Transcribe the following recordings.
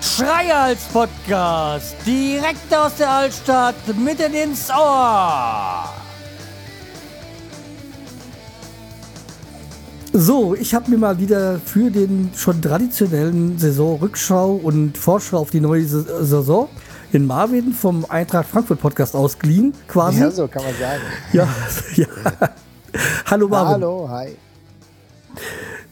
Schreihals Podcast, direkt aus der Altstadt, mitten ins Ohr. So, ich habe mir mal wieder für den schon traditionellen Saisonrückschau und Vorschau auf die neue Saison in Marvin vom Eintracht Frankfurt Podcast ausgeliehen, quasi. Ja, so kann man sagen. Ja, ja. Hallo Marvin. Hallo, hi.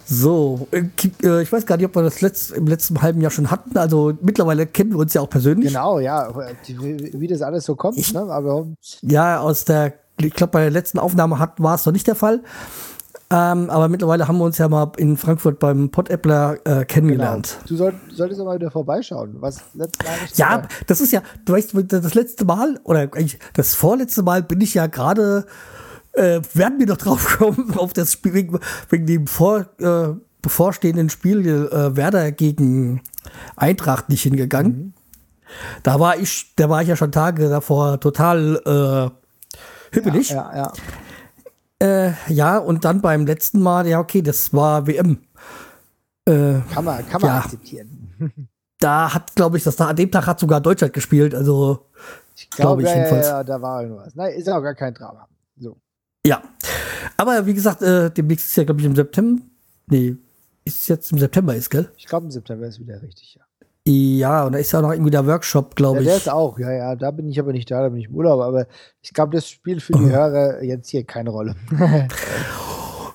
So, äh, äh, ich weiß gar nicht, ob wir das letzt, im letzten halben Jahr schon hatten. Also mittlerweile kennen wir uns ja auch persönlich. Genau, ja, wie das alles so kommt. Ich, ne? Aber ja, aus der, ich glaube, bei der letzten Aufnahme hat, war es noch nicht der Fall. Ähm, aber mittlerweile haben wir uns ja mal in Frankfurt beim Pod-Appler äh, kennengelernt. Genau. Du soll, solltest aber wieder vorbeischauen. Was Ja, das ist ja, du weißt, das letzte Mal, oder eigentlich das vorletzte Mal bin ich ja gerade äh, werden wir noch drauf kommen, auf das Spiel, wegen, wegen dem vor, äh, bevorstehenden Spiel äh, Werder gegen Eintracht nicht hingegangen. Mhm. Da war ich, da war ich ja schon Tage davor total äh, hippelig. Ja, ja, ja. Äh, ja, und dann beim letzten Mal, ja, okay, das war WM. Äh, kann man, kann man ja, akzeptieren. Da hat, glaube ich, das da, an dem Tag hat sogar Deutschland gespielt, also ich glaube, glaub ich ja, ja, ja, da war irgendwas. Nein, ist auch gar kein Drama. So. Ja. Aber wie gesagt, äh, demnächst ist ja, glaube ich, im September. Nee, ist es jetzt im September ist, gell? Ich glaube, im September ist wieder richtig, ja. Ja, und da ist ja auch noch irgendwie der Workshop, glaube ich. Ja, der ist auch, ja, ja. Da bin ich aber nicht da, da bin ich im Urlaub. Aber ich glaube, das spielt für die Hörer jetzt hier keine Rolle.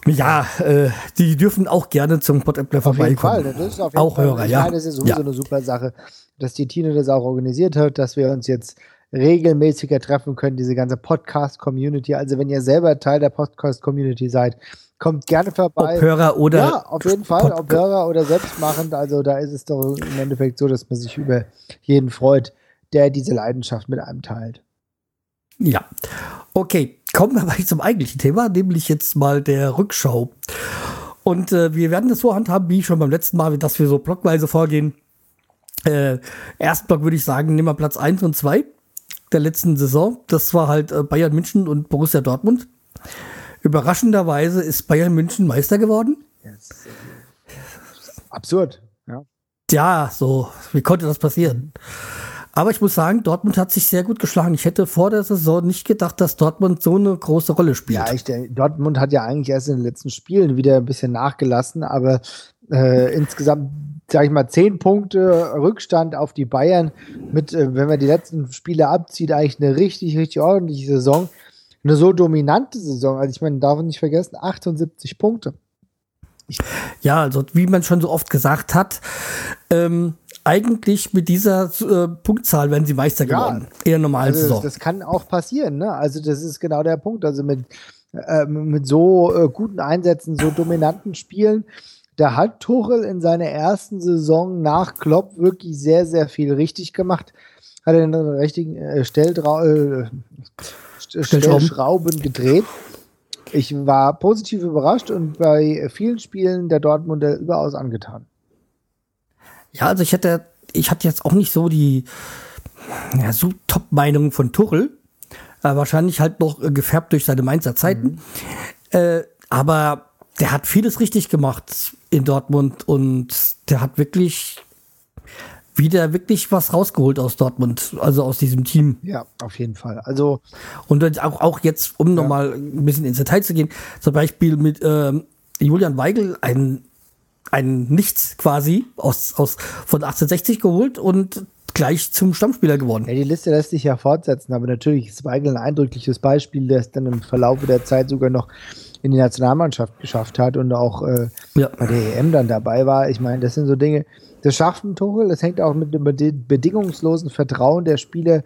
ja, äh, die dürfen auch gerne zum Pod-Appler vorbeikommen. Auf jeden Fall, das ist auf jeden auch Fall. Hörer, ja. Meine, das ist sowieso ja. eine super Sache, dass die Tine das auch organisiert hat, dass wir uns jetzt regelmäßiger treffen können, diese ganze Podcast-Community. Also wenn ihr selber Teil der Podcast-Community seid, kommt gerne vorbei. Ob Hörer oder Ja, auf jeden Fall, ob Hörer oder selbstmachend. Also da ist es doch im Endeffekt so, dass man sich über jeden freut, der diese Leidenschaft mit einem teilt. Ja, okay. Kommen wir mal zum eigentlichen Thema, nämlich jetzt mal der Rückschau. Und äh, wir werden das so handhaben, wie schon beim letzten Mal, dass wir so blockweise vorgehen. Äh, ersten Block würde ich sagen, nehmen wir Platz 1 und 2 der letzten Saison. Das war halt äh, Bayern München und Borussia Dortmund. Überraschenderweise ist Bayern München Meister geworden. Yes. Absurd, ja. Ja, so, wie konnte das passieren? Aber ich muss sagen, Dortmund hat sich sehr gut geschlagen. Ich hätte vor der Saison nicht gedacht, dass Dortmund so eine große Rolle spielt. Ja, ich, Dortmund hat ja eigentlich erst in den letzten Spielen wieder ein bisschen nachgelassen, aber äh, insgesamt sag ich mal, zehn Punkte Rückstand auf die Bayern mit, äh, wenn man die letzten Spiele abzieht, eigentlich eine richtig, richtig ordentliche Saison. Eine so dominante Saison. Also ich meine, darf man nicht vergessen, 78 Punkte. Ja, also wie man schon so oft gesagt hat, ähm, eigentlich mit dieser äh, Punktzahl werden sie Meister ja, geworden. Eher normal also Saison. Das, kann auch passieren, ne? Also das ist genau der Punkt. Also mit, äh, mit so äh, guten Einsätzen, so dominanten Spielen da hat Tuchel in seiner ersten Saison nach Klopp wirklich sehr, sehr viel richtig gemacht. Hat er den richtigen äh, Stelldra äh, Stellschrauben gedreht. Ich war positiv überrascht und bei vielen Spielen der Dortmunder überaus angetan. Ja, also ich hätte, ich hatte jetzt auch nicht so die ja, so Top-Meinung von Tuchel. Äh, wahrscheinlich halt noch äh, gefärbt durch seine Mainzer Zeiten. Mhm. Äh, aber der hat vieles richtig gemacht in Dortmund und der hat wirklich wieder wirklich was rausgeholt aus Dortmund, also aus diesem Team. Ja, auf jeden Fall. Also und auch, auch jetzt, um ja. nochmal ein bisschen ins Detail zu gehen, zum Beispiel mit ähm, Julian Weigel, ein, ein Nichts quasi aus, aus von 1860 geholt und gleich zum Stammspieler geworden. Ja, die Liste lässt sich ja fortsetzen, aber natürlich ist Weigel ein eindrückliches Beispiel, der es dann im Verlauf der Zeit sogar noch in die Nationalmannschaft geschafft hat und auch äh, ja. bei der EM dann dabei war. Ich meine, das sind so Dinge, das schafft ein Tuchel, das hängt auch mit dem bedingungslosen Vertrauen der Spieler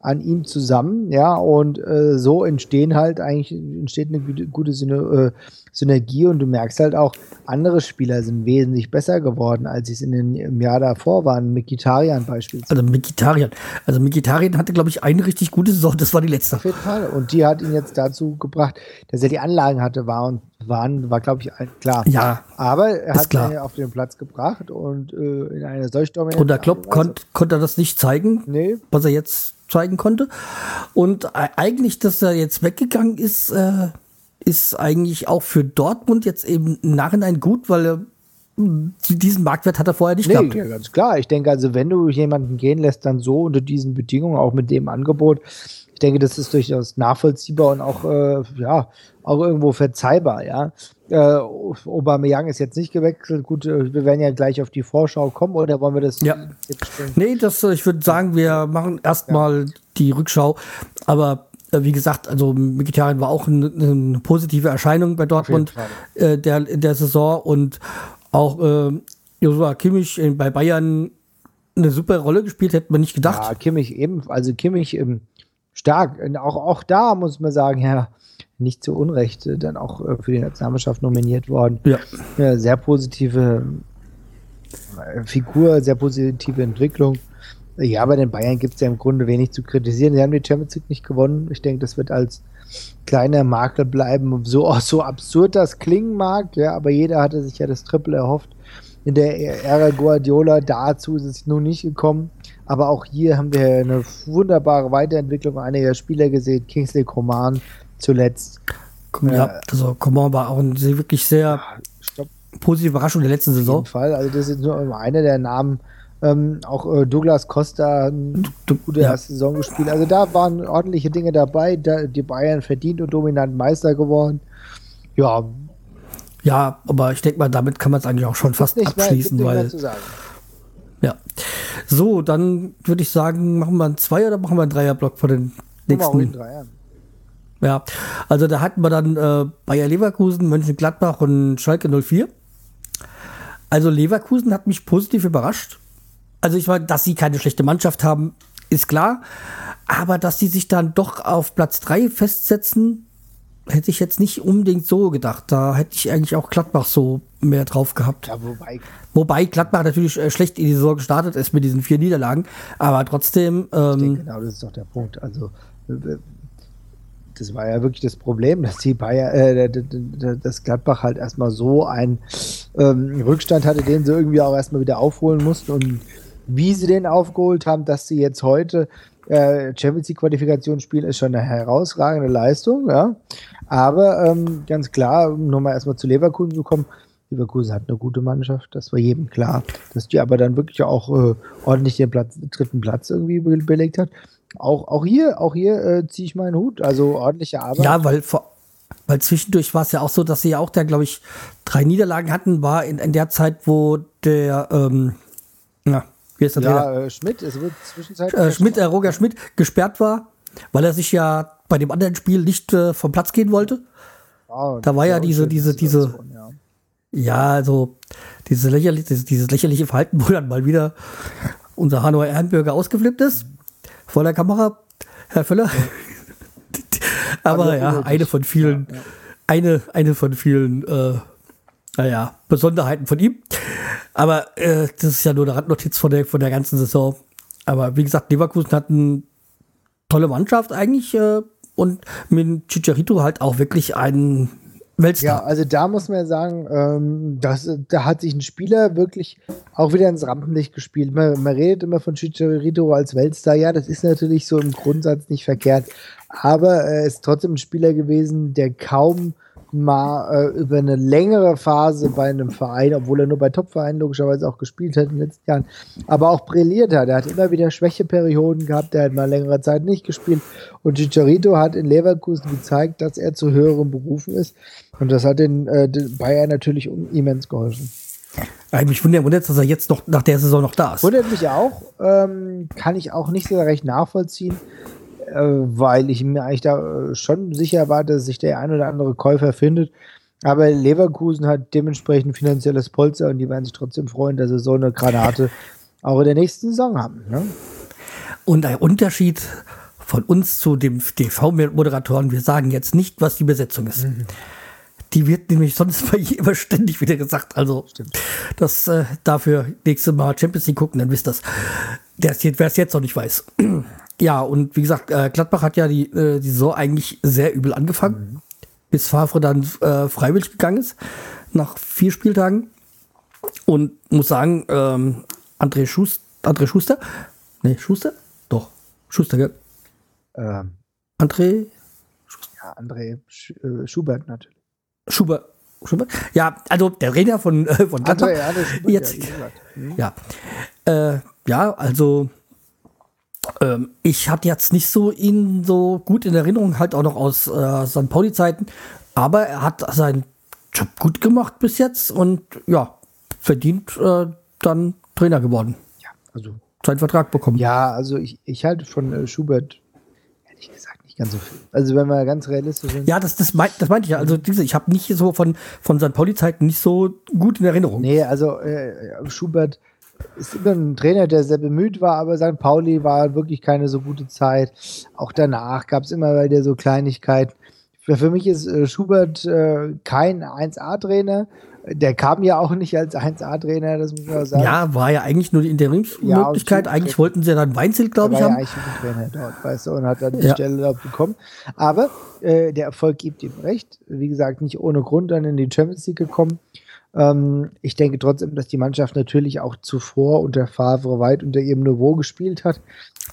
an ihm zusammen, ja, und äh, so entstehen halt eigentlich, entsteht eine gute, äh, Synergie und du merkst halt auch, andere Spieler sind wesentlich besser geworden, als sie es in den, im Jahr davor waren. Mikitarian beispielsweise. Also Mikitarian. Also Mikitarian hatte, glaube ich, eine richtig gute Saison, das war die letzte. Auf jeden Fall. Und die hat ihn jetzt dazu gebracht, dass er die Anlagen hatte, war und waren, war, glaube ich, klar. Ja. Aber er hat ihn auf den Platz gebracht und äh, in einer solch dominanten Und der Klopp konnte konnt er das nicht zeigen, nee. was er jetzt zeigen konnte. Und eigentlich, dass er jetzt weggegangen ist, äh, ist eigentlich auch für Dortmund jetzt eben im Nachhinein gut, weil er diesen Marktwert hat er vorher nicht nee, gehabt. Ja, ganz klar. Ich denke also, wenn du jemanden gehen lässt, dann so unter diesen Bedingungen, auch mit dem Angebot, ich denke, das ist durchaus nachvollziehbar und auch, äh, ja, auch irgendwo verzeihbar, ja. Äh, Aubameyang ist jetzt nicht gewechselt. Gut, äh, wir werden ja gleich auf die Vorschau kommen, oder wollen wir das? Ja. Nee, das, äh, ich würde sagen, wir machen erstmal ja. die Rückschau. Aber äh, wie gesagt, also Mkhitaryan war auch eine, eine positive Erscheinung bei Dortmund äh, der, in der Saison und auch äh, Joshua Kimmich bei Bayern eine super Rolle gespielt, hätte man nicht gedacht. Ja, Kimmich eben, also Kimmich ähm, stark. Auch, auch da muss man sagen, ja, nicht zu Unrecht äh, dann auch äh, für die Nationalmannschaft nominiert worden. Ja. ja sehr positive äh, Figur, sehr positive Entwicklung. Ja, bei den Bayern gibt es ja im Grunde wenig zu kritisieren. Sie haben die Champions League nicht gewonnen. Ich denke, das wird als kleiner Makel bleiben. So, so absurd das klingen mag, ja, aber jeder hatte sich ja das Triple erhofft. In der Ära Guardiola dazu ist es nun nicht gekommen. Aber auch hier haben wir eine wunderbare Weiterentwicklung einiger Spieler gesehen. Kingsley Coman zuletzt. Ja, äh, also Coman war auch eine wirklich sehr positive Überraschung der letzten Saison. Auf jeden Fall. Also das ist nur einer der Namen. Ähm, auch äh, Douglas Costa eine gute ja. erste Saison gespielt. Also da waren ordentliche Dinge dabei. Da, die Bayern verdient und dominant Meister geworden. Ja. Ja, aber ich denke mal, damit kann man es eigentlich auch schon fast abschließen, mehr, weil. Ja. So, dann würde ich sagen, machen wir einen Zweier oder machen wir einen Dreierblock vor den nächsten. Dreier. Ja, also da hatten wir dann äh, Bayer Leverkusen, Mönchengladbach und Schalke 04. Also Leverkusen hat mich positiv überrascht. Also ich meine, dass sie keine schlechte Mannschaft haben, ist klar. Aber dass sie sich dann doch auf Platz 3 festsetzen, hätte ich jetzt nicht unbedingt so gedacht. Da hätte ich eigentlich auch Gladbach so mehr drauf gehabt. Ja, wobei. wobei Gladbach natürlich äh, schlecht in die Saison gestartet ist mit diesen vier Niederlagen. Aber trotzdem. Ähm, denke, genau, das ist doch der Punkt. Also das war ja wirklich das Problem, dass die Bayer, äh, das Gladbach halt erstmal so einen ähm, Rückstand hatte, den sie irgendwie auch erstmal wieder aufholen mussten und wie sie den aufgeholt haben, dass sie jetzt heute äh, Champions League Qualifikation spielen, ist schon eine herausragende Leistung, ja. Aber ähm, ganz klar, um nochmal erstmal zu Leverkusen zu kommen, Leverkusen hat eine gute Mannschaft, das war jedem klar. Dass die aber dann wirklich auch äh, ordentlich den Platz, dritten Platz irgendwie belegt hat. Auch, auch hier, auch hier äh, ziehe ich meinen Hut. Also ordentliche Arbeit. Ja, weil vor, weil zwischendurch war es ja auch so, dass sie ja auch da, glaube ich, drei Niederlagen hatten, war in, in der Zeit, wo der, ähm, na, wie ist der Ja, äh, Schmidt, es wird zwischenzeitlich. Äh, Schmidt, äh, Roger Schmidt gesperrt war, weil er sich ja bei dem anderen Spiel nicht äh, vom Platz gehen wollte. Oh, da war ja diese, diese, diese, ja. ja, also diese lächerliche, dieses, dieses lächerliche Verhalten, wo dann mal wieder unser Hanauer Ehrenbürger ausgeflippt ist vor der Kamera, Herr Völler. Aber ja, eine von vielen, ja, ja. eine, eine von vielen, äh, naja, Besonderheiten von ihm. Aber äh, das ist ja nur eine Randnotiz von der, von der ganzen Saison. Aber wie gesagt, Leverkusen hat eine tolle Mannschaft eigentlich äh, und mit Chicharito halt auch wirklich einen Weltstar. Ja, also da muss man sagen, ähm, das, da hat sich ein Spieler wirklich auch wieder ins Rampenlicht gespielt. Man, man redet immer von Chicharito als Weltstar. Ja, das ist natürlich so im Grundsatz nicht verkehrt. Aber er ist trotzdem ein Spieler gewesen, der kaum mal äh, über eine längere Phase bei einem Verein, obwohl er nur bei Top-Vereinen logischerweise auch gespielt hat in den letzten Jahren, aber auch brilliert hat. Er hat immer wieder Schwächeperioden gehabt, er hat mal längere Zeit nicht gespielt. Und Chicharito hat in Leverkusen gezeigt, dass er zu höheren Berufen ist. Und das hat den, äh, den Bayern natürlich immens geholfen. mich wundert, dass er jetzt noch nach der Saison noch da ist. Wundert mich auch. Ähm, kann ich auch nicht so recht nachvollziehen. Äh, weil ich mir eigentlich da äh, schon sicher war, dass sich der ein oder andere Käufer findet. Aber Leverkusen hat dementsprechend finanzielles Polster und die werden sich trotzdem freuen, dass sie so eine Granate auch in der nächsten Saison haben. Ne? Und ein Unterschied von uns zu dem TV-Moderatoren, wir sagen jetzt nicht, was die Besetzung ist. Mhm. Die wird nämlich sonst bei immer ständig wieder gesagt. Also, Stimmt. das äh, dafür nächste Mal Champions League gucken, dann wisst das. Wer es jetzt noch nicht weiß. Ja, und wie gesagt, äh, Gladbach hat ja die, äh, die Saison eigentlich sehr übel angefangen, mhm. bis Favre dann äh, freiwillig gegangen ist, nach vier Spieltagen. Und muss sagen, ähm, André, Schust André Schuster, nee, Schuster? Doch, Schuster, gell? Ähm. André Schuster. André Sch äh, Schubert natürlich. Schubert. Schubert? Ja, also der Trainer von, äh, von Gladbach. André, André Schubert, Jetzt, ja, wie gesagt. Hm. ja. Äh, ja, also ähm, ich hatte jetzt nicht so ihn so gut in Erinnerung, halt auch noch aus äh, St. Pauli-Zeiten. Aber er hat seinen Job gut gemacht bis jetzt und ja, verdient äh, dann Trainer geworden. Ja, also Seinen Vertrag bekommen. Ja, also ich, ich halte von äh, Schubert ehrlich gesagt nicht ganz so viel. Also wenn wir ganz realistisch sind. Ja, das, das, mein, das meinte ich ja. Also diese, ich habe nicht so von, von St. Pauli-Zeiten nicht so gut in Erinnerung. Nee, also äh, Schubert ist immer ein Trainer, der sehr bemüht war, aber St. Pauli war wirklich keine so gute Zeit. Auch danach gab es immer wieder so Kleinigkeiten. Für, mich ist äh, Schubert äh, kein 1A-Trainer. Der kam ja auch nicht als 1A-Trainer, das muss man sagen. Ja, war ja eigentlich nur die Interimsmöglichkeit. Ja, eigentlich wollten sie dann Weinzel, glaube ich, war haben. ja eigentlich Jugendtrainer dort, weißt du, und hat dann die Ja. Stelle dort bekommen. Aber äh, der Erfolg gibt ihm recht. Wie gesagt, nicht ohne Grund dann in die Champions League gekommen. Ähm, ich denke trotzdem, dass die Mannschaft natürlich auch zuvor unter Favre weit unter ihrem Niveau gespielt hat.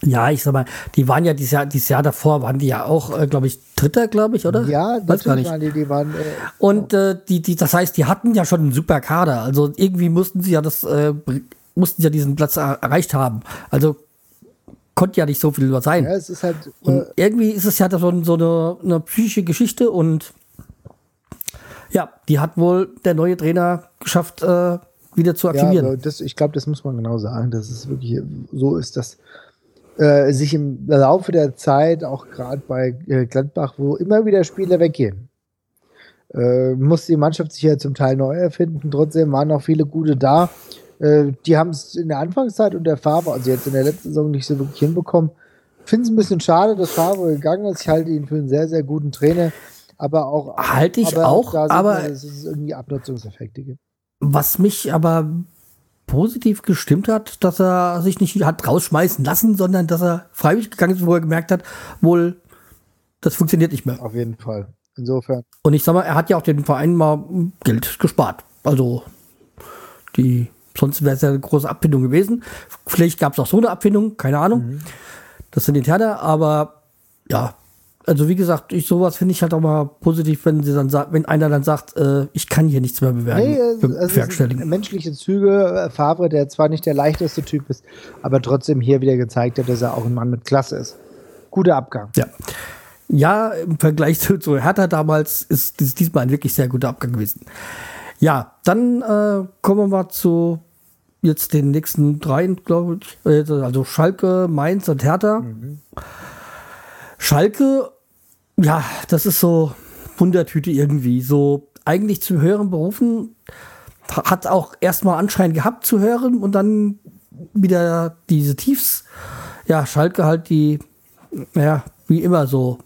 Ja, ich sag mal, die waren ja dieses Jahr, dieses Jahr davor, waren die ja auch, äh, glaube ich, Dritter, glaube ich, oder? Ja, gar natürlich nicht. waren die, die waren. Äh, Und äh, die, die, das heißt, die hatten ja schon einen super Kader. Also irgendwie mussten sie ja das, äh, mussten sie ja diesen Platz er erreicht haben. Also konnte ja nicht so viel sein. ja, es ist halt. Und Äh, irgendwie ist es ja so, so eine, eine psychische Geschichte und ja, die hat wohl der neue Trainer geschafft, äh, wieder zu ja, aktivieren. aber das, ich glaube, das muss man genau sagen, dass es wirklich so ist, dass äh, sich im Laufe der Zeit, auch gerade bei äh, Gladbach, wo immer wieder Spieler weggehen, äh, muss die Mannschaft sich ja zum Teil neu erfinden. Trotzdem waren noch viele gute da. Äh, die haben es in der Anfangszeit und der Favre, also jetzt in der letzten Saison, nicht so wirklich hinbekommen. Finde es ein bisschen schade, dass Favre gegangen ist. Ich halte ihn für einen sehr, sehr guten Trainer. Aber auch. Halte ich aber auch, da aber- man, dass es irgendwie Abnutzungseffekte gibt. Was mich aber positiv gestimmt hat, dass er sich nicht hat rausschmeißen lassen, sondern dass er freiwillig gegangen ist, wo er gemerkt hat, wohl, das funktioniert nicht mehr. Auf jeden Fall. Insofern. Und ich sag mal, er hat ja auch den Verein mal Geld gespart. Also die, sonst wäre es ja eine große Abfindung gewesen. Vielleicht gab es auch so eine Abfindung, keine Ahnung. Das sind interne, aber ja, also wie gesagt, ich sowas finde ich halt auch mal positiv, wenn sie dann sagt, wenn einer dann sagt, äh, ich kann hier nichts mehr bewerten, Nee, es, be- es bewerkstelligen. menschliche Züge. Äh, Favre, der zwar nicht der leichteste Typ ist, aber trotzdem hier wieder gezeigt hat, dass er auch ein Mann mit Klasse ist. Guter Abgang. Ja. Ja, im Vergleich zu, zu Hertha damals ist dies diesmal ein wirklich sehr guter Abgang gewesen. Ja, dann äh, kommen wir mal zu jetzt den nächsten dreien, glaube ich. Äh, Also Schalke, Mainz und Hertha. Schalke, ja, das ist so Wundertüte irgendwie. So eigentlich zu hören berufen, ha- hat auch erstmal Anschein gehabt zu hören und dann wieder diese Tiefs. Ja, Schalke halt die, ja, wie immer so.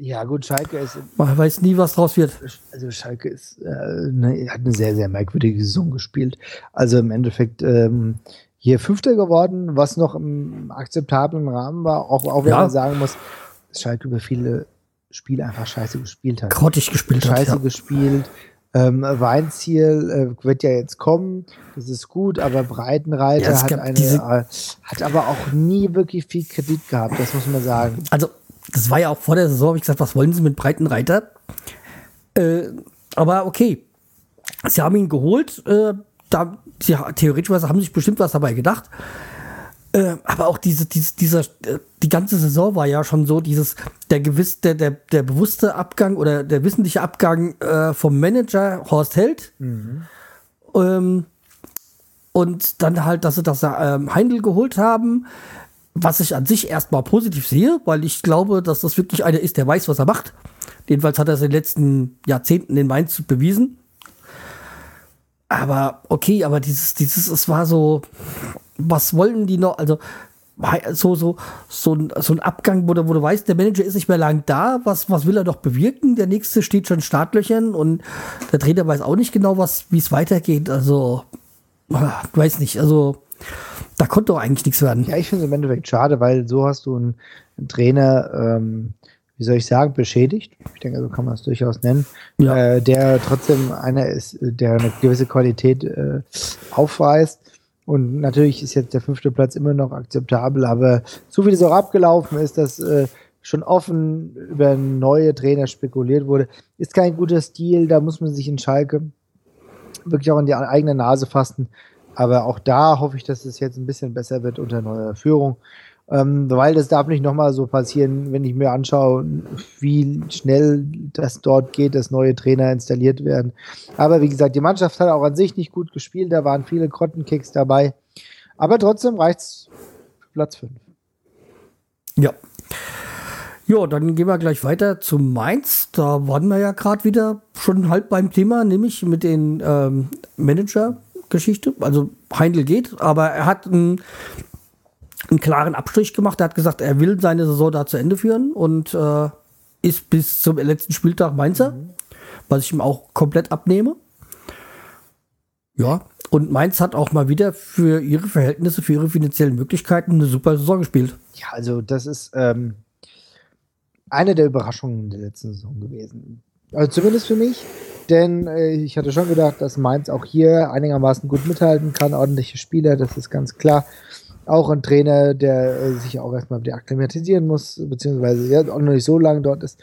Ja, gut, Schalke ist, Man weiß nie, was draus wird. also Schalke ist, äh, ne, hat eine sehr, sehr merkwürdige Saison gespielt. Also im Endeffekt ähm, hier Fünfter geworden, was noch im akzeptablen Rahmen war, auch, auch wenn Ja. man sagen muss, Schalke über viele Spiele einfach scheiße gespielt hat. Grottig gespielt hat. scheiße Ja. gespielt. Ähm, Weinziel äh, wird ja jetzt kommen, das ist gut, aber Breitenreiter Ja, hat eine, äh, hat aber auch nie wirklich viel Kredit gehabt, das muss man sagen. Also, das war ja auch vor der Saison, habe ich gesagt, was wollen sie mit Breitenreiter? Äh, aber okay. Sie haben ihn geholt. Äh, da, sie, theoretisch haben sie sich bestimmt was dabei gedacht. Äh, aber auch diese, diese, dieser, äh, die ganze Saison war ja schon so, dieses, der gewiss, der, der, der bewusste Abgang oder der wissentliche Abgang äh, vom Manager Horst Held. Ähm, und dann halt, dass sie das ähm, Heindl geholt haben, was ich an sich erstmal positiv sehe, weil ich glaube, dass das wirklich einer ist, der weiß, was er macht. Jedenfalls hat er es in den letzten Jahrzehnten in Mainz bewiesen. Aber okay, aber dieses, dieses, es war so, was wollen die noch? Also so, so, so, ein, so ein Abgang, wo du, wo du weißt, der Manager ist nicht mehr lang da, was, was will er doch bewirken? Der nächste steht schon in Startlöchern und der Trainer weiß auch nicht genau, was, wie es weitergeht. Also, ah, weiß nicht, also da konnte doch eigentlich nichts werden. Ja, ich finde es im Endeffekt schade, weil so hast du einen, einen Trainer, ähm, wie soll ich sagen, beschädigt. Ich denke, so kann man es durchaus nennen, Ja. äh, der trotzdem einer ist, der eine gewisse Qualität äh, aufweist. Und natürlich ist jetzt der fünfte Platz immer noch akzeptabel, aber so wie das auch abgelaufen ist, dass äh, schon offen über neue Trainer spekuliert wurde. Ist kein guter Stil, da muss man sich in Schalke wirklich auch in die eigene Nase fassen. Aber auch da hoffe ich, dass es jetzt ein bisschen besser wird unter neuer Führung. Ähm, weil das darf nicht nochmal so passieren, wenn ich mir anschaue, wie schnell das dort geht, dass neue Trainer installiert werden. Aber wie gesagt, die Mannschaft hat auch an sich nicht gut gespielt, da waren viele Krottenkicks dabei. Aber trotzdem reicht es für Platz 5. Ja. Ja, dann gehen wir gleich weiter zu Mainz. Da waren wir ja gerade wieder schon halb beim Thema, nämlich mit den ähm, Manager-Geschichte. Also Heindl geht, aber er hat einen, einen, klaren Abstrich gemacht. Er hat gesagt, er will seine Saison da zu Ende führen und äh, ist bis zum letzten Spieltag Mainzer, mhm. was ich ihm auch komplett abnehme. Ja, und Mainz hat auch mal wieder für ihre Verhältnisse, für ihre finanziellen Möglichkeiten eine super Saison gespielt. Ja, also das ist ähm, eine der Überraschungen der letzten Saison gewesen. Also zumindest für mich, denn äh, ich hatte schon gedacht, dass Mainz auch hier einigermaßen gut mithalten kann, ordentliche Spieler, das ist ganz klar. Auch ein Trainer, der äh, sich auch erstmal wieder akklimatisieren muss, beziehungsweise ja, auch noch nicht so lange dort ist.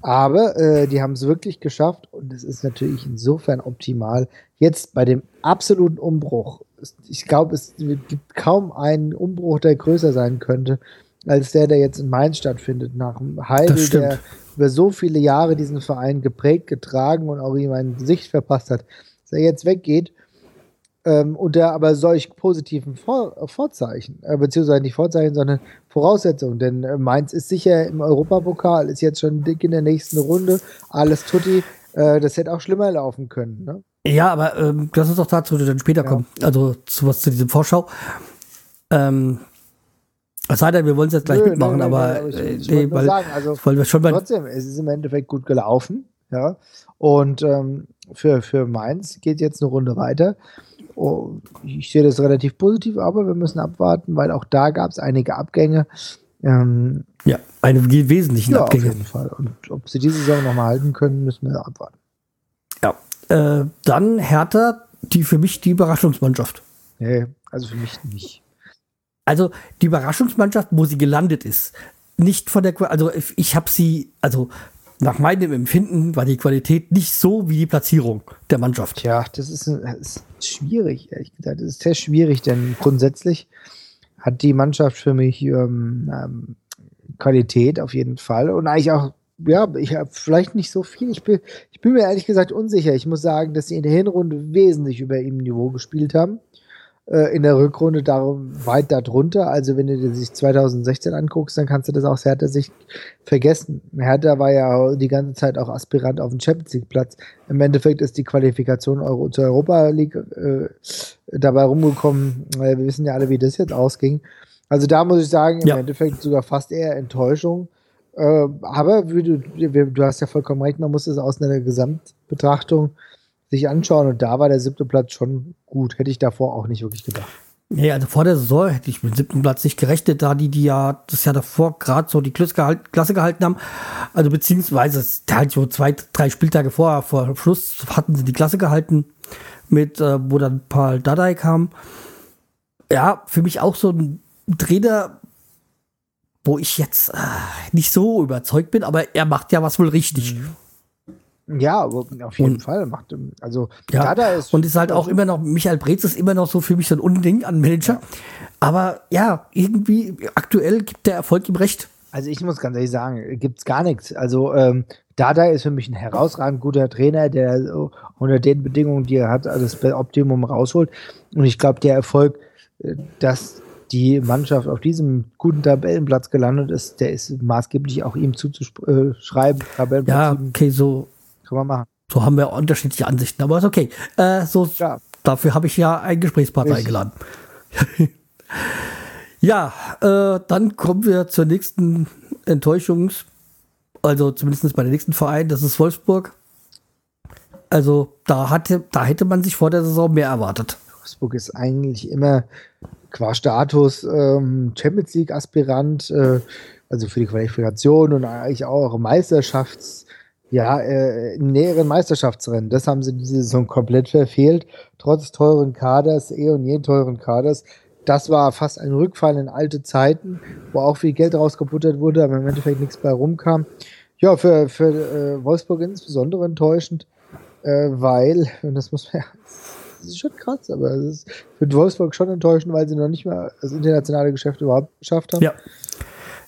Aber äh, die haben es wirklich geschafft und es ist natürlich insofern optimal. Jetzt bei dem absoluten Umbruch, ich glaube, es gibt kaum einen Umbruch, der größer sein könnte als der, der jetzt in Mainz stattfindet, nach Heidel, der über so viele Jahre diesen Verein geprägt, getragen und auch ihm ein Gesicht verpasst hat, dass er jetzt weggeht ähm, unter aber solch positiven Vor Vorzeichen, äh, beziehungsweise nicht Vorzeichen, sondern Voraussetzungen, denn äh, Mainz ist sicher im Europapokal, ist jetzt schon dick in der nächsten Runde, alles tutti, äh, das hätte auch schlimmer laufen können, ne? Ja, aber ähm, lass uns doch dazu dann später ja. kommen, also zu was zu diesem Vorschau. Ähm, es sei denn, wir wollen es jetzt gleich nö, mitmachen, nö, nö, aber ich, äh, nee, weil, also weil wir schon trotzdem, es ist im Endeffekt gut gelaufen, ja. Und ähm, für, für Mainz geht jetzt eine Runde weiter. Oh, ich sehe das relativ positiv, aber wir müssen abwarten, weil auch da gab es einige Abgänge. Ähm, ja, eine wesentlichen ja, Abgänge. Auf jeden Fall. Und ob sie diese Saison nochmal halten können, müssen wir abwarten. Ja, äh, dann Hertha, die für mich die Überraschungsmannschaft. Nee, also für mich nicht. Also die Überraschungsmannschaft, wo sie gelandet ist, nicht von der, also ich habe sie, also nach meinem Empfinden war die Qualität nicht so wie die Platzierung der Mannschaft. Ja, das ist, das ist schwierig, ehrlich gesagt. Das ist sehr schwierig, denn grundsätzlich hat die Mannschaft für mich ähm, ähm, Qualität auf jeden Fall und eigentlich auch, ja, ich habe vielleicht nicht so viel. Ich bin, ich bin mir ehrlich gesagt unsicher. Ich muss sagen, dass sie in der Hinrunde wesentlich über ihrem Niveau gespielt haben. Äh, in der Rückrunde darum, weit darunter. Also wenn du dir sich 2016 anguckst, dann kannst du das aus Hertha Sicht vergessen. Hertha war ja die ganze Zeit auch Aspirant auf den Champions League Platz. Im Endeffekt ist die Qualifikation Euro zur Europa League äh, dabei rumgekommen. Äh, wir wissen ja alle, wie das jetzt ausging. Also da muss ich sagen, im ja. Endeffekt sogar fast eher Enttäuschung. Äh, aber du, du hast ja vollkommen recht, man muss es aus einer Gesamtbetrachtung sich anschauen und da war der siebte Platz schon gut. Hätte ich davor auch nicht wirklich gedacht. Nee, also vor der Saison hätte ich mit dem siebten Platz nicht gerechnet, da die, die ja das Jahr davor gerade so die Klasse gehalten haben. Also beziehungsweise halt so zwei, drei Spieltage vor, vor Schluss hatten sie die Klasse gehalten, mit, äh, wo dann Paul Dardai kam. Ja, für mich auch so ein Trainer, wo ich jetzt äh, nicht so überzeugt bin, aber er macht ja was wohl richtig. Mhm. Ja, auf jeden und, Fall macht also ja, Dada ist und ist halt auch immer noch Michael Breetz ist immer noch so für mich so ein Unding an Manager. Ja. Aber ja, irgendwie aktuell gibt der Erfolg ihm recht. Also ich muss ganz ehrlich sagen, gibt es gar nichts. Also ähm, Dada ist für mich ein herausragend guter Trainer, der unter den Bedingungen, die er hat, das Optimum rausholt. Und ich glaube, der Erfolg, äh, dass die Mannschaft auf diesem guten Tabellenplatz gelandet ist, der ist maßgeblich auch ihm zuzuschreiben. Ja, okay, so kann man machen. So haben wir unterschiedliche Ansichten, aber ist okay. Äh, so, ja. Dafür habe ich ja einen Gesprächspartner ich. eingeladen. ja, äh, dann kommen wir zur nächsten Enttäuschung. Also zumindest bei der nächsten Verein, das ist Wolfsburg. Also da, hatte, da hätte man sich vor der Saison mehr erwartet. Wolfsburg ist eigentlich immer qua Status ähm, Champions League Aspirant, äh, also für die Qualifikation und eigentlich auch Meisterschafts- ja, äh, im näheren Meisterschaftsrennen. Das haben sie diese Saison komplett verfehlt. Trotz teuren Kaders, eh und je teuren Kaders, das war fast ein Rückfall in alte Zeiten, wo auch viel Geld rausgebuttert wurde, aber im Endeffekt nichts bei rumkam. Ja, für, für äh, Wolfsburg insbesondere enttäuschend, äh, weil, und das muss man ja, das ist schon krass, aber es ist für Wolfsburg schon enttäuschend, weil sie noch nicht mal das internationale Geschäft überhaupt geschafft haben. Ja.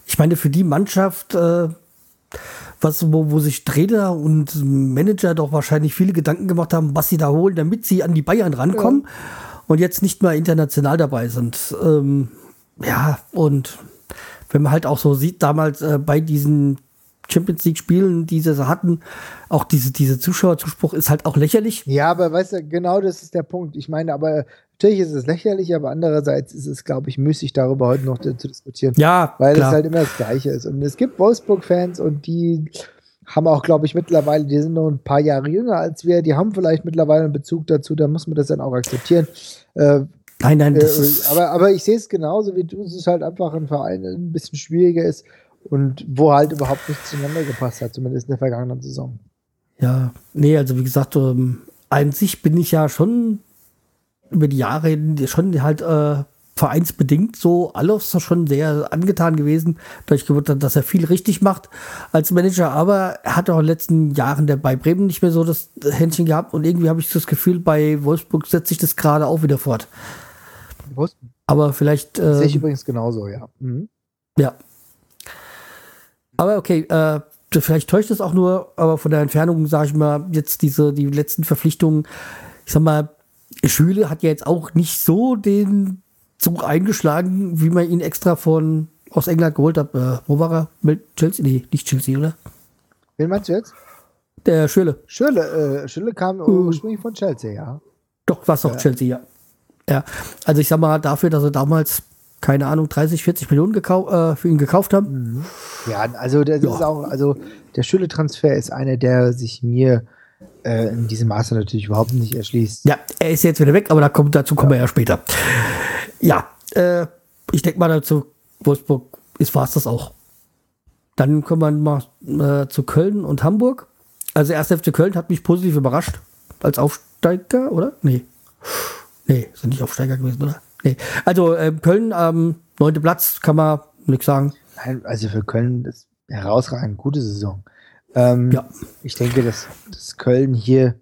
Ich meine, für die Mannschaft, äh, was, wo, wo sich Trainer und Manager doch wahrscheinlich viele Gedanken gemacht haben, was sie da holen, damit sie an die Bayern rankommen. Ja und jetzt nicht mal international dabei sind. Ähm, ja, und wenn man halt auch so sieht, damals äh, bei diesen Champions League Spielen, die sie hatten, auch diese, diese Zuschauerzuspruch ist halt auch lächerlich. Ja, aber weißt du, genau das ist der Punkt. Ich meine, aber natürlich ist es lächerlich, aber andererseits ist es, glaube ich, müßig, darüber heute noch zu diskutieren. Ja, weil klar. es halt immer das Gleiche ist. Und es gibt Wolfsburg-Fans und die haben auch, glaube ich, mittlerweile, die sind noch ein paar Jahre jünger als wir, die haben vielleicht mittlerweile einen Bezug dazu, da muss man das dann auch akzeptieren. Äh, nein, nein, äh, aber, aber ich sehe es genauso wie du, es ist halt einfach ein Verein, der ein bisschen schwieriger ist und wo halt überhaupt nichts zueinander gepasst hat, zumindest in der vergangenen Saison. Ja, nee, also wie gesagt, ähm, an sich bin ich ja schon über die Jahre schon halt äh, vereinsbedingt so alles schon sehr angetan gewesen, da ich gewusst habe, dass er viel richtig macht als Manager, aber er hat auch in den letzten Jahren der bei Bremen nicht mehr so das Händchen gehabt und irgendwie habe ich das Gefühl, bei Wolfsburg setzt sich das gerade auch wieder fort. Aber vielleicht. Äh, Sehe ich übrigens genauso, ja. Mhm. Ja. Aber okay, äh, vielleicht täuscht es auch nur, aber von der Entfernung, sage ich mal, jetzt diese, die letzten Verpflichtungen, ich sag mal, Schüle hat ja jetzt auch nicht so den Zug eingeschlagen, wie man ihn extra von aus England geholt hat. Äh, wo war er? Mit Chelsea? Nee, nicht Chelsea, oder? Wen meinst du jetzt? Der Schöle. Schöle, äh, Schöle kam uh. ursprünglich von Chelsea, ja. Doch, war es doch ja. Chelsea, ja. Ja, also ich sag mal, dafür, dass er damals, keine Ahnung, 30, 40 Millionen äh, für ihn gekauft haben. Mhm. Ja, also das ja. ist auch, also der Schülle-Transfer ist einer, der sich mir äh, in diesem Maße natürlich überhaupt nicht erschließt. Ja, er ist jetzt wieder weg, aber da kommt, dazu kommen ja. wir ja später. Ja, äh, ich denke mal dazu, Wolfsburg ist war es das auch. Dann kommen wir mal äh, zu Köln und Hamburg. Also erst FC Köln hat mich positiv überrascht als Aufsteiger, oder? Nee. Nee, sind nicht Aufsteiger gewesen, oder? Nee. Also äh, Köln, ähm, neunte Platz, kann man nichts sagen. Nein, also für Köln ist herausragend gute Saison. Ähm, ja. Ich denke, dass, dass Köln hier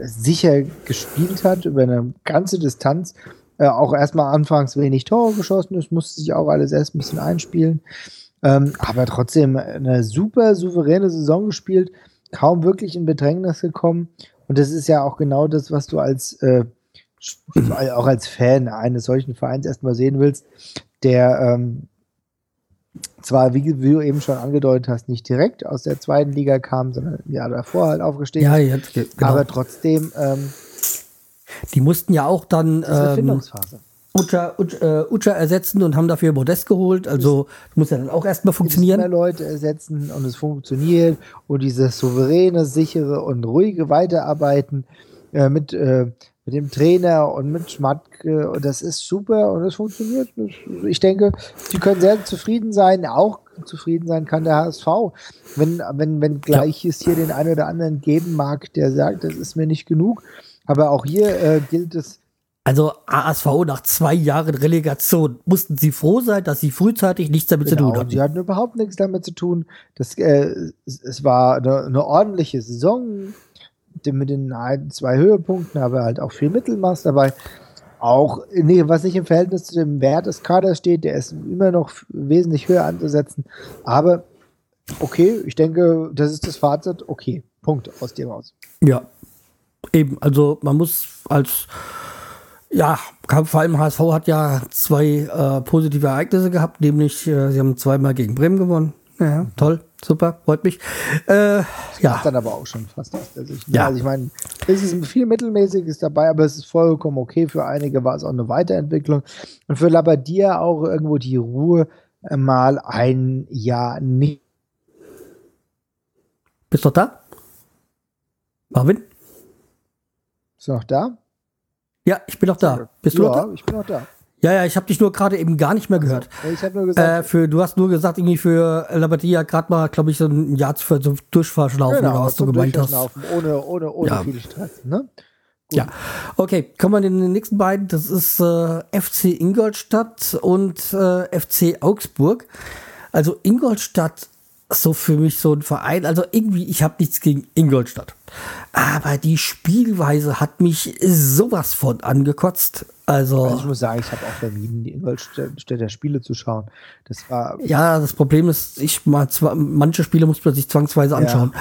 sicher gespielt hat über eine ganze Distanz äh, auch erstmal anfangs wenig Tore geschossen das musste sich auch alles erst ein bisschen einspielen. Ähm, aber trotzdem eine super souveräne Saison gespielt, kaum wirklich in Bedrängnis gekommen. Und das ist ja auch genau das, was du als äh, auch als Fan eines solchen Vereins erstmal sehen willst, der ähm, zwar, wie, wie, du eben schon angedeutet hast, nicht direkt aus der zweiten Liga kam, sondern ja davor halt aufgestiegen. Ja, jetzt, genau. Aber trotzdem ähm, die mussten ja auch dann ähm, Ucha, Ucha, Ucha ersetzen und haben dafür Modest geholt. Also das muss ja dann auch erstmal funktionieren. Mehr Leute ersetzen und es funktioniert und dieses souveräne, sichere und ruhige Weiterarbeiten äh, mit, äh, mit dem Trainer und mit Schmatke und das ist super und es funktioniert. Ich denke, die können sehr zufrieden sein. Auch zufrieden sein kann der HSV. Wenn, wenn, wenn gleich es hier den einen oder anderen geben mag, der sagt, das ist mir nicht genug aber auch hier äh, gilt es. Also ASV nach zwei Jahren Relegation mussten sie froh sein, dass sie frühzeitig nichts damit genau, zu tun hatten. Sie hatten überhaupt nichts damit zu tun. Das, äh, es, es, war eine, eine, ordentliche Saison mit den ein, zwei Höhepunkten, aber halt auch viel Mittelmaß dabei. Auch, nee, was nicht im Verhältnis zu dem Wert des Kaders steht, der ist immer noch wesentlich höher anzusetzen. Aber okay, ich denke, das ist das Fazit. Okay, Punkt aus dem aus. Ja, Eben, also man muss als ja, vor allem HSV hat ja zwei äh, positive Ereignisse gehabt, nämlich äh, sie haben zweimal gegen Bremen gewonnen. Ja, toll, super, freut mich. Äh, ja. dann aber auch schon fast aus der Sicht. Ja. Also ich meine, es ist viel Mittelmäßiges dabei, aber es ist vollkommen okay. Für einige war es auch eine Weiterentwicklung. Und für Labadia auch irgendwo die Ruhe, äh, mal ein Jahr nicht. Bist du da? Marvin? Bist du noch da? Ja, ich bin noch da. Bist du ja, noch da? ich bin noch da. Ja, ja, ich habe dich nur gerade eben gar nicht mehr gehört. Ich habe nur gesagt, äh, für, du hast nur gesagt, irgendwie für Labadia gerade mal, glaube ich, so ein Jahr für so Durchfahrschlaufen genau, oder was du gemeint hast. Ohne, ohne, ohne ja. viel Stress. Ne? Ja, okay, kommen wir in den nächsten beiden. Das ist äh, FC Ingolstadt und äh, FC Augsburg. Also Ingolstadt so für mich so ein Verein. Also irgendwie, ich habe nichts gegen Ingolstadt. Aber die Spielweise hat mich sowas von angekotzt. Also, also ich muss sagen, ich habe auch vermieden, die Ingolstädter Spiele zu schauen. Das war. Ja, das Problem ist, ich mal manche Spiele muss man sich zwangsweise anschauen. Ja.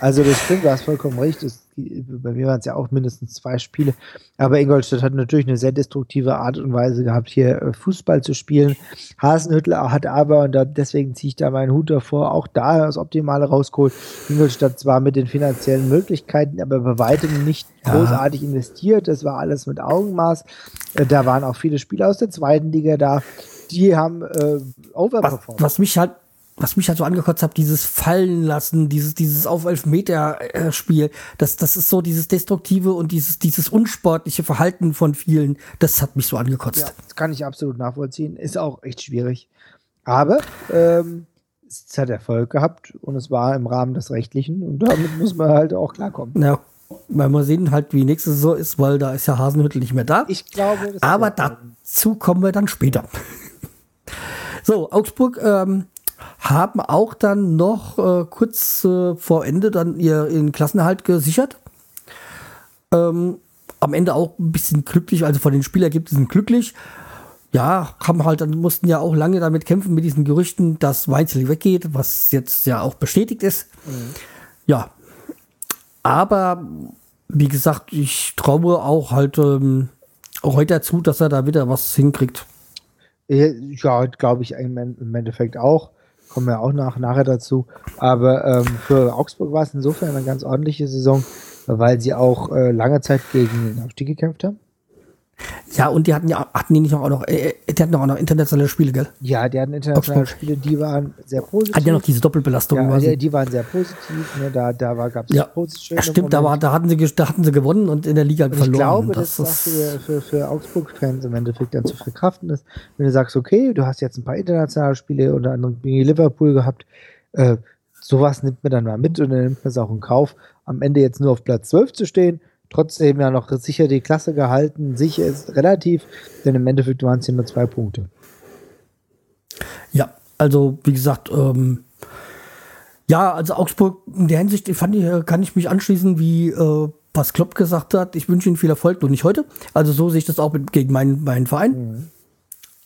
Also das stimmt, du hast vollkommen recht. Bei mir waren es ja auch mindestens zwei Spiele. Aber Ingolstadt hat natürlich eine sehr destruktive Art und Weise gehabt, hier äh, Fußball zu spielen. Hasenhüttler hat aber, und da, deswegen ziehe ich da meinen Hut davor, auch da das Optimale rausgeholt. Ingolstadt zwar mit den finanziellen Möglichkeiten, aber bei weitem nicht ja. großartig investiert. Das war alles mit Augenmaß. Äh, da waren auch viele Spieler aus der zweiten Liga da. Die haben äh, overperformed. Was, was mich halt was mich halt so angekotzt hat, dieses Fallen lassen, dieses, dieses auf Elfmeter-Spiel, das, das ist so dieses Destruktive und dieses, dieses unsportliche Verhalten von vielen, das hat mich so angekotzt. Ja, das kann ich absolut nachvollziehen. Ist auch echt schwierig. Aber ähm, es hat Erfolg gehabt und es war im Rahmen des Rechtlichen und damit muss man halt auch klarkommen. Ja, weil wir sehen halt, wie nächste Saison ist, weil da ist ja Hasenhüttel nicht mehr da. Ich glaube, Aber dazu kommen wir dann später. so, Augsburg ähm, haben auch dann noch äh, kurz äh, vor Ende dann ihren Klassenerhalt gesichert. Ähm, am Ende auch ein bisschen glücklich, also von den Spielergebnissen glücklich. Ja, haben halt dann mussten ja auch lange damit kämpfen mit diesen Gerüchten, dass Weinzel weggeht, was jetzt ja auch bestätigt ist. Mhm. Ja, aber wie gesagt, ich traue auch halt ähm, heute dazu, dass er da wieder was hinkriegt. Ja, glaube ich im Endeffekt auch kommen wir auch nach, nachher dazu. Aber ähm, für Augsburg war es insofern eine ganz ordentliche Saison, weil sie auch äh, lange Zeit gegen den Abstieg gekämpft haben. Ja, und die hatten ja, hatten die nicht auch noch, äh, äh, die hatten auch noch internationale Spiele, gell? Ja, die hatten internationale Augsburg. Spiele, die waren sehr positiv. Hatten ja noch diese Doppelbelastung. Ja, die, die, waren sehr positiv, ne? da, da gab es ja. positiv. Stimmt, da, war, da, hatten sie, da hatten sie gewonnen und in der Liga und verloren. Ich glaube, das das für, für, für Augsburg-Fans im Endeffekt dann zu verkraften ist, wenn du sagst, okay, du hast jetzt ein paar internationale Spiele, unter anderem gegen Liverpool gehabt, äh, sowas nimmt man dann mal mit und dann nimmt man es auch in Kauf, am Ende jetzt nur auf Platz 12 zu stehen trotzdem ja noch sicher die Klasse gehalten. Sicher ist relativ, denn im Endeffekt waren es ja nur zwei Punkte. Ja, also wie gesagt, ähm, ja, also Augsburg in der Hinsicht fand ich, kann ich mich anschließen, wie äh, was Klopp gesagt hat. Ich wünsche Ihnen viel Erfolg, nur nicht heute. Also so sehe ich das auch mit, gegen meinen, meinen Verein. Mhm.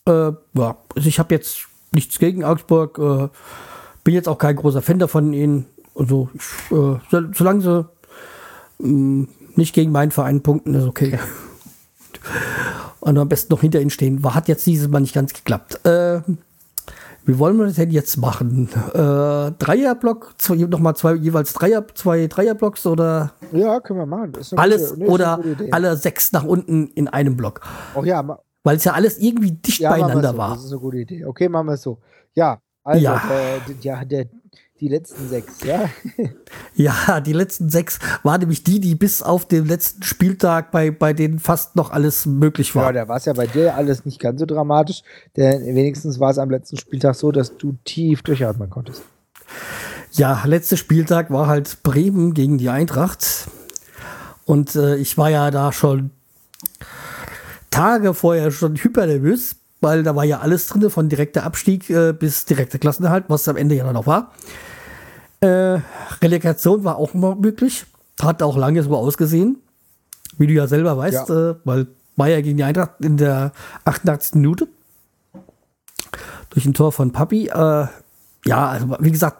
Äh, ja, also ich habe jetzt nichts gegen Augsburg. Äh, bin jetzt auch kein großer Fan davon ihnen. Also ich, äh, solange sie mm, nicht gegen meinen Verein punkten, ist okay. Und am besten noch hinter ihnen stehen. War, hat jetzt dieses Mal nicht ganz geklappt. Äh, wie wollen wir das denn jetzt machen? Äh, Dreierblock, nochmal zwei, jeweils Dreier, zwei Dreierblocks oder? Ja, können wir machen. alles gute, nee, oder alle sechs nach unten in einem Block. Auch ja. Weil es ja alles irgendwie dicht ja, beieinander so. war. Das ist eine gute Idee. Okay, machen wir es so. Ja, also ja. Der, der, der, die letzten sechs, ja? ja, die letzten sechs waren nämlich die, die bis auf den letzten Spieltag bei, bei denen fast noch alles möglich war. Ja, da war es ja bei dir alles nicht ganz so dramatisch, denn wenigstens war es am letzten Spieltag so, dass du tief durchatmen konntest. Ja, letzter Spieltag war halt Bremen gegen die Eintracht. Und äh, ich war ja da schon Tage vorher schon hypernervös, weil da war ja alles drin, von direkter Abstieg äh, bis direkter Klassenerhalt, was am Ende ja dann auch war. Äh, Relegation war auch immer möglich. Hat auch lange so ausgesehen. Wie du ja selber weißt, ja. Äh, weil Bayern gegen die Eintracht in der 88. Minute. Durch ein Tor von Papi. Äh, ja, also wie gesagt,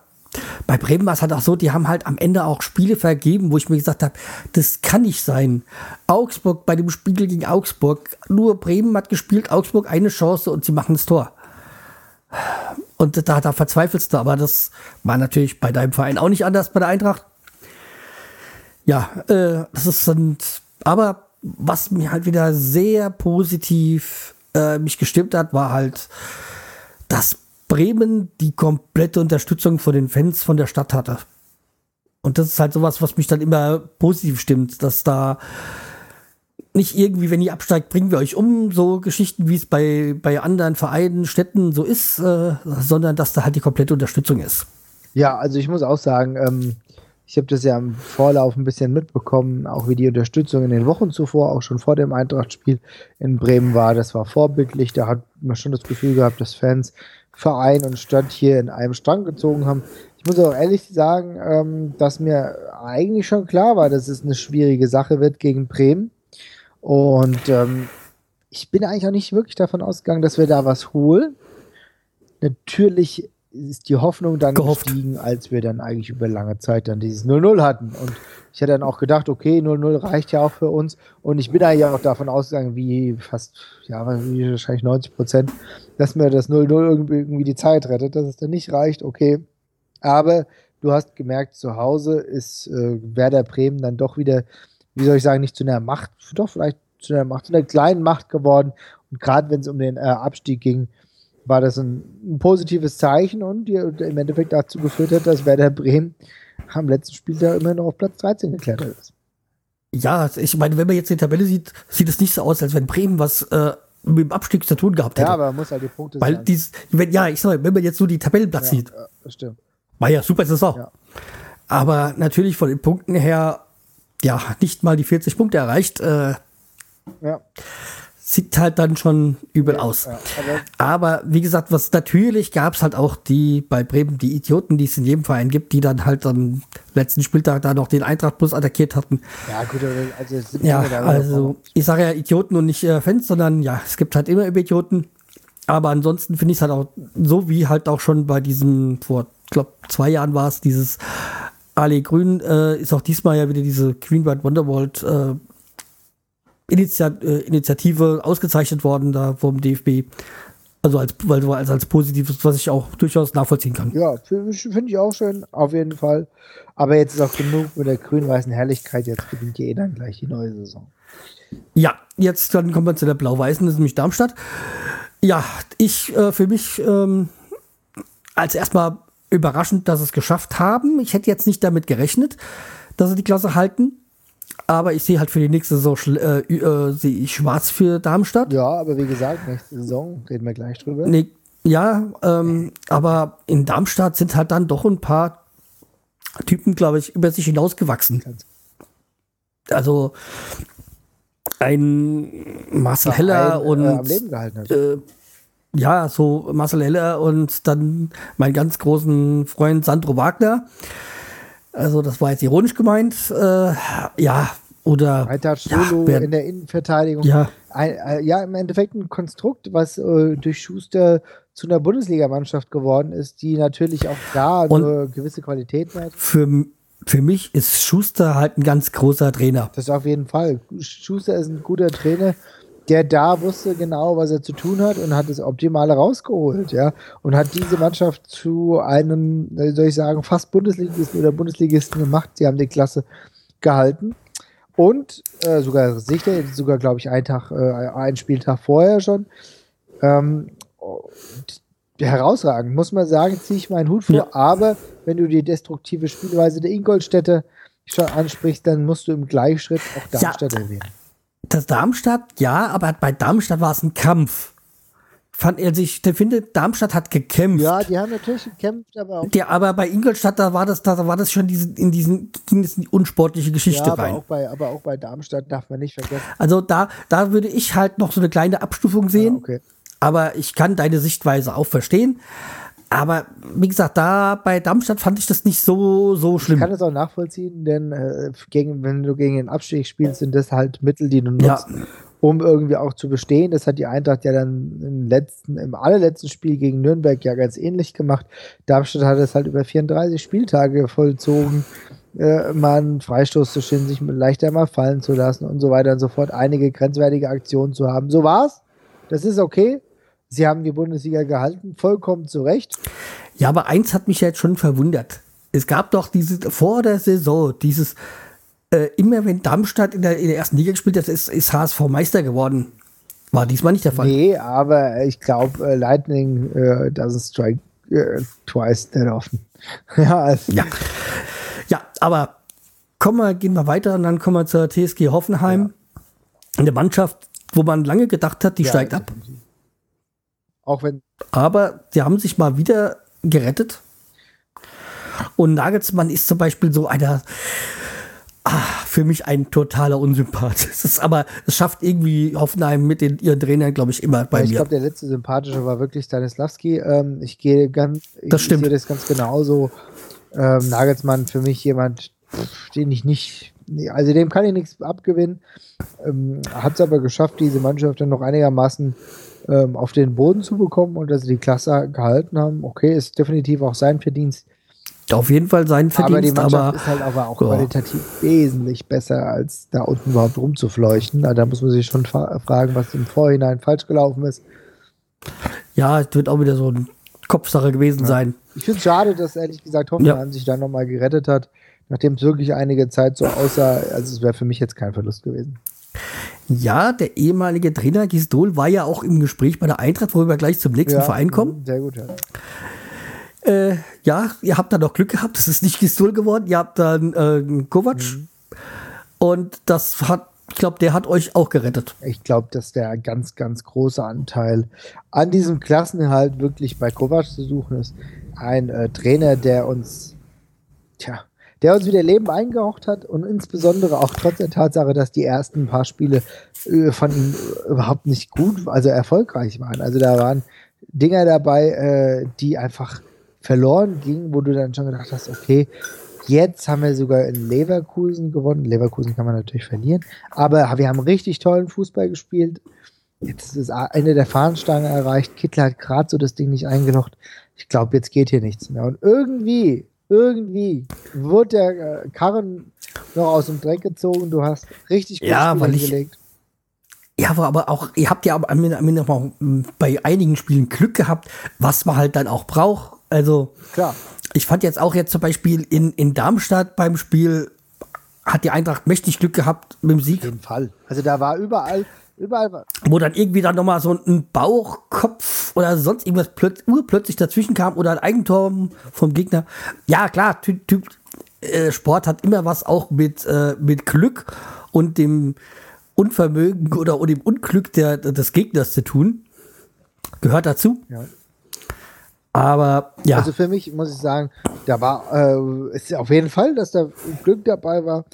bei Bremen war es halt auch so, die haben halt am Ende auch Spiele vergeben, wo ich mir gesagt habe, das kann nicht sein. Augsburg bei dem Spiel gegen Augsburg, nur Bremen hat gespielt, Augsburg eine Chance und sie machen das Tor. Und da, da verzweifelst du, aber das war natürlich bei deinem Verein auch nicht anders bei der Eintracht. Ja, äh, das ist dann, aber was mir halt wieder sehr positiv äh, mich gestimmt hat, war halt, dass Bremen die komplette Unterstützung von den Fans von der Stadt hatte. Und das ist halt sowas, was mich dann immer positiv stimmt, dass da nicht irgendwie, wenn ihr absteigt, bringen wir euch um, so Geschichten, wie es bei, bei anderen Vereinen, Städten so ist, äh, sondern dass da halt die komplette Unterstützung ist. Ja, also ich muss auch sagen, ähm, Ich habe das ja im Vorlauf ein bisschen mitbekommen, auch wie die Unterstützung in den Wochen zuvor, auch schon vor dem Eintracht-Spiel in Bremen war. Das war vorbildlich. Da hat man schon das Gefühl gehabt, dass Fans Verein und Stadt hier in einem Strang gezogen haben. Ich muss auch ehrlich sagen, ähm, dass mir eigentlich schon klar war, dass es eine schwierige Sache wird gegen Bremen. Und ähm, ich bin eigentlich auch nicht wirklich davon ausgegangen, dass wir da was holen. Natürlich ist die Hoffnung dann Gehofft. gestiegen, als wir dann eigentlich über lange Zeit dann dieses 0-0 hatten. Und ich hätte dann auch gedacht, okay, 0-0 reicht ja auch für uns. Und ich bin eigentlich auch davon ausgegangen, wie fast, ja, wie wahrscheinlich 90 Prozent, dass mir das 0-0 irgendwie, irgendwie die Zeit rettet, dass es dann nicht reicht, okay. Aber du hast gemerkt, zu Hause ist äh, Werder Bremen dann doch wieder, wie soll ich sagen, nicht zu einer Macht, doch vielleicht zu einer Macht, zu einer kleinen Macht geworden. Und gerade wenn es um den äh, Abstieg ging, war das ein, ein positives Zeichen und die, im Endeffekt dazu geführt hat, dass Werder Bremen am letzten Spiel da immer noch auf Platz 13 geklettert ist. Ja, ich meine, wenn man jetzt die Tabelle sieht, sieht es nicht so aus, als wenn Bremen was äh, mit dem Abstieg zu tun gehabt hätte. Ja, aber man muss halt die Punkte Weil sein. Dies, wenn, ja, ich sag mal, wenn man jetzt so die Tabellenplatz ja, sieht, das stimmt. war ja super Saison. Ja. Aber natürlich von den Punkten her, ja, nicht mal die 40 Punkte erreicht. Äh, ja sieht halt dann schon übel ja, aus. Ja, aber, aber, wie gesagt, was natürlich gab es halt auch die bei Bremen die Idioten, die es in jedem Verein gibt, die dann halt am letzten Spieltag da noch den Eintracht Plus attackiert hatten. Ja, gut, also, ja, also ich sage ja Idioten und nicht äh, Fans, sondern ja, es gibt halt immer Idioten. Aber ansonsten finde ich es halt auch so wie halt auch schon bei diesem, vor, glaube zwei Jahren war es, dieses Ali Grün, äh, ist auch diesmal ja wieder diese Queen White Wonderworld äh, Initiat äh, Initiative ausgezeichnet worden da vom DFB. Also als, als, als positives, was ich auch durchaus nachvollziehen kann. Ja, finde ich auch schön, auf jeden Fall. Aber jetzt ist auch genug mit der grün-weißen Herrlichkeit. Jetzt beginnt ja eh dann gleich die neue Saison. Ja, jetzt dann kommen wir zu der blau-weißen, das ist nämlich Darmstadt. Ja, ich äh, für mich ähm, als erstmal überraschend, dass sie es geschafft haben. Ich hätte jetzt nicht damit gerechnet, dass sie die Klasse halten. Aber ich sehe halt für die nächste Saison äh, äh, sehe ich schwarz für Darmstadt. Ja, aber wie gesagt, nächste Saison reden wir gleich drüber. Nee, ja, ähm, aber in Darmstadt sind halt dann doch ein paar Typen, glaube ich, über sich hinausgewachsen. Also ein Marcel Heller ein, und äh, ja, so Marcel Heller und dann mein ganz großen Freund Sandro Wagner. Also das war jetzt ironisch gemeint. Äh, ja, oder Weiter Solo ja, in der Innenverteidigung. Ja. Ein, äh, ja, im Endeffekt ein Konstrukt, was äh, durch Schuster zu einer Bundesligamannschaft geworden ist, die natürlich auch da eine gewisse Qualität hat. Für, für mich ist Schuster halt ein ganz großer Trainer. Das auf jeden Fall. Schuster ist ein guter Trainer der da wusste genau, was er zu tun hat und hat das Optimale rausgeholt, ja. Und hat diese Mannschaft zu einem, soll ich sagen, fast Bundesligisten oder Bundesligisten gemacht. Sie haben die Klasse gehalten. Und äh, sogar sicher, sogar glaube ich einen Tag, äh, einen Spieltag vorher schon. Ähm, herausragend, muss man sagen, ziehe ich meinen Hut vor. Ja. Aber wenn du die destruktive Spielweise der Ingolstädter schon ansprichst, dann musst du im Gleichschritt auch Darmstadt ja. erwähnen das Darmstadt, ja, aber bei Darmstadt war es ein Kampf. Fand er sich, der findet, Darmstadt hat gekämpft. Ja, die haben natürlich gekämpft, aber auch. Der, aber bei Ingolstadt, da war das, da war das schon diese, in diesen, ging es in die unsportliche Geschichte ja, aber rein. Auch bei, aber auch bei Darmstadt darf man nicht vergessen. Also da, da würde ich halt noch so eine kleine Abstufung sehen. Ja, okay. Aber ich kann deine Sichtweise auch verstehen. Aber wie gesagt, da bei Darmstadt fand ich das nicht so, so schlimm. Ich kann das auch nachvollziehen, denn äh, gegen, wenn du gegen den Abstieg spielst, sind das halt Mittel, die du nutzt, ja. um irgendwie auch zu bestehen. Das hat die Eintracht ja dann im letzten, im allerletzten Spiel gegen Nürnberg ja ganz ähnlich gemacht. Darmstadt hat es halt über 34 Spieltage vollzogen, äh, mal einen Freistoß zu stehen, sich leichter mal fallen zu lassen und so weiter und so fort, einige grenzwertige Aktionen zu haben. So war's. Das ist okay. Sie haben die Bundesliga gehalten, vollkommen zu Recht. Ja, aber eins hat mich jetzt schon verwundert. Es gab doch diese vor der Saison dieses äh, immer wenn Darmstadt in der, in der ersten Liga gespielt hat, ist, ist HSV Meister geworden. War diesmal nicht der Fall. Nee, aber ich glaube, äh, Lightning äh, doesn't strike äh, twice that often. ja, also. ja. ja, aber kommen wir, gehen wir weiter und dann kommen wir zur TSG Hoffenheim. Ja. Eine Mannschaft, wo man lange gedacht hat, die ja, steigt ab. Auch wenn. Aber sie haben sich mal wieder gerettet. Und Nagelsmann ist zum Beispiel so einer, ah, für mich ein totaler Unsympath. Es ist aber, es schafft irgendwie Hoffenheim mit den, ihren Trainern, glaube ich, immer bei ja, ich mir. Ich glaube, der letzte sympathische war wirklich Stanislavski. Ähm, ich gehe ganz, das ich, stimmt. sehe das ganz genauso. Ähm, Nagelsmann für mich jemand, den ich nicht, also dem kann ich nichts abgewinnen. Ähm, Hat es aber geschafft, diese Mannschaft dann noch einigermaßen ähm, auf den Boden zu bekommen und dass sie die Klasse gehalten haben. Okay, ist definitiv auch sein Verdienst. Auf jeden Fall sein Verdienst, aber die Mannschaft aber, ist halt aber auch ja. qualitativ wesentlich besser, als da unten überhaupt rumzufleuchten. Da muss man sich schon fragen, was im Vorhinein falsch gelaufen ist. Ja, es wird auch wieder so eine Kopfsache gewesen ja. sein. Ich finde es schade, dass ehrlich gesagt Hoffenheim ja. sich da nochmal gerettet hat, nachdem es wirklich einige Zeit so aussah, also es wäre für mich jetzt kein Verlust gewesen. Ja, der ehemalige Trainer Gisdol war ja auch im Gespräch bei der Eintracht, wo wir gleich zum nächsten ja, Verein kommen. Sehr gut, ja. Äh, ja, ihr habt da noch Glück gehabt, das ist nicht Gisdol geworden. Ihr habt dann äh, Kovac. Mhm. Und das hat, ich glaube, der hat euch auch gerettet. Ich glaube, dass der ganz, ganz große Anteil an diesem Klassenerhalt wirklich bei Kovac zu suchen ist. Ein äh, Trainer, der uns, tja, der uns wieder Leben eingehaucht hat und insbesondere auch trotz der Tatsache, dass die ersten paar Spiele äh, von ihm überhaupt nicht gut, also erfolgreich waren. Also da waren Dinger dabei, äh, die einfach verloren gingen, wo du dann schon gedacht hast, okay, jetzt haben wir sogar in Leverkusen gewonnen. Leverkusen kann man natürlich verlieren, aber wir haben richtig tollen Fußball gespielt. Jetzt ist das Ende der Fahnenstange erreicht. Kittler hat gerade so das Ding nicht eingelocht. Ich glaube, jetzt geht hier nichts mehr. Und irgendwie irgendwie wurde der äh, Karren noch aus dem Dreck gezogen. Du hast richtig gut ja, weil ich, gelegt. Ja, aber auch, ihr habt ja bei einigen Spielen Glück gehabt, was man halt dann auch braucht. Also, Klar. ich fand jetzt auch jetzt zum Beispiel in, in Darmstadt beim Spiel hat die Eintracht mächtig Glück gehabt mit dem Sieg. Auf jeden Fall. Also da war überall, überall. Wo dann irgendwie dann nochmal so ein Bauchkopf oder sonst irgendwas plöt urplötzlich dazwischen kam oder ein Eigentor vom Gegner. Ja, klar, Typ, typ äh, Sport hat immer was auch mit, äh, mit Glück und dem Unvermögen oder dem Unglück der, des Gegners zu tun. Gehört dazu. Ja. Aber ja. Also für mich muss ich sagen, da war äh, ist auf jeden Fall, dass da Glück dabei war.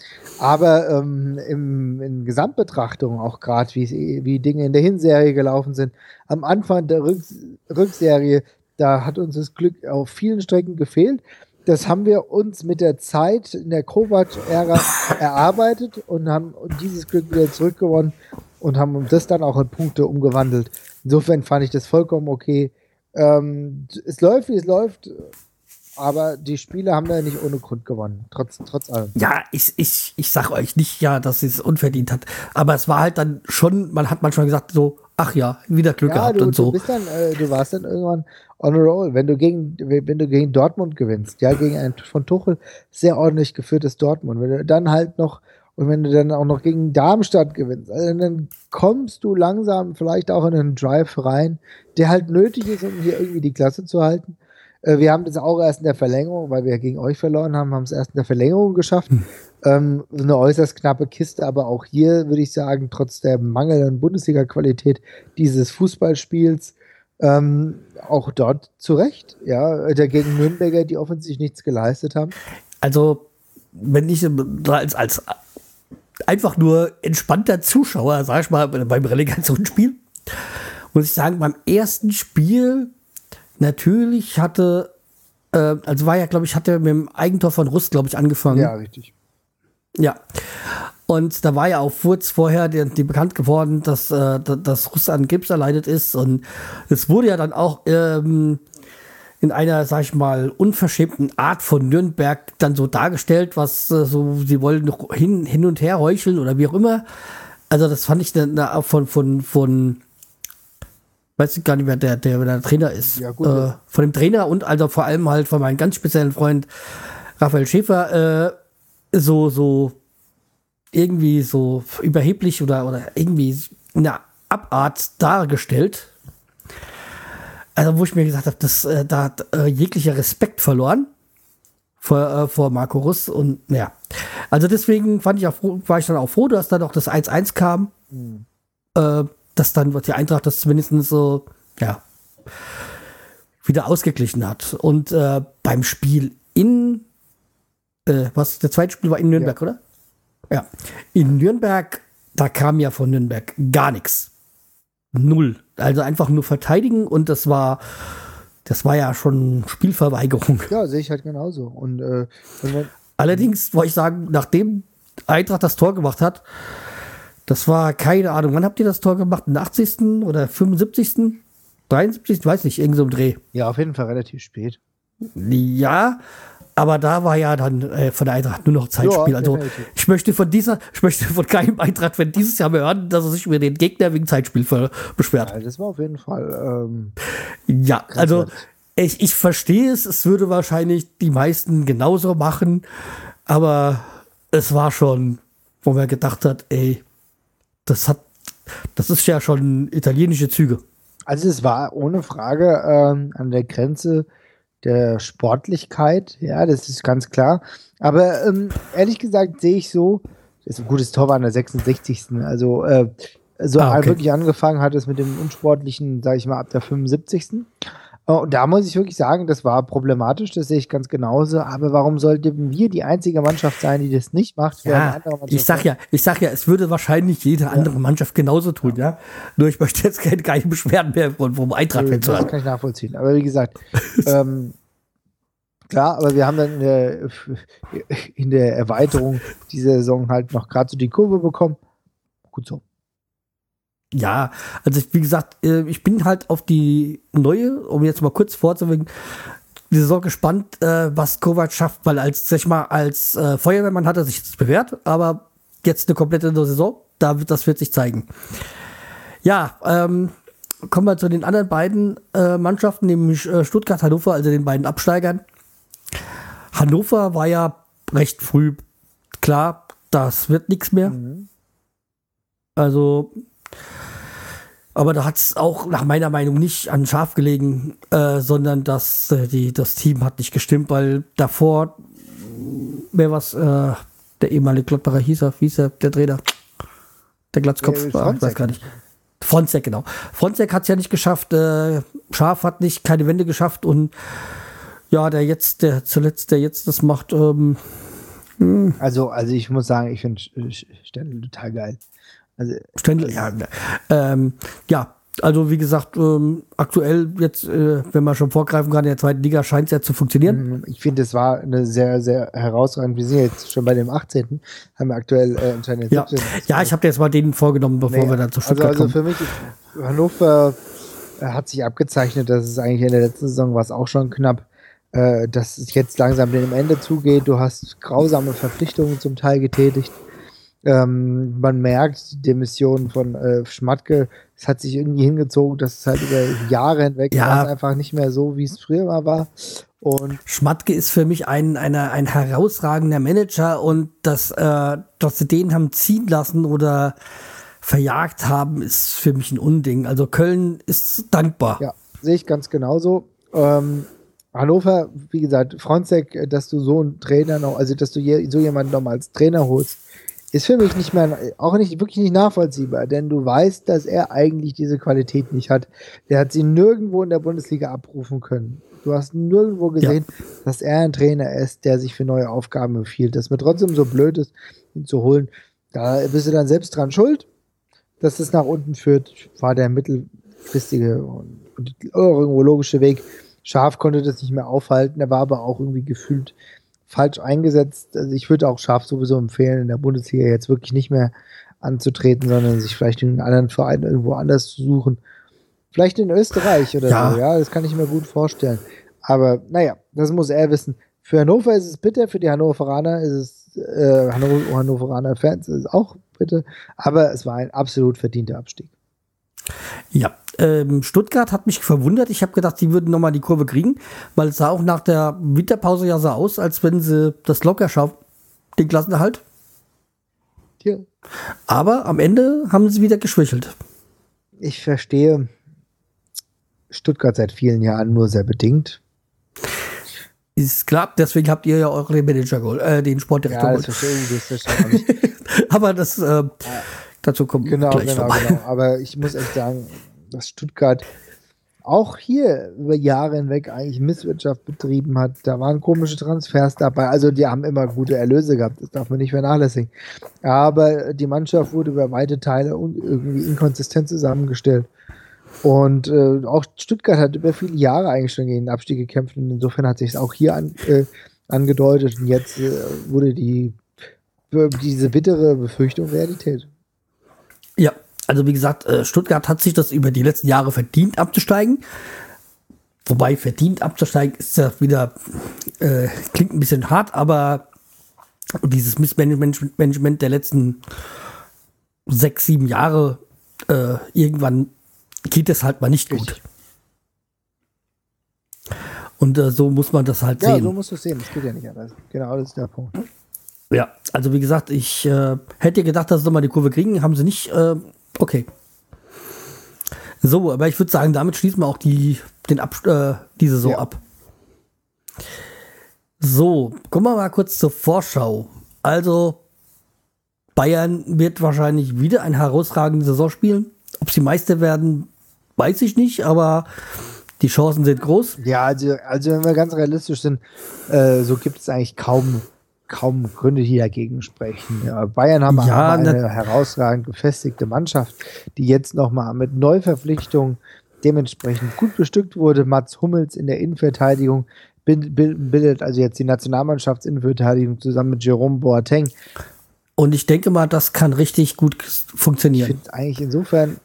Aber ähm, im, in Gesamtbetrachtung auch gerade, wie, wie Dinge in der Hinserie gelaufen sind, am Anfang der Rück, Rückserie, da hat uns das Glück auf vielen Strecken gefehlt. Das haben wir uns mit der Zeit in der Kovac-Ära erarbeitet und haben dieses Glück wieder zurückgewonnen und haben das dann auch in Punkte umgewandelt. Insofern fand ich das vollkommen okay ähm, es läuft, wie es läuft, aber die Spiele haben ja nicht ohne Grund gewonnen, trotz, trotz allem. Ja, ich, ich, ich sag euch nicht ja, dass es unverdient hat, aber es war halt dann schon, man hat manchmal gesagt, so, ach ja, wieder Glück ja, gehabt du, und so. Du, dann, äh, du warst dann irgendwann on a roll. Wenn du gegen, wenn du gegen Dortmund gewinnst, ja, gegen ein von Tuchel sehr ordentlich geführtes Dortmund, wenn du dann halt noch und wenn du dann auch noch gegen Darmstadt gewinnst, also dann kommst du langsam vielleicht auch in einen Drive rein, der halt nötig ist, um hier irgendwie die Klasse zu halten. Äh, wir haben das auch erst in der Verlängerung, weil wir gegen euch verloren haben, haben es erst in der Verlängerung geschafft. Hm. Ähm, eine äußerst knappe Kiste, aber auch hier würde ich sagen, trotz der mangelnden Bundesliga-Qualität dieses Fußballspiels, ähm, auch dort zu Recht, ja, dagegen Nürnberger, die offensichtlich nichts geleistet haben. Also, wenn ich als, als einfach nur entspannter Zuschauer, sag ich mal, beim Relegationsspiel. Muss ich sagen, beim ersten Spiel natürlich hatte, äh, also war ja, glaube ich, hatte mit dem Eigentor von Rust, glaube ich, angefangen. Ja, richtig. Ja. Und da war ja auch kurz vorher die, die bekannt geworden, dass, äh, dass Russ an Gips erleidet ist. Und es wurde ja dann auch ähm, in einer, sag ich mal, unverschämten Art von Nürnberg dann so dargestellt, was äh, so, sie wollen noch hin, hin und her heucheln oder wie auch immer. Also das fand ich dann auch von, von, von, weiß ich gar nicht, wer der, der, der Trainer ist. Ja, gut, äh, von dem Trainer und also vor allem halt von meinem ganz speziellen Freund Raphael Schäfer, äh, so, so irgendwie so überheblich oder, oder irgendwie eine Abart dargestellt also wo ich mir gesagt habe, dass äh, da hat äh, jeglicher Respekt verloren vor, äh, vor Marco Russ und ja. Also deswegen fand ich auch froh, war ich dann auch froh, dass dann auch das 1-1 kam. Mhm. Äh, dass dann die Eintracht das zumindest so, ja, wieder ausgeglichen hat. Und äh, beim Spiel in, äh, was, der zweite Spiel war in Nürnberg, ja. oder? Ja. In Nürnberg, da kam ja von Nürnberg gar nichts. Null. Also einfach nur verteidigen und das war, das war ja schon Spielverweigerung. Ja, sehe ich halt genauso. Und, äh, Allerdings wollte ich sagen, nachdem Eintracht das Tor gemacht hat, das war keine Ahnung, wann habt ihr das Tor gemacht? In 80. oder 75. 73. weiß nicht, irgend so ein Dreh. Ja, auf jeden Fall relativ spät. Ja, aber da war ja dann äh, von der Eintracht nur noch Zeitspiel. Ja, also ich möchte von dieser, ich möchte von keinem Eintracht, wenn dieses Jahr mehr hören, dass er sich über den Gegner wegen Zeitspiel beschwert. Ja, das war auf jeden Fall. Ähm, ja, also ich, ich verstehe es, es würde wahrscheinlich die meisten genauso machen, aber es war schon, wo man gedacht hat, ey, das hat, das ist ja schon italienische Züge. Also es war ohne Frage ähm, an der Grenze der Sportlichkeit, ja, das ist ganz klar. Aber ähm, ehrlich gesagt sehe ich so, das ist ein gutes Tor war an der 66. Also äh, so ah, okay. wirklich angefangen hat es mit dem unsportlichen, sage ich mal, ab der 75. Oh, und da muss ich wirklich sagen, das war problematisch, das sehe ich ganz genauso. Aber warum sollten wir die einzige Mannschaft sein, die das nicht macht? Ja, ich sag ja, ich sag ja, es würde wahrscheinlich jede ja. andere Mannschaft genauso tun, ja. Nur ich möchte jetzt keine, keine Beschwerden mehr von, vom Eintracht ja, Das kann ich nachvollziehen. Aber wie gesagt, ähm, klar, aber wir haben dann in der, in der Erweiterung dieser Saison halt noch gerade so die Kurve bekommen. Gut so. Ja, also wie gesagt, äh, ich bin halt auf die neue, um jetzt mal kurz vorzuwirken, die Saison gespannt, äh, was Kovac schafft, weil als, sag ich mal, als äh, Feuerwehrmann hat er sich jetzt bewährt, aber jetzt eine komplette Saison, da wird, das wird sich zeigen. Ja, ähm, kommen wir zu den anderen beiden äh, Mannschaften, nämlich äh, Stuttgart, Hannover, also den beiden Absteigern. Hannover war ja recht früh klar, das wird nichts mehr. Mhm. Also aber da hat es auch nach meiner Meinung nicht an Schaf gelegen, äh, sondern dass äh, die, das Team hat nicht gestimmt, weil davor, wer was, äh, der ehemalige Gladbacher hieß er, wie hieß er, der Trainer, der Glatzkopf, äh, ich weiß gar nicht. Fronzek, genau. Fronzek hat es ja nicht geschafft, äh, Schaf hat nicht keine Wende geschafft und ja, der jetzt, der zuletzt, der jetzt das macht, ähm, hm. also, also ich muss sagen, ich finde Stendel total geil. Also, Stendel, ja. Ähm, ja, also wie gesagt, ähm, aktuell jetzt, äh, wenn man schon vorgreifen kann, in der zweiten Liga scheint es ja zu funktionieren. Mhm, ich finde, es war eine sehr, sehr herausragende. Wir sind jetzt schon bei dem 18. Haben wir aktuell äh, anscheinend ja. 17. Ja, ich habe jetzt mal den vorgenommen, bevor nee, wir dann zu also, Stuttgart also, also kommen. für mich Hannover äh, hat sich abgezeichnet, dass es eigentlich in der letzten Saison war es auch schon knapp, äh, dass es jetzt langsam dem Ende zugeht. Du hast grausame Verpflichtungen zum Teil getätigt. Ähm, man merkt die Mission von äh, Schmatke, es hat sich irgendwie hingezogen, dass es halt über Jahre hinweg ja. einfach nicht mehr so, wie es früher mal war. Und Schmatke ist für mich ein, eine, ein herausragender Manager und dass, äh, dass sie den haben ziehen lassen oder verjagt haben, ist für mich ein Unding. Also Köln ist dankbar. Ja, sehe ich ganz genauso. Ähm, Hannover, wie gesagt, Fronzek, dass du so einen Trainer noch, also dass du so jemanden noch mal als Trainer holst, ist für mich nicht mehr, auch nicht, wirklich nicht nachvollziehbar, denn du weißt, dass er eigentlich diese Qualität nicht hat. Der hat sie nirgendwo in der Bundesliga abrufen können. Du hast nirgendwo gesehen, ja. dass er ein Trainer ist, der sich für neue Aufgaben empfiehlt. Dass mir trotzdem so blöd ist, ihn zu holen. Da bist du dann selbst dran schuld, dass es nach unten führt, war der mittelfristige und, und irgendwo logische Weg. Scharf konnte das nicht mehr aufhalten, er war aber auch irgendwie gefühlt falsch eingesetzt. Also ich würde auch Schaf sowieso empfehlen, in der Bundesliga jetzt wirklich nicht mehr anzutreten, sondern sich vielleicht in einem anderen Verein irgendwo anders zu suchen. Vielleicht in Österreich oder ja. so, ja, das kann ich mir gut vorstellen. Aber naja, das muss er wissen. Für Hannover ist es bitter, für die Hannoveraner ist es, äh, Hannover, Hannoveraner Fans ist es auch bitte, aber es war ein absolut verdienter Abstieg. Ja, ähm, Stuttgart hat mich verwundert. Ich habe gedacht, die würden nochmal die Kurve kriegen, weil es sah auch nach der Winterpause ja so aus, als wenn sie das locker schaffen, den Klassenerhalt. Ja. Aber am Ende haben sie wieder geschwächelt. Ich verstehe Stuttgart seit vielen Jahren nur sehr bedingt. Ist klar, deswegen habt ihr ja euren Manager geholt, äh, den Sportdirektor ja, das ich, das. Aber das, äh, dazu kommt genau, gleich genau, vorbei. genau. Aber ich muss echt sagen, dass Stuttgart auch hier über Jahre hinweg eigentlich Misswirtschaft betrieben hat. Da waren komische Transfers dabei. Also die haben immer gute Erlöse gehabt, das darf man nicht vernachlässigen. Aber die Mannschaft wurde über weite Teile irgendwie inkonsistent zusammengestellt. Und äh, auch Stuttgart hat über viele Jahre eigentlich schon gegen den Abstieg gekämpft und insofern hat sich es auch hier an, äh, angedeutet und jetzt äh, wurde die diese bittere Befürchtung Realität. Ja, also wie gesagt, äh, Stuttgart hat sich das über die letzten Jahre verdient abzusteigen. Wobei verdient abzusteigen ist ja wieder, äh, klingt ein bisschen hart, aber dieses Missmanagement der letzten sechs, sieben Jahre, äh, irgendwann geht es halt mal nicht gut. Und äh, so muss man das halt ja, sehen. Ja, so musst du es sehen. Das geht ja nicht anders. Genau, das ist der Punkt. Ja, also wie gesagt, ich äh, hätte gedacht, dass sie nochmal die Kurve kriegen. Haben sie nicht. Okay. So, aber ich würde sagen, damit schließen wir auch die, den Ab äh, die Saison ja. ab. So, kommen wir mal kurz zur Vorschau. Also, Bayern wird wahrscheinlich wieder eine herausragende Saison spielen. Ob sie Meister werden, weiß ich nicht, aber die Chancen sind groß. Ja, also, also wenn wir ganz realistisch sind, äh, so gibt es eigentlich kaum kaum Gründe, die dagegen sprechen. Ja, Bayern haben, ja, eine herausragend gefestigte Mannschaft, die jetzt nochmal mit Neuverpflichtungen dementsprechend gut bestückt wurde. Mats Hummels in der Innenverteidigung bildet also jetzt die Nationalmannschaftsinnenverteidigung zusammen mit Jerome Boateng. Und ich denke mal, das kann richtig gut funktionieren. Ich finde eigentlich insofern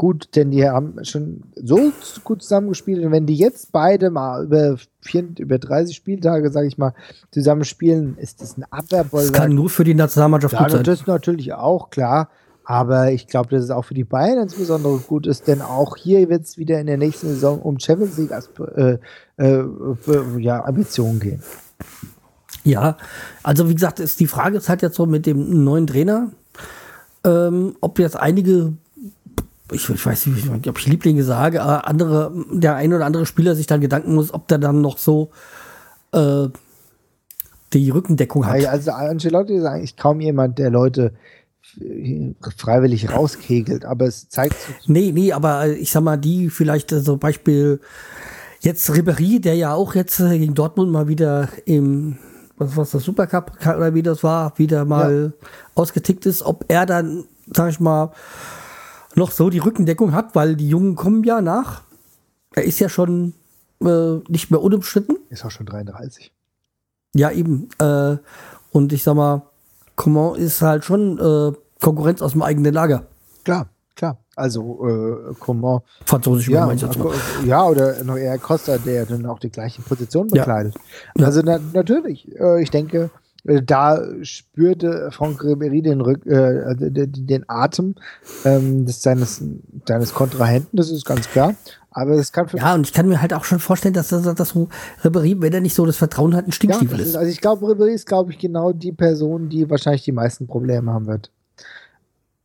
gut, denn die haben schon so gut zusammengespielt. Und wenn die jetzt beide mal über, vier, über 30 Spieltage, sage ich mal, zusammen spielen, ist das ein Abwehrbollwerk. Das kann nur für die Nationalmannschaft ja, gut sein. Das ist natürlich auch klar. Aber ich glaube, dass es auch für die Bayern insbesondere gut ist, denn auch hier wird es wieder in der nächsten Saison um Champions League äh, äh, ja, Ambitionen gehen. Ja, also wie gesagt, ist die Frage ist halt jetzt so mit dem neuen Trainer, ähm, ob jetzt einige ich, ich weiß nicht, ob ich Lieblinge sage, aber andere, der ein oder andere Spieler sich dann Gedanken muss, ob der dann noch so äh, die Rückendeckung hat. Also Ancelotti ist eigentlich kaum jemand, der Leute freiwillig rauskegelt, aber es zeigt. Nee, nee, aber ich sag mal, die vielleicht so Beispiel jetzt Ribéry, der ja auch jetzt äh, gegen Dortmund mal wieder im was war das Supercup oder wie das war, wieder mal ja. ausgetickt ist, ob er dann, sag ich mal, noch so die Rückendeckung hat, weil die Jungen kommen ja nach. Er ist ja schon äh, nicht mehr unumstritten. Ist auch schon 33. Ja, eben. Äh, und ich sag mal, Coman ist halt schon äh, Konkurrenz aus dem eigenen Lager. Klar, klar. Also äh, Coman. Französisch ja, jetzt mal. ja, oder noch eher Costa, der dann auch die gleiche Position bekleidet. Ja. Also na, natürlich. Äh, ich denke, da spürte Franck Ribéry den, Rück, äh, den Atem ähm, des seines, seines Kontrahenten, das ist ganz klar. Aber es kann Ja, und ich kann mir halt auch schon vorstellen, dass, dass, dass Ribéry, wenn er nicht so das Vertrauen hat, ein Stinkstiefel ja, ist. Also ich glaube, Ribéry ist, glaube ich, genau die Person, die wahrscheinlich die meisten Probleme haben wird.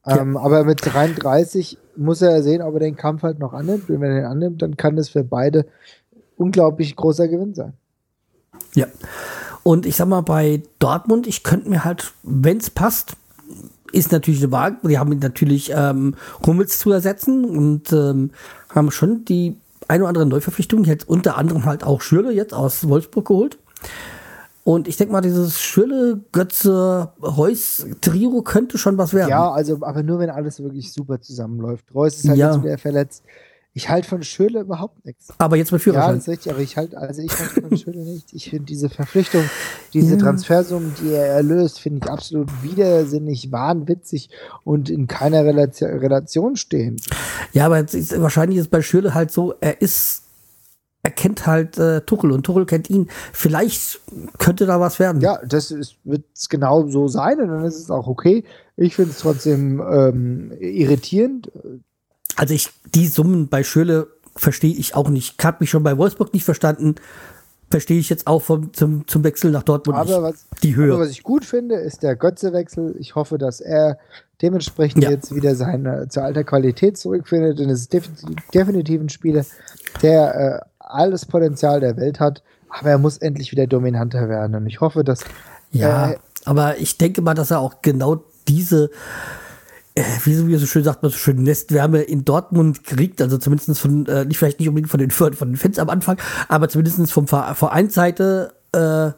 Ja. Ähm, aber mit 33 muss er sehen, ob er den Kampf halt noch annimmt. Und wenn er den annimmt, dann kann das für beide unglaublich großer Gewinn sein. Ja. Und ich sag mal, bei Dortmund, ich könnte mir halt, wenn es passt, ist natürlich eine Waage. Die haben natürlich ähm, Hummels zu ersetzen und ähm, haben schon die ein oder andere Neuverpflichtung, jetzt unter anderem halt auch Schürle jetzt aus Wolfsburg geholt. Und ich denke mal, dieses Schürle, Götze, Reus Trio könnte schon was werden. Ja, also, aber nur wenn alles wirklich super zusammenläuft. Reus ist halt ja. jetzt wieder verletzt. Ich halte von Schöle überhaupt nichts. Aber jetzt mit Führerschein. Ja, das ist richtig, aber ich halte, also ich halte von Schöle nicht. Ich finde diese Verpflichtung, diese ja. Transfersummen, die er erlöst, finde ich absolut widersinnig, wahnwitzig und in keiner Relation, Relation stehend. Ja, aber ist, wahrscheinlich ist bei Schöle halt so, er ist, er kennt halt äh, Tuchel und Tuchel kennt ihn. Vielleicht könnte da was werden. Ja, das wird genau so sein und dann ist es auch okay. Ich finde es trotzdem ähm, irritierend also ich, die Summen bei Schöle verstehe ich auch nicht. Hat mich schon bei Wolfsburg nicht verstanden. Verstehe ich jetzt auch vom, zum, zum Wechsel nach Dortmund aber was, die Höhe. Aber was ich gut finde, ist der Götze-Wechsel. Ich hoffe, dass er dementsprechend ja. jetzt wieder seine zur alter Qualität zurückfindet. Denn es ist definitiv, definitiv ein Spieler, der äh, alles Potenzial der Welt hat. Aber er muss endlich wieder dominanter werden. Und ich hoffe, dass. Ja, äh, aber ich denke mal, dass er auch genau diese äh, wie, wie so schön sagt man so schön, Nestwärme in Dortmund kriegt, also zumindest von, äh, nicht vielleicht nicht unbedingt von den, von den Fans am Anfang, aber zumindest vom Vereinsseite, äh,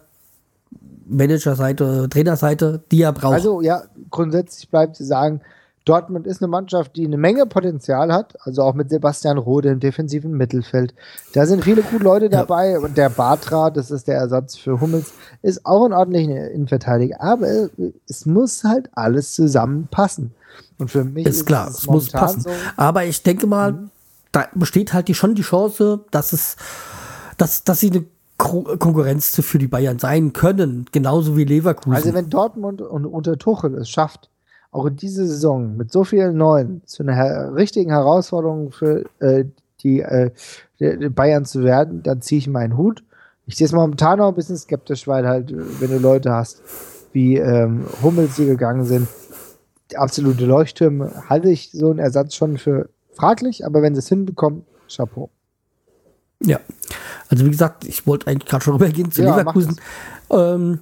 Managerseite, Trainerseite, die er braucht. Also ja, grundsätzlich bleibt zu sagen, Dortmund ist eine Mannschaft, die eine Menge Potenzial hat, also auch mit Sebastian Rode im defensiven Mittelfeld. Da sind viele gute Leute dabei ja. und der Batra, das ist der Ersatz für Hummels, ist auch ein ordentlicher Innenverteidiger, aber es muss halt alles zusammenpassen. Und für mich ist, ist klar, es, es muss passen. So aber ich denke mal, mhm. da besteht halt die, schon die Chance, dass es, dass, dass sie eine Konkurrenz für die Bayern sein können, genauso wie Leverkusen. Also wenn Dortmund unter Tuchel es schafft, auch in dieser Saison mit so vielen Neuen zu einer her richtigen Herausforderung für äh, die, äh, die, Bayern zu werden, dann ziehe ich meinen Hut. Ich sehe es momentan noch ein bisschen skeptisch, weil halt, wenn du Leute hast, wie ähm, Hummels hier gegangen sind, absolute Leuchttürme, halte ich so einen Ersatz schon für fraglich, aber wenn sie es hinbekommen, Chapeau. Ja, also wie gesagt, ich wollte eigentlich gerade schon rübergehen zu ja, Leverkusen. Ähm,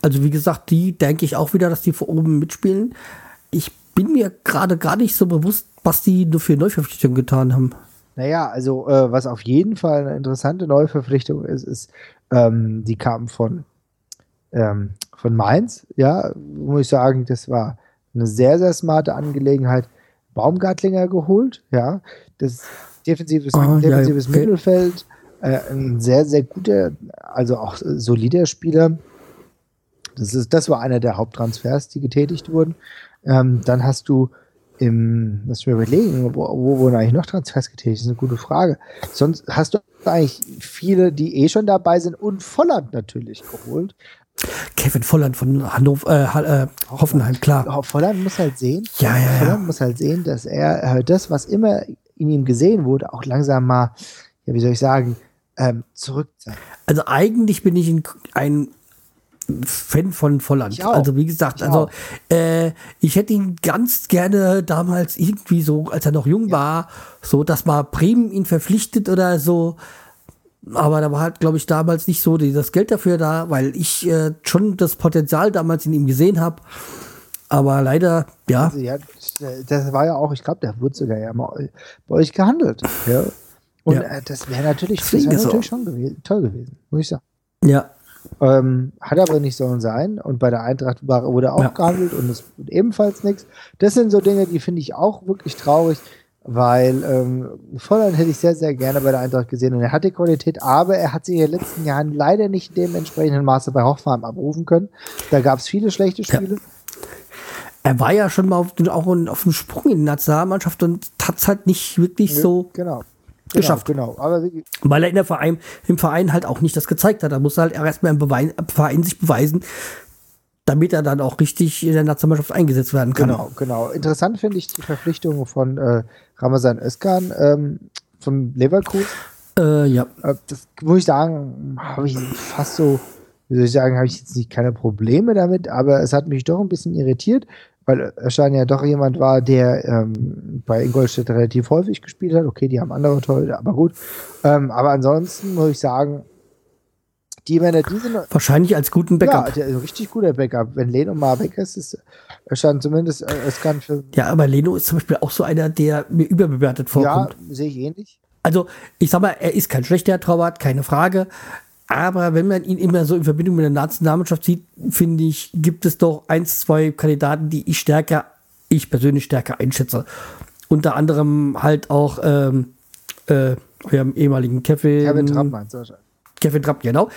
also wie gesagt, die denke ich auch wieder, dass die vor oben mitspielen. Ich bin mir gerade gar nicht so bewusst, was die nur für Neuverpflichtungen getan haben. Naja, also äh, was auf jeden Fall eine interessante Neuverpflichtung ist, ist, ähm, die kam von, ähm, von Mainz. Ja, muss ich sagen, das war eine sehr, sehr smarte Angelegenheit. Baumgartlinger geholt, ja. Das defensives, oh, defensives ja, okay. Mittelfeld, äh, ein sehr, sehr guter, also auch solider Spieler. Das, ist, das war einer der Haupttransfers, die getätigt wurden. Ähm, dann hast du im, lass mich überlegen, wo, wo wurden eigentlich noch Transfers getätigt? Das ist eine gute Frage. Sonst hast du eigentlich viele, die eh schon dabei sind und Volland natürlich geholt. Kevin Volland von Hannover, äh, äh, Hoffenheim, klar. Volland muss halt sehen, ja, ja, Volland ja. muss halt sehen, dass er äh, das, was immer in ihm gesehen wurde, auch langsam mal, ja, wie soll ich sagen, ähm, zurückzeigt. Also eigentlich bin ich ein, ein Fan von Volland. Also wie gesagt, ich also äh, ich hätte ihn ganz gerne damals irgendwie so, als er noch jung ja. war, so, dass mal Bremen ihn verpflichtet oder so. Aber da war halt, glaube ich, damals nicht so das Geld dafür da, weil ich äh, schon das Potenzial damals in ihm gesehen habe. Aber leider, ja. Also, ja. Das war ja auch, ich glaube, der wurde sogar ja mal bei euch gehandelt. Ja. Und ja. Äh, das wäre natürlich, das wär natürlich schon gewesen, toll gewesen, muss ich sagen. Ja, ähm, hat aber nicht sollen sein. Und bei der Eintracht war, wurde auch ja. gehandelt und es ebenfalls nichts. Das sind so Dinge, die finde ich auch wirklich traurig, weil ähm, Volland hätte ich sehr, sehr gerne bei der Eintracht gesehen und er hat die Qualität, aber er hat sie in den letzten Jahren leider nicht in dem entsprechenden Maße bei Hoffenheim abrufen können. Da gab es viele schlechte Spiele. Ja. Er war ja schon mal auf, auch auf dem Sprung in der Nationalmannschaft und hat es halt nicht wirklich so genau genau, geschafft. Genau, aber Weil er in der Verein, im Verein halt auch nicht das gezeigt hat. Da muss er halt erstmal im, Bewein, im Verein sich beweisen, damit er dann auch richtig in der Nationalmannschaft eingesetzt werden kann. Genau, genau. Interessant finde ich die Verpflichtung von äh, Ramazan Özkan ähm, von Leverkusen. Äh, ja. Äh, das muss ich sagen, habe ich fast so, wie soll ich sagen, habe ich jetzt nicht keine Probleme damit, aber es hat mich doch ein bisschen irritiert, weil Özcan ja doch jemand war, der ähm, bei Ingolstadt relativ häufig gespielt hat. Okay, die haben andere Torhüter, aber gut. Ähm, aber ansonsten muss ich sagen, die Männer, die sind. Wahrscheinlich als guten Backup. Ja, der richtig guter Backup. Wenn Leno mal weg ist, ist Özcan zumindest äh, es kann für. Ja, aber Leno ist zum Beispiel auch so einer, der mir überbewertet vorkommt. Ja, sehe ich ähnlich. Also, ich sag mal, er ist kein schlechter Torwart, keine Frage. Aber wenn man ihn immer so in Verbindung mit der Nationalmannschaft sieht, finde ich, gibt es doch ein, zwei Kandidaten, die ich stärker, ich persönlich stärker einschätze. Unter anderem halt auch ähm, äh, eurem ehemaligen Kevin. Kevin Trapp meinst du Kevin Trapp, genau.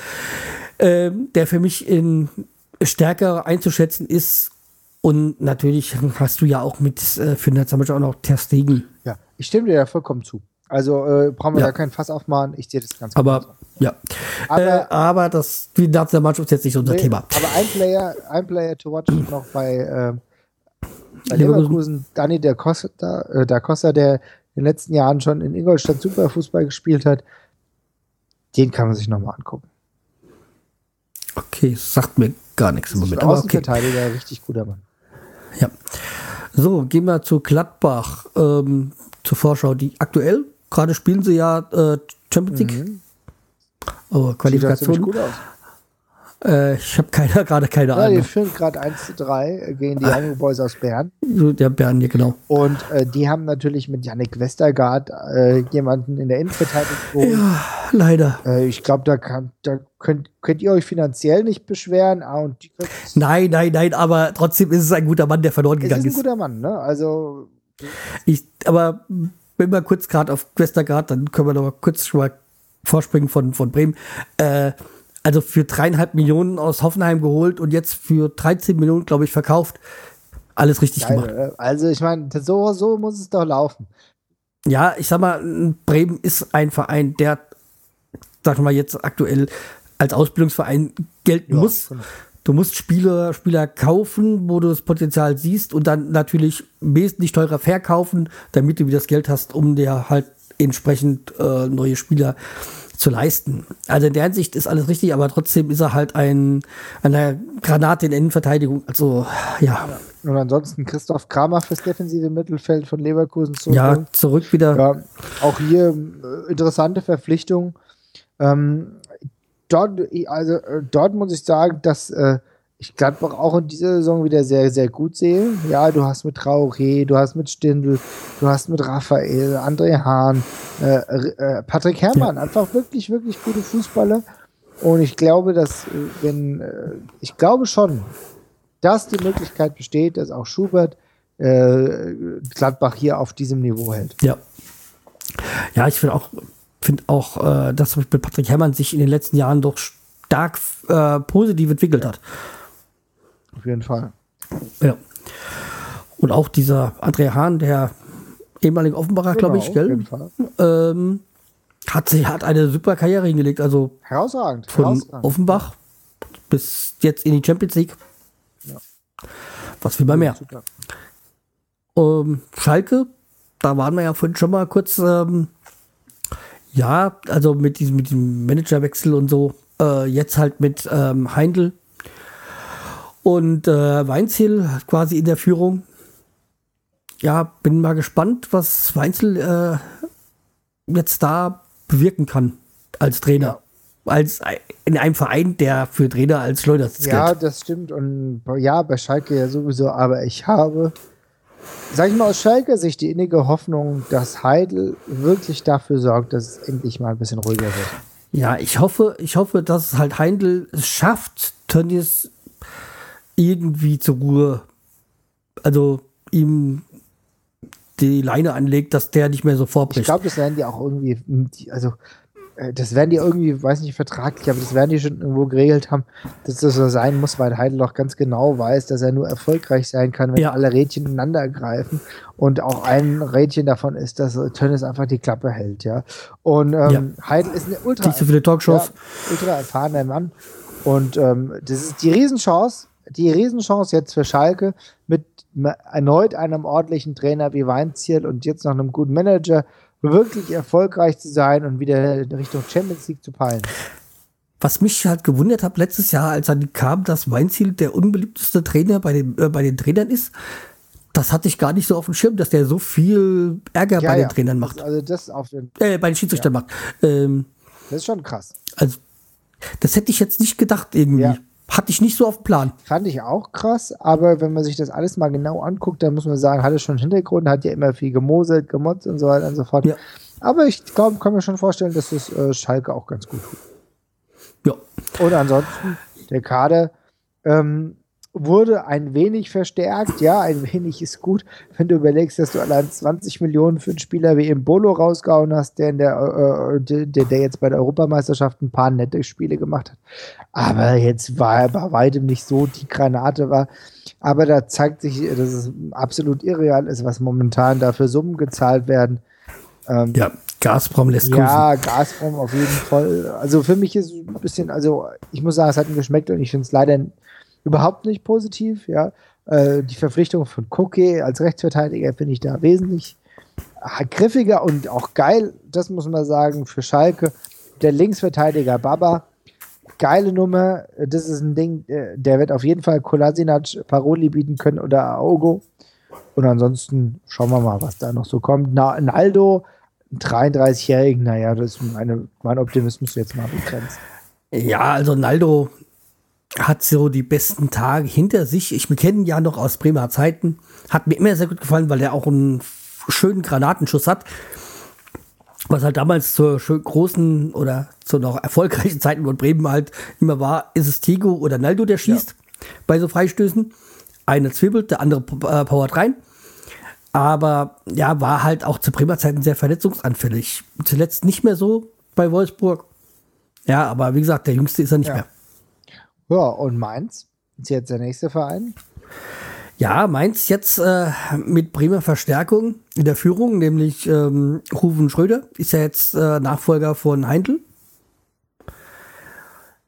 Ähm, der für mich in stärker einzuschätzen ist. Und natürlich hast du ja auch mit äh, für die Nationalmannschaft auch noch Ter Stegen. Ja, ich stimme dir ja vollkommen zu. Also äh, brauchen wir ja. da kein Fass aufmachen. Ich sehe das ganz Aber, genauso. ja. Aber, äh, aber das, die Nationalmannschaft ist jetzt nicht unser nee, Thema. Aber ein Player, ein Player to watch noch bei, äh, bei Leverkusen, Dani da Costa, äh, da Costa, der in den letzten Jahren schon in Ingolstadt super Fußball gespielt hat. Den kann man sich nochmal angucken. Okay, sagt mir gar nichts im Moment. Aber okay. Verteidiger, richtig guter Mann. Ja. So, gehen wir zu Gladbach, ähm, zur Vorschau, die aktuell Gerade spielen sie ja äh, Champions League. Mhm. Oh, Qualifikation. Äh, ich habe keine, gerade keine ja, Ahnung. Ja, die führen gerade 1 zu 3 gegen die Young Boys aus Bern. Der Bern, ja, genau. Und äh, die haben natürlich mit Yannick Westergaard äh, jemanden in der Innenverteidigung. Ja, leider. Äh, ich glaube, da, kann, da könnt, könnt ihr euch finanziell nicht beschweren. Ah, und die nein, nein, nein, aber trotzdem ist es ein guter Mann, der verloren gegangen ist. ist ein guter Mann, ne? Also. Ich, aber wenn wir kurz gerade auf Westergaard, dann können wir noch mal kurz schon mal vorspringen von, von Bremen. Äh, also für dreieinhalb Millionen aus Hoffenheim geholt und jetzt für 13 Millionen, glaube ich, verkauft. Alles richtig Geil, gemacht. Äh, also ich meine, so, so muss es doch laufen. Ja, ich sag mal, Bremen ist ein Verein, der, sag mal jetzt aktuell als Ausbildungsverein gelten ja, muss. Genau. Du musst Spieler, Spieler kaufen, wo du das Potenzial siehst und dann natürlich wesentlich teurer verkaufen, damit du wieder das Geld hast, um dir halt entsprechend äh, neue Spieler zu leisten. Also in der Hinsicht ist alles richtig, aber trotzdem ist er halt ein eine Granate in Innenverteidigung. Also ja. Und ansonsten Christoph Kramer fürs defensive Mittelfeld von Leverkusen zurück. Ja, zurück wieder. Ja, auch hier äh, interessante Verpflichtung. Ähm, dort, also äh, dort muss ich sagen, dass äh, ich Gladbach auch in dieser Saison wieder sehr, sehr gut sehe. Ja, du hast mit Traoré, du hast mit Stindl, du hast mit Raphael, André Hahn, äh, äh, Patrick Herrmann, ja. einfach wirklich, wirklich gute Fußballer. Und ich glaube, dass, äh, wenn, äh, ich glaube schon, dass die Möglichkeit besteht, dass auch Schubert äh, Gladbach hier auf diesem Niveau hält. Ja. Ja, ich finde auch, finde auch, äh, dass mit Patrick Herrmann sich in den letzten Jahren doch stark positiv entwickelt hat. Auf jeden Fall. Ja. Und auch dieser André Hahn, der ehemalige Offenbacher, genau, glaube ich, gell? Ähm, hat, sie, hat eine super Karriere hingelegt. Also herausragend. Von herausragend. Offenbach bis jetzt in die Champions League. Ja. Was will man mehr? Ähm, Schalke, da waren wir ja vorhin schon mal kurz. Ähm, ja, also mit diesem, mit diesem Managerwechsel und so. Äh, jetzt halt mit ähm, Heindl und äh, Weinziel quasi in der Führung. Ja, bin mal gespannt, was Weinzel äh, jetzt da bewirken kann als Trainer. Ja. Als in einem Verein, der für Trainer als Schleuder gilt. Ja, das stimmt. Und ja, bei Schalke ja sowieso. Aber ich habe, sag ich mal aus Schalke Sicht, die innige Hoffnung, dass Heidel wirklich dafür sorgt, dass es endlich mal ein bisschen ruhiger wird. Ja, ich hoffe, ich hoffe, dass halt Heindl es schafft, Tönnies irgendwie zur Ruhe, also ihm die Leine anlegt, dass der nicht mehr so vorbricht. Ich glaube, das werden die auch irgendwie, also äh, das werden die irgendwie, weiß nicht, vertraglich, aber das werden die schon irgendwo geregelt haben, dass das so sein muss, weil Heidel auch ganz genau weiß, dass er nur erfolgreich sein kann, wenn ja. alle Rädchen ineinander greifen. Und auch ein Rädchen davon ist, dass Tönnes einfach die Klappe hält, ja. Und ähm, ja. Heidel ist eine ultra, so viele Talkshows. Ja, ultra erfahrener Mann. Und ähm, das ist die Riesenchance, die Riesenchance jetzt für Schalke mit erneut einem ordentlichen Trainer wie Weinziel und jetzt noch einem guten Manager wirklich erfolgreich zu sein und wieder in Richtung Champions League zu peilen. Was mich halt gewundert hat letztes Jahr, als er kam, dass Weinziel der unbeliebteste Trainer bei den, äh, bei den Trainern ist, das hatte ich gar nicht so auf dem Schirm, dass der so viel Ärger ja, bei ja. den Trainern macht. Also das auf den äh, bei den Schiedsrichtern ja. macht. Ähm, das ist schon krass. Also das hätte ich jetzt nicht gedacht irgendwie. Hatte ich nicht so auf Plan. Fand ich auch krass, aber wenn man sich das alles mal genau anguckt, dann muss man sagen, hat es schon einen Hintergrund, hat ja immer viel gemoselt, gemotzt und so weiter und so fort. Ja. Aber ich glaube, kann mir schon vorstellen, dass das äh, Schalke auch ganz gut tut. Ja. Und ansonsten, der Kader, ähm, wurde ein wenig verstärkt. Ja, ein wenig ist gut, wenn du überlegst, dass du allein 20 Millionen für einen Spieler wie Bolo rausgehauen hast, der, in der, äh, der, der jetzt bei der Europameisterschaft ein paar nette Spiele gemacht hat. Aber jetzt war er bei weitem nicht so die Granate war. Aber da zeigt sich, dass es absolut irreal ist, was momentan da für Summen gezahlt werden. Ähm, ja, Gazprom lässt grüßen. Ja, Gazprom auf jeden Fall. Also für mich ist es ein bisschen, also ich muss sagen, es hat mir geschmeckt und ich finde es leider überhaupt nicht positiv. Ja, äh, die Verpflichtung von Koke als Rechtsverteidiger finde ich da wesentlich griffiger und auch geil. Das muss man sagen für Schalke. Der Linksverteidiger Baba, geile Nummer. Das ist ein Ding, äh, der wird auf jeden Fall Kolasinac Paroli bieten können oder Aogo. Und ansonsten schauen wir mal, was da noch so kommt. Na, Naldo, 33-Jährigen, naja, das ist meine, mein Optimismus jetzt mal begrenzt. Ja, also Naldo hat so die besten Tage hinter sich. Ich kenne ihn ja noch aus Bremer Zeiten. Hat mir immer sehr gut gefallen, weil er auch einen schönen Granatenschuss hat. Was halt damals zur großen oder zu noch erfolgreichen Zeiten von Bremen halt immer war, ist es Tego oder Naldo, der schießt ja. bei so Freistößen. Einer zwiebelt, der andere äh, powert rein. Aber ja, war halt auch zu Bremer Zeiten sehr verletzungsanfällig. Zuletzt nicht mehr so bei Wolfsburg. Ja, aber wie gesagt, der Jüngste ist er nicht ja. mehr. Ja, und Mainz ist jetzt der nächste Verein. Ja, Mainz jetzt äh, mit Bremer Verstärkung in der Führung, nämlich ähm, Ruven Schröder ist ja jetzt äh, Nachfolger von Heindl.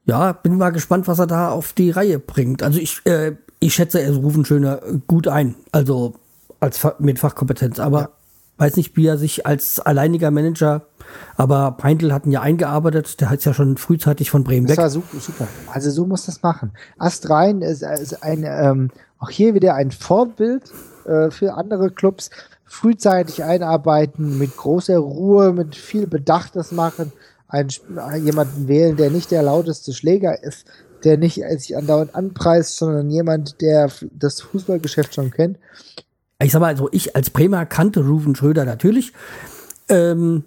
Ja, bin mal gespannt, was er da auf die Reihe bringt. Also ich, äh, ich schätze er Ruven Schöner gut ein, also als mit Fachkompetenz, aber ja. Weiß nicht, wie er sich als alleiniger Manager aber Peintl hat ihn ja eingearbeitet, der hat es ja schon frühzeitig von Bremen das weg. Das war super, Also so muss das machen. Astrein ist, ist ein, ähm, auch hier wieder ein Vorbild äh, für andere Clubs. Frühzeitig einarbeiten, mit großer Ruhe, mit viel Bedacht das machen. Ein, jemanden wählen, der nicht der lauteste Schläger ist, der nicht sich andauernd anpreist, sondern jemand, der das Fußballgeschäft schon kennt. Ich sag mal, also ich als Bremer kannte Rufen Schröder natürlich. Ähm,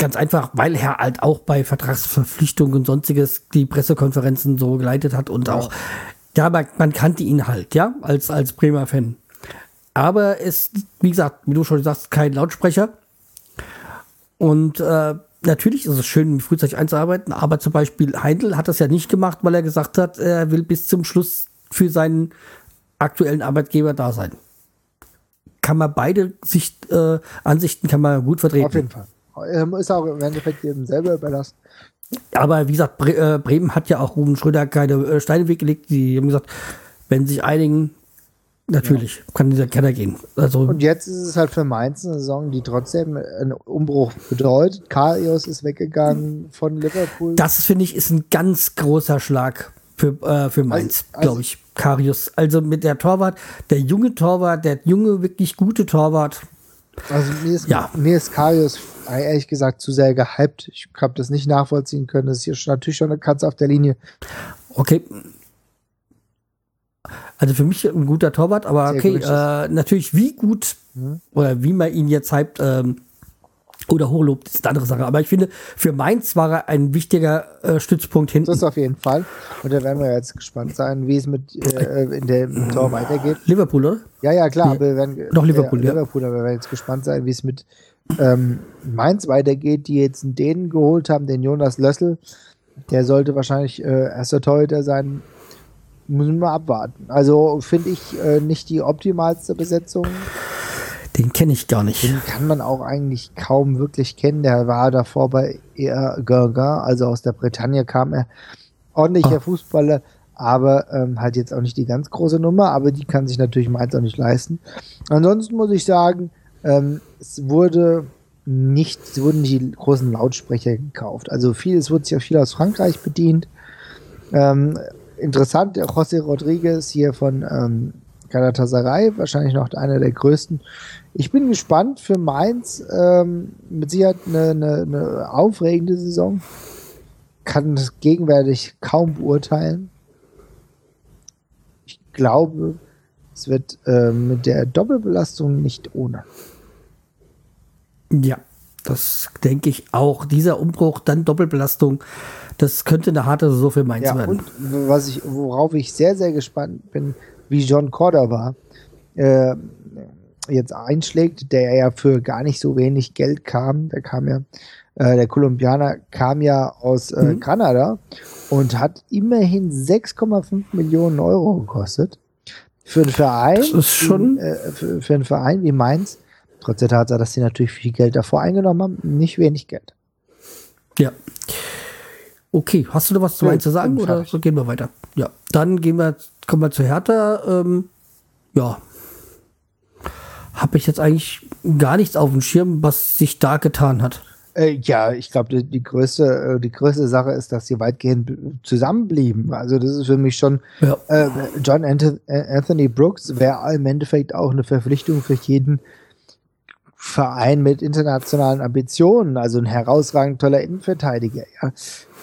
Ganz einfach, weil er halt auch bei Vertragsverpflichtungen und sonstiges die Pressekonferenzen so geleitet hat und auch, ja, man, man, kannte ihn halt, ja, als, als Bremer Fan. Aber es, wie gesagt, wie du schon sagst, kein Lautsprecher. Und äh, natürlich ist es schön, frühzeitig einzuarbeiten, aber zum Beispiel Heindl hat das ja nicht gemacht, weil er gesagt hat, er will bis zum Schluss für seinen aktuellen Arbeitgeber da sein. Kann man beide Sicht, äh, Ansichten kann man gut vertreten. Auf jeden Fall. Ähm, ist auch im Endeffekt jedem selber überlassen. Aber wie gesagt, Bre äh, Bremen hat ja auch Ruben Schröder keine äh, Steine weggelegt. Die haben gesagt, wenn sich einigen, natürlich ja. kann dieser Kenner gehen. Also und jetzt ist es halt für Mainz eine Saison, die trotzdem einen Umbruch bedeutet. Karius ist weggegangen von Liverpool. Das finde ich ist ein ganz großer Schlag für, äh, für Mainz, also, glaube ich. Karius. Also mit der Torwart, der junge Torwart, der junge, wirklich gute Torwart. Also mir ist, ja. mir ist Karius ehrlich gesagt zu sehr gehypt. Ich habe das nicht nachvollziehen können. Das ist hier schon, natürlich schon eine Katze auf der Linie. Okay. Also für mich ein guter Torwart, aber okay, äh, natürlich wie gut mhm. oder wie man ihn jetzt hypt ähm, oder hochlobt, ist eine andere Sache. Aber ich finde, für Mainz war er ein wichtiger äh, Stützpunkt hinten. Das ist auf jeden Fall. Und da werden wir jetzt gespannt sein, wie es mit äh, in dem Tor weitergeht. Liverpool, oder? Ja, ja, klar. Nee. Wir werden, Doch, Liverpool, ja. Liverpool, aber wir werden jetzt gespannt sein, wie es mit ähm, Mainz weitergeht, die jetzt einen Dänen geholt haben, den Jonas Lössel. Der sollte wahrscheinlich äh, erster Torhüter sein. Müssen wir abwarten. Also finde ich äh, nicht die optimalste Besetzung. Den kenne ich gar nicht. Den kann man auch eigentlich kaum wirklich kennen. Der war davor bei eher Gerga, also aus der Bretagne kam er. Ordentlicher ah. Fußballer, aber ähm, halt jetzt auch nicht die ganz große Nummer, aber die kann sich natürlich Mainz auch nicht leisten. Ansonsten muss ich sagen, ähm, es wurde nicht, es wurden die großen Lautsprecher gekauft. Also viel, es wurde sich auch viel aus Frankreich bedient. Ähm, interessant, José Rodriguez hier von ähm, Galatasaray, wahrscheinlich noch einer der größten. Ich bin gespannt für Mainz. Ähm, mit Sicherheit eine, eine, eine aufregende Saison. Kann das gegenwärtig kaum beurteilen. Ich glaube, es wird äh, mit der Doppelbelastung nicht ohne. Ja, das denke ich auch. Dieser Umbruch, dann Doppelbelastung, das könnte eine harte Saison für Mainz ja, werden. Und was ich, worauf ich sehr, sehr gespannt bin, wie John Cordova äh, jetzt einschlägt, der ja für gar nicht so wenig Geld kam. Der kam ja, äh, der Kolumbianer kam ja aus äh, mhm. Kanada und hat immerhin 6,5 Millionen Euro gekostet. Für einen Verein, das ist schon äh, für, für einen Verein wie Mainz Trotz der Tatsache, dass sie natürlich viel Geld davor eingenommen haben, nicht wenig Geld. Ja. Okay, hast du noch was zu, ja, zu sagen oder so gehen wir weiter? Ja, dann gehen wir, kommen wir zu Hertha. Ähm, ja, habe ich jetzt eigentlich gar nichts auf dem Schirm, was sich da getan hat. Äh, ja, ich glaube, die, die, größte, äh, die größte Sache ist, dass sie weitgehend zusammenblieben. Also das ist für mich schon ja. äh, John Anthony Brooks wäre im Endeffekt auch eine Verpflichtung für jeden Verein mit internationalen Ambitionen, also ein herausragend toller Innenverteidiger, ja,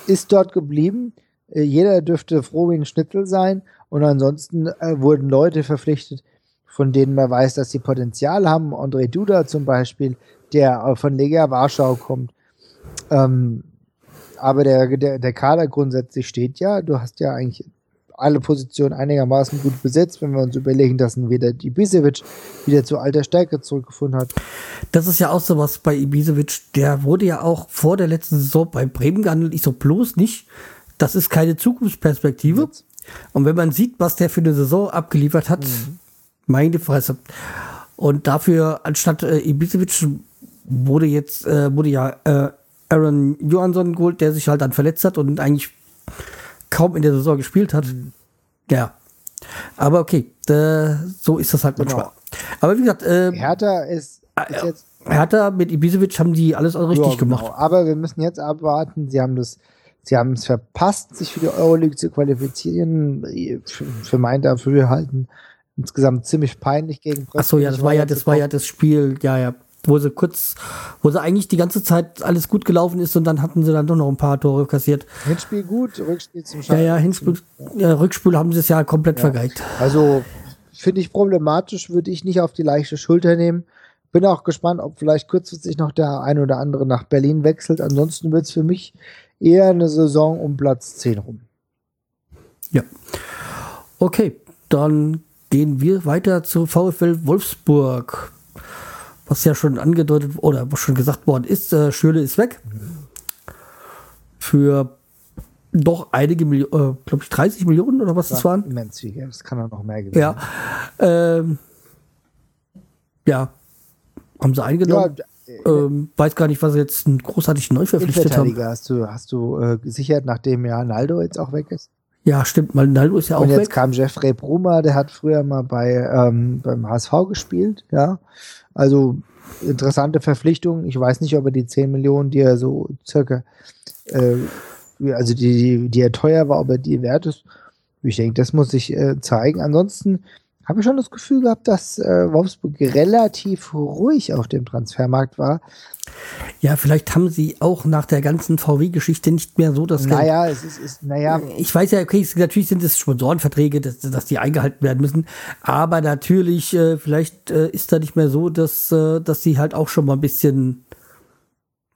ist dort geblieben. Äh, jeder dürfte froh wie ein Schnitzel sein. Und ansonsten äh, wurden Leute verpflichtet, von denen man weiß, dass sie Potenzial haben. André Duda zum Beispiel, der von Legia Warschau kommt. Ähm, aber der, der, der Kader grundsätzlich steht ja. Du hast ja eigentlich alle Positionen einigermaßen gut besetzt, wenn wir uns überlegen, dass wieder Ibisevic wieder zu alter Stärke zurückgefunden hat. Das ist ja auch so was bei Ibisevic. Der wurde ja auch vor der letzten Saison bei Bremen gehandelt. Ich so bloß nicht. Das ist keine Zukunftsperspektive. Jetzt. Und wenn man sieht, was der für eine Saison abgeliefert hat, mhm. meine Fresse. Und dafür, anstatt äh, Ibisevic, wurde jetzt, äh, wurde ja äh, Aaron Johansson geholt, der sich halt dann verletzt hat und eigentlich kaum in der Saison gespielt hat. Mhm. Ja. Aber okay, da, so ist das halt manchmal. Genau. Aber wie gesagt, äh, Hertha ist, ist jetzt Hertha mit Ibisevic haben die alles richtig ja, genau. gemacht. Aber wir müssen jetzt abwarten. Sie haben das, sie haben es verpasst, sich für die Euroleague zu qualifizieren. Für, mein Dafürhalten insgesamt ziemlich peinlich gegen Achso, ja, das war ja, das war ja das Spiel, ja, ja wo sie kurz, wo sie eigentlich die ganze Zeit alles gut gelaufen ist und dann hatten sie dann doch noch ein paar Tore kassiert. Hinspiel gut, Rückspiel zum Schaden. Ja, ja, Hinspiel, ja, Rückspiel haben sie es ja komplett ja. vergeigt. Also finde ich problematisch, würde ich nicht auf die leichte Schulter nehmen. Bin auch gespannt, ob vielleicht kurzfristig noch der ein oder andere nach Berlin wechselt. Ansonsten wird es für mich eher eine Saison um Platz 10 rum. Ja. Okay, dann gehen wir weiter zu VfL Wolfsburg was ja schon angedeutet oder was schon gesagt worden ist, äh, Schöle ist weg. Für doch einige Millionen, äh, glaube ich, 30 Millionen oder was das, das waren. Immens viel das kann auch noch mehr gewesen. Ja. Ähm, ja. Haben sie eingenommen. Ja, ähm, weiß gar nicht, was sie jetzt großartig neu verpflichtet haben. Hast du, hast du äh, gesichert, nachdem ja Naldo jetzt auch weg ist? Ja, stimmt, weil Naldo ist ja auch weg. Und jetzt kam Jeffrey Bruma, der hat früher mal bei ähm, beim HSV gespielt, ja. Also interessante Verpflichtung. Ich weiß nicht, ob er die 10 Millionen, die er so circa, äh, also die, die er teuer war, ob er die wert ist. Ich denke, das muss sich äh, zeigen. Ansonsten habe ich schon das Gefühl gehabt, dass äh, Wolfsburg relativ ruhig auf dem Transfermarkt war. Ja, vielleicht haben sie auch nach der ganzen VW-Geschichte nicht mehr so das Naja, Geld. es ist, ist, naja. Ich weiß ja, okay, natürlich sind es Sponsorenverträge, dass, dass die eingehalten werden müssen. Aber natürlich, äh, vielleicht äh, ist da nicht mehr so, dass, äh, dass sie halt auch schon mal ein bisschen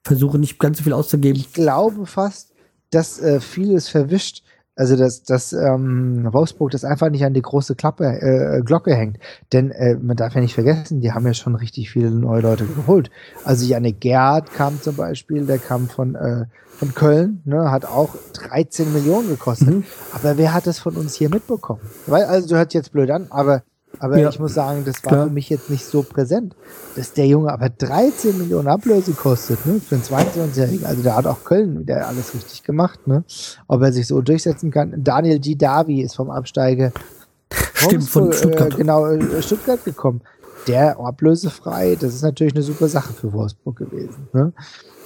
versuchen, nicht ganz so viel auszugeben. Ich glaube fast, dass äh, vieles verwischt also dass, dass ähm, Wolfsburg das einfach nicht an die große Klappe, äh, Glocke hängt. Denn äh, man darf ja nicht vergessen, die haben ja schon richtig viele neue Leute geholt. Also Janne Gerd kam zum Beispiel, der kam von, äh, von Köln, ne, hat auch 13 Millionen gekostet. Mhm. Aber wer hat das von uns hier mitbekommen? Weil, also du hört jetzt blöd an, aber aber ja. ich muss sagen, das war Klar. für mich jetzt nicht so präsent, dass der Junge aber 13 Millionen Ablöse kostet, ne, für einen 22-Jährigen. Also da hat auch Köln wieder alles richtig gemacht, ne. Ob er sich so durchsetzen kann. Daniel Didavi ist vom Absteige Stimmt, von Stuttgart. Äh, genau, äh, Stuttgart gekommen. Der ablösefrei, das ist natürlich eine super Sache für Wolfsburg gewesen. Ne?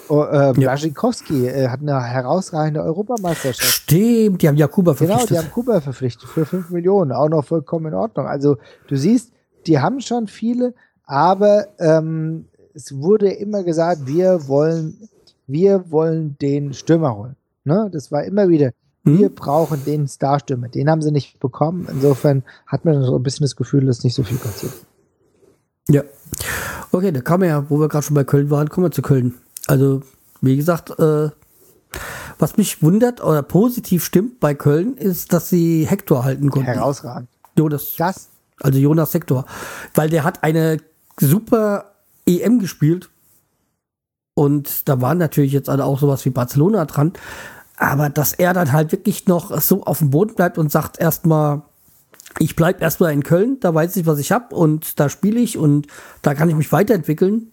Oh, äh, Blaschikowski äh, hat eine herausragende Europameisterschaft. Stimmt, die haben ja Kuba verpflichtet. Genau, die haben Kuba verpflichtet für 5 Millionen, auch noch vollkommen in Ordnung. Also du siehst, die haben schon viele, aber ähm, es wurde immer gesagt, wir wollen, wir wollen den Stürmer holen. Ne? Das war immer wieder, hm? wir brauchen den Starstürmer. Den haben sie nicht bekommen. Insofern hat man so ein bisschen das Gefühl, dass nicht so viel passiert. Ja. Okay, da kam ja, wo wir gerade schon bei Köln waren, kommen wir zu Köln. Also, wie gesagt, äh, was mich wundert oder positiv stimmt bei Köln, ist, dass sie Hector halten konnten. Herausragend. Jonas. Das? Also Jonas Hector. Weil der hat eine super EM gespielt. Und da waren natürlich jetzt alle auch sowas wie Barcelona dran. Aber dass er dann halt wirklich noch so auf dem Boden bleibt und sagt erstmal, ich bleibe erstmal in Köln, da weiß ich, was ich habe und da spiele ich und da kann ich mich weiterentwickeln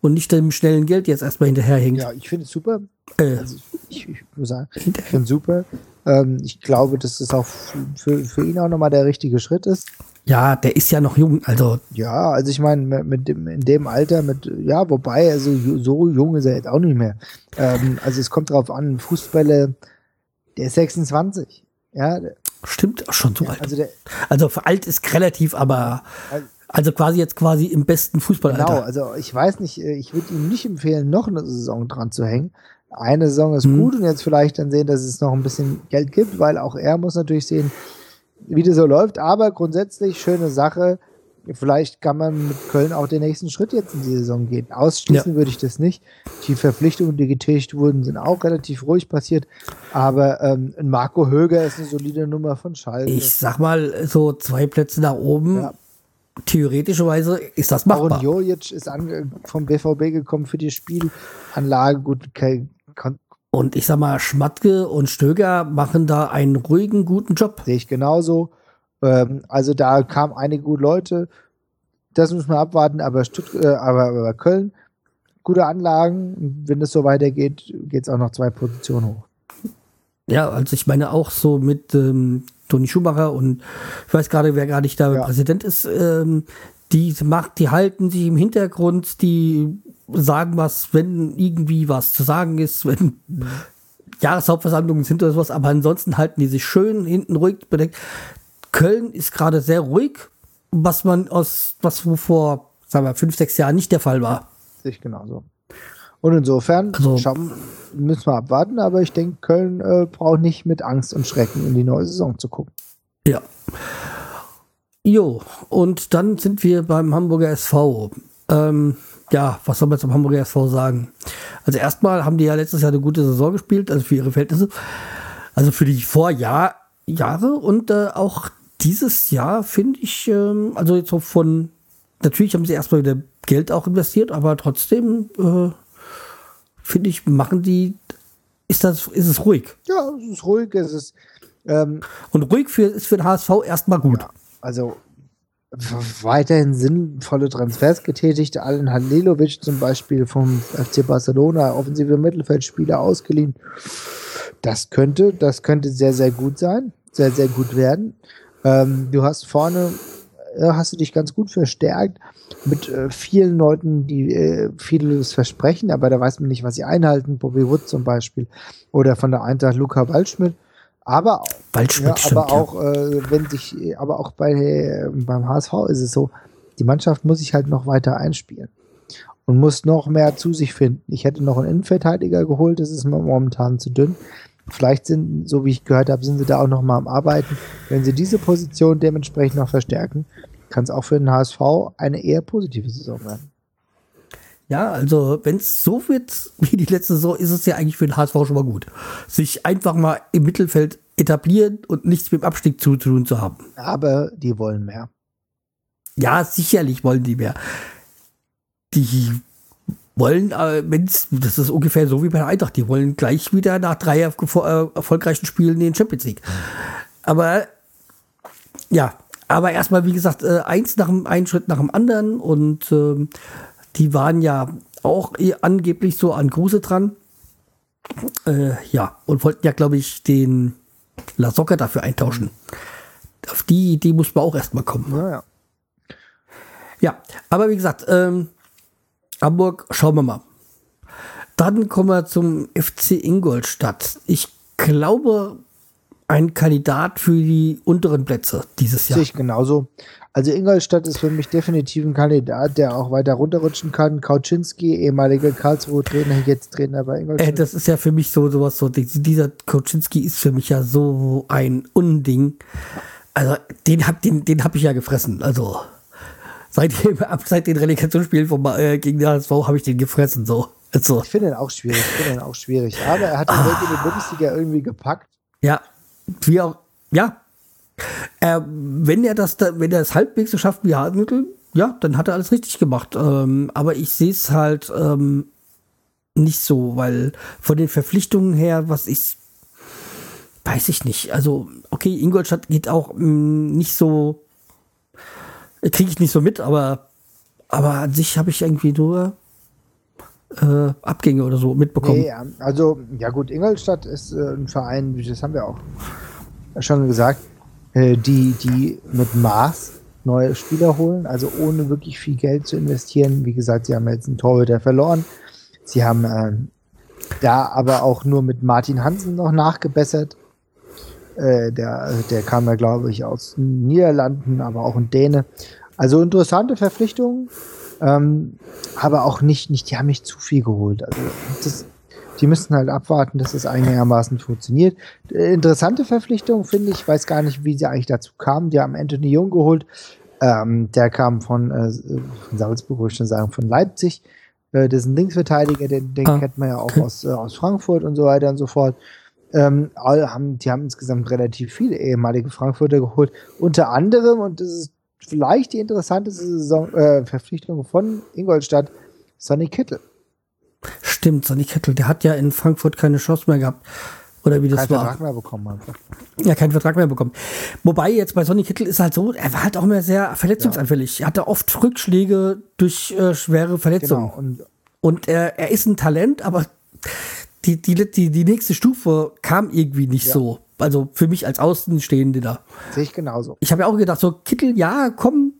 und nicht dem schnellen Geld jetzt erstmal hinterherhinkt. Ja, ich finde es super. Äh, also ich, ich muss sagen, ich finde es super. Ähm, ich glaube, dass das auch für, für ihn auch nochmal der richtige Schritt ist. Ja, der ist ja noch jung, also. Ja, also ich meine, mit dem, in dem Alter, mit, ja, wobei, also so jung ist er jetzt auch nicht mehr. Ähm, also es kommt drauf an, Fußballer, der ist 26. Ja. Stimmt, schon so ja, alt. Also, der, also alt ist relativ, aber. Also, also quasi jetzt quasi im besten Fußballalter. Genau, also ich weiß nicht, äh, ich würde ihm nicht empfehlen, noch eine Saison dran zu hängen, eine Saison ist mhm. gut und jetzt vielleicht dann sehen, dass es noch ein bisschen Geld gibt, weil auch er muss natürlich sehen, wie das so läuft. Aber grundsätzlich schöne Sache. Vielleicht kann man mit Köln auch den nächsten Schritt jetzt in die Saison gehen. Ausschließen ja. würde ich das nicht. Die Verpflichtungen, die getätigt wurden, sind auch relativ ruhig passiert. Aber ähm, Marco Höger ist eine solide Nummer von Schalke. Ich sag mal, so zwei Plätze nach oben. Ja. Theoretischerweise ist das machbar. Und Jojic ist vom BVB gekommen für die Spielanlage. Gut, und ich sag mal, Schmatke und Stöger machen da einen ruhigen, guten Job. Sehe ich genauso. Ähm, also da kamen einige gute Leute. Das muss man abwarten, aber, Stutt äh, aber, aber Köln, gute Anlagen. Wenn es so weitergeht, geht es auch noch zwei Positionen hoch. Ja, also ich meine auch so mit ähm, Toni Schumacher und ich weiß gerade, wer gar nicht da ja. Präsident ist. Ähm, die macht, die halten sich im Hintergrund, die sagen was, wenn irgendwie was zu sagen ist, wenn mhm. Jahreshauptversammlungen sind oder sowas, aber ansonsten halten die sich schön hinten ruhig bedeckt. Köln ist gerade sehr ruhig, was man aus, was vor, sagen wir, fünf, sechs Jahren nicht der Fall war. Sich genauso. Und insofern also, schauen, müssen wir abwarten, aber ich denke, Köln äh, braucht nicht mit Angst und Schrecken in die neue Saison zu gucken. Ja. Jo, und dann sind wir beim Hamburger SV. Ähm, ja, was soll man zum Hamburger SV sagen? Also erstmal haben die ja letztes Jahr eine gute Saison gespielt, also für ihre Verhältnisse. Also für die Vorjahre und äh, auch dieses Jahr finde ich, ähm, also jetzt so von, natürlich haben sie erstmal wieder Geld auch investiert, aber trotzdem äh, finde ich, machen die, ist das, ist es ruhig. Ja, es ist ruhig, es ist. Ähm, und ruhig für, ist für den HSV erstmal gut. Ja, also weiterhin sinnvolle Transfers getätigt. Allen Halilovic zum Beispiel vom FC Barcelona, offensive Mittelfeldspieler ausgeliehen. Das könnte, das könnte sehr, sehr gut sein, sehr, sehr gut werden. Ähm, du hast vorne, hast du dich ganz gut verstärkt mit äh, vielen Leuten, die äh, vieles versprechen, aber da weiß man nicht, was sie einhalten. Bobby Wood zum Beispiel oder von der Eintracht Luca Waldschmidt. Aber, ja, aber auch, äh, wenn sich, aber auch bei, äh, beim HSV ist es so, die Mannschaft muss sich halt noch weiter einspielen und muss noch mehr zu sich finden. Ich hätte noch einen Innenverteidiger geholt, das ist momentan zu dünn. Vielleicht sind, so wie ich gehört habe, sind sie da auch noch mal am Arbeiten. Wenn sie diese Position dementsprechend noch verstärken, kann es auch für den HSV eine eher positive Saison werden. Ja, also wenn es so wird wie die letzte Saison, ist es ja eigentlich für den HSV schon mal gut. Sich einfach mal im Mittelfeld etablieren und nichts mit dem Abstieg zu tun zu haben. Aber die wollen mehr. Ja, sicherlich wollen die mehr. Die wollen, äh, wenn's, das ist ungefähr so wie bei der Eintracht, die wollen gleich wieder nach drei äh, erfolgreichen Spielen in den Champions League. Aber ja, aber erstmal, wie gesagt, äh, eins nach dem, einen Schritt nach dem anderen und ähm, die waren ja auch angeblich so an Gruse dran. Äh, ja, und wollten ja, glaube ich, den La Socca dafür eintauschen. Auf die Idee muss man auch erstmal kommen. Ja, ja. ja, aber wie gesagt, ähm, Hamburg, schauen wir mal. Dann kommen wir zum FC Ingolstadt. Ich glaube, ein Kandidat für die unteren Plätze dieses Jahr. Sehe ich genauso. Also Ingolstadt ist für mich definitiv ein Kandidat, der auch weiter runterrutschen kann. Kauczynski, ehemaliger Karlsruhe-Trainer, jetzt Trainer bei Ingolstadt. Äh, das ist ja für mich so sowas so. Dieser Kauczynski ist für mich ja so ein Unding. Also den hab, den, den hab ich ja gefressen. Also seit, seit den Relegationsspielen vom, äh, gegen den HSV habe ich den gefressen. So. Also. Ich finde ihn auch schwierig. Ich finde ihn auch schwierig. Aber er hat den ah. in die Bundesliga irgendwie gepackt. Ja, wie auch, ja. Äh, wenn er das, da, wenn er es halbwegs so schafft wie Hartmittel, ja, dann hat er alles richtig gemacht. Ähm, aber ich sehe es halt ähm, nicht so, weil von den Verpflichtungen her, was ich, weiß ich nicht. Also, okay, Ingolstadt geht auch mh, mm, nicht so, kriege ich nicht so mit, aber, aber an sich habe ich irgendwie nur äh, Abgänge oder so mitbekommen. Nee, also, ja gut, Ingolstadt ist äh, ein Verein, das haben wir auch schon gesagt, äh, die, die mit Maß neue Spieler holen, also ohne wirklich viel Geld zu investieren. Wie gesagt, sie haben jetzt einen Torhüter verloren. Sie haben äh, da aber auch nur mit Martin Hansen noch nachgebessert. Äh, der, der kam ja, glaube ich, aus den Niederlanden, aber auch ein Däne. Also interessante Verpflichtungen. Ähm, aber auch nicht, nicht, die haben nicht zu viel geholt. Also das Die müssen halt abwarten, dass es einigermaßen funktioniert. Äh, interessante Verpflichtung finde ich, weiß gar nicht, wie sie eigentlich dazu kamen. Die haben Anthony Jung geholt. Ähm, der kam von, äh, von Salzburg, würde ich schon sagen, von Leipzig. Äh, das ist ein Linksverteidiger, den, den ah, kennt man ja auch aus, äh, aus Frankfurt und so weiter und so fort. Ähm, haben, die haben insgesamt relativ viele ehemalige Frankfurter geholt. Unter anderem, und das ist vielleicht die interessanteste Saison, äh, Verpflichtung von Ingolstadt, Sonny Kittel. Stimmt, Sonny Kittel, der hat ja in Frankfurt keine Chance mehr gehabt. Oder wie das kein war. Vertrag mehr bekommen einfach. Ja, keinen Vertrag mehr bekommen. Wobei jetzt bei Sonny Kittel ist halt so, er war halt auch immer sehr verletzungsanfällig. Ja. Er hatte oft Rückschläge durch äh, schwere Verletzungen. Genau. Und, und er, er ist ein Talent, aber die, die, die, die nächste Stufe kam irgendwie nicht ja. so. Also für mich als Außenstehende da. Sehe ich genauso. Ich habe ja auch gedacht, so Kittel, ja, komm.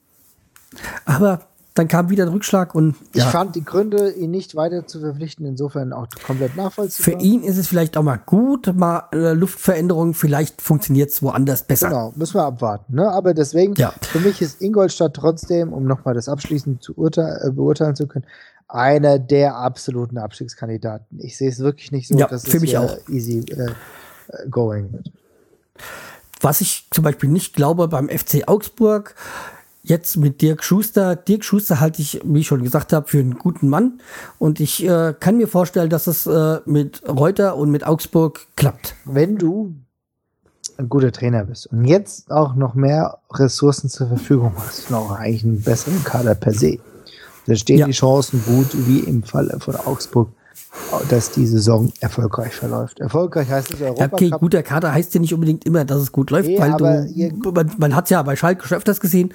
Aber dann kam wieder ein Rückschlag und. Ja. Ich fand die Gründe, ihn nicht weiter zu verpflichten, insofern auch komplett nachvollziehbar. Für ihn ist es vielleicht auch mal gut, mal äh, Luftveränderung, vielleicht funktioniert es woanders besser. Genau, müssen wir abwarten. Ne? Aber deswegen, ja. für mich ist Ingolstadt trotzdem, um nochmal das abschließend zu äh, beurteilen zu können, einer der absoluten Abstiegskandidaten. Ich sehe es wirklich nicht so, ja, dass für es mich auch. easy äh, going wird. Was ich zum Beispiel nicht glaube beim FC Augsburg, jetzt mit Dirk Schuster. Dirk Schuster halte ich, wie ich schon gesagt habe, für einen guten Mann. Und ich äh, kann mir vorstellen, dass es äh, mit Reuter und mit Augsburg klappt. Wenn du ein guter Trainer bist und jetzt auch noch mehr Ressourcen zur Verfügung hast, noch eigentlich einen besseren Kader per se, da stehen ja. die Chancen gut, wie im Fall von Augsburg, dass die Saison erfolgreich verläuft. Erfolgreich heißt es Europa. Ja, okay, guter Kader heißt ja nicht unbedingt immer, dass es gut läuft, nee, weil du, man, man hat ja bei Schalke schon öfters gesehen,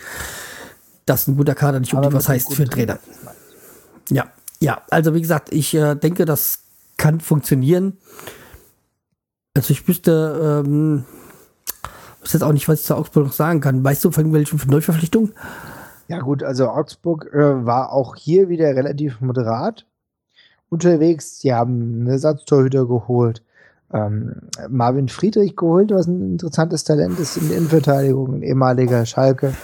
dass ein guter Kader nicht unbedingt was heißt für einen Trainer. Ja, ja, also wie gesagt, ich äh, denke, das kann funktionieren. Also ich wüsste, ähm, wüsste jetzt auch nicht, was ich zu Augsburg noch sagen kann. Weißt du von welchen Neuverpflichtungen? Ja gut, also Augsburg äh, war auch hier wieder relativ moderat unterwegs. Sie haben einen Ersatztorhüter geholt. Ähm, Marvin Friedrich geholt, was ein interessantes Talent ist in der Innenverteidigung, ein ehemaliger Schalke.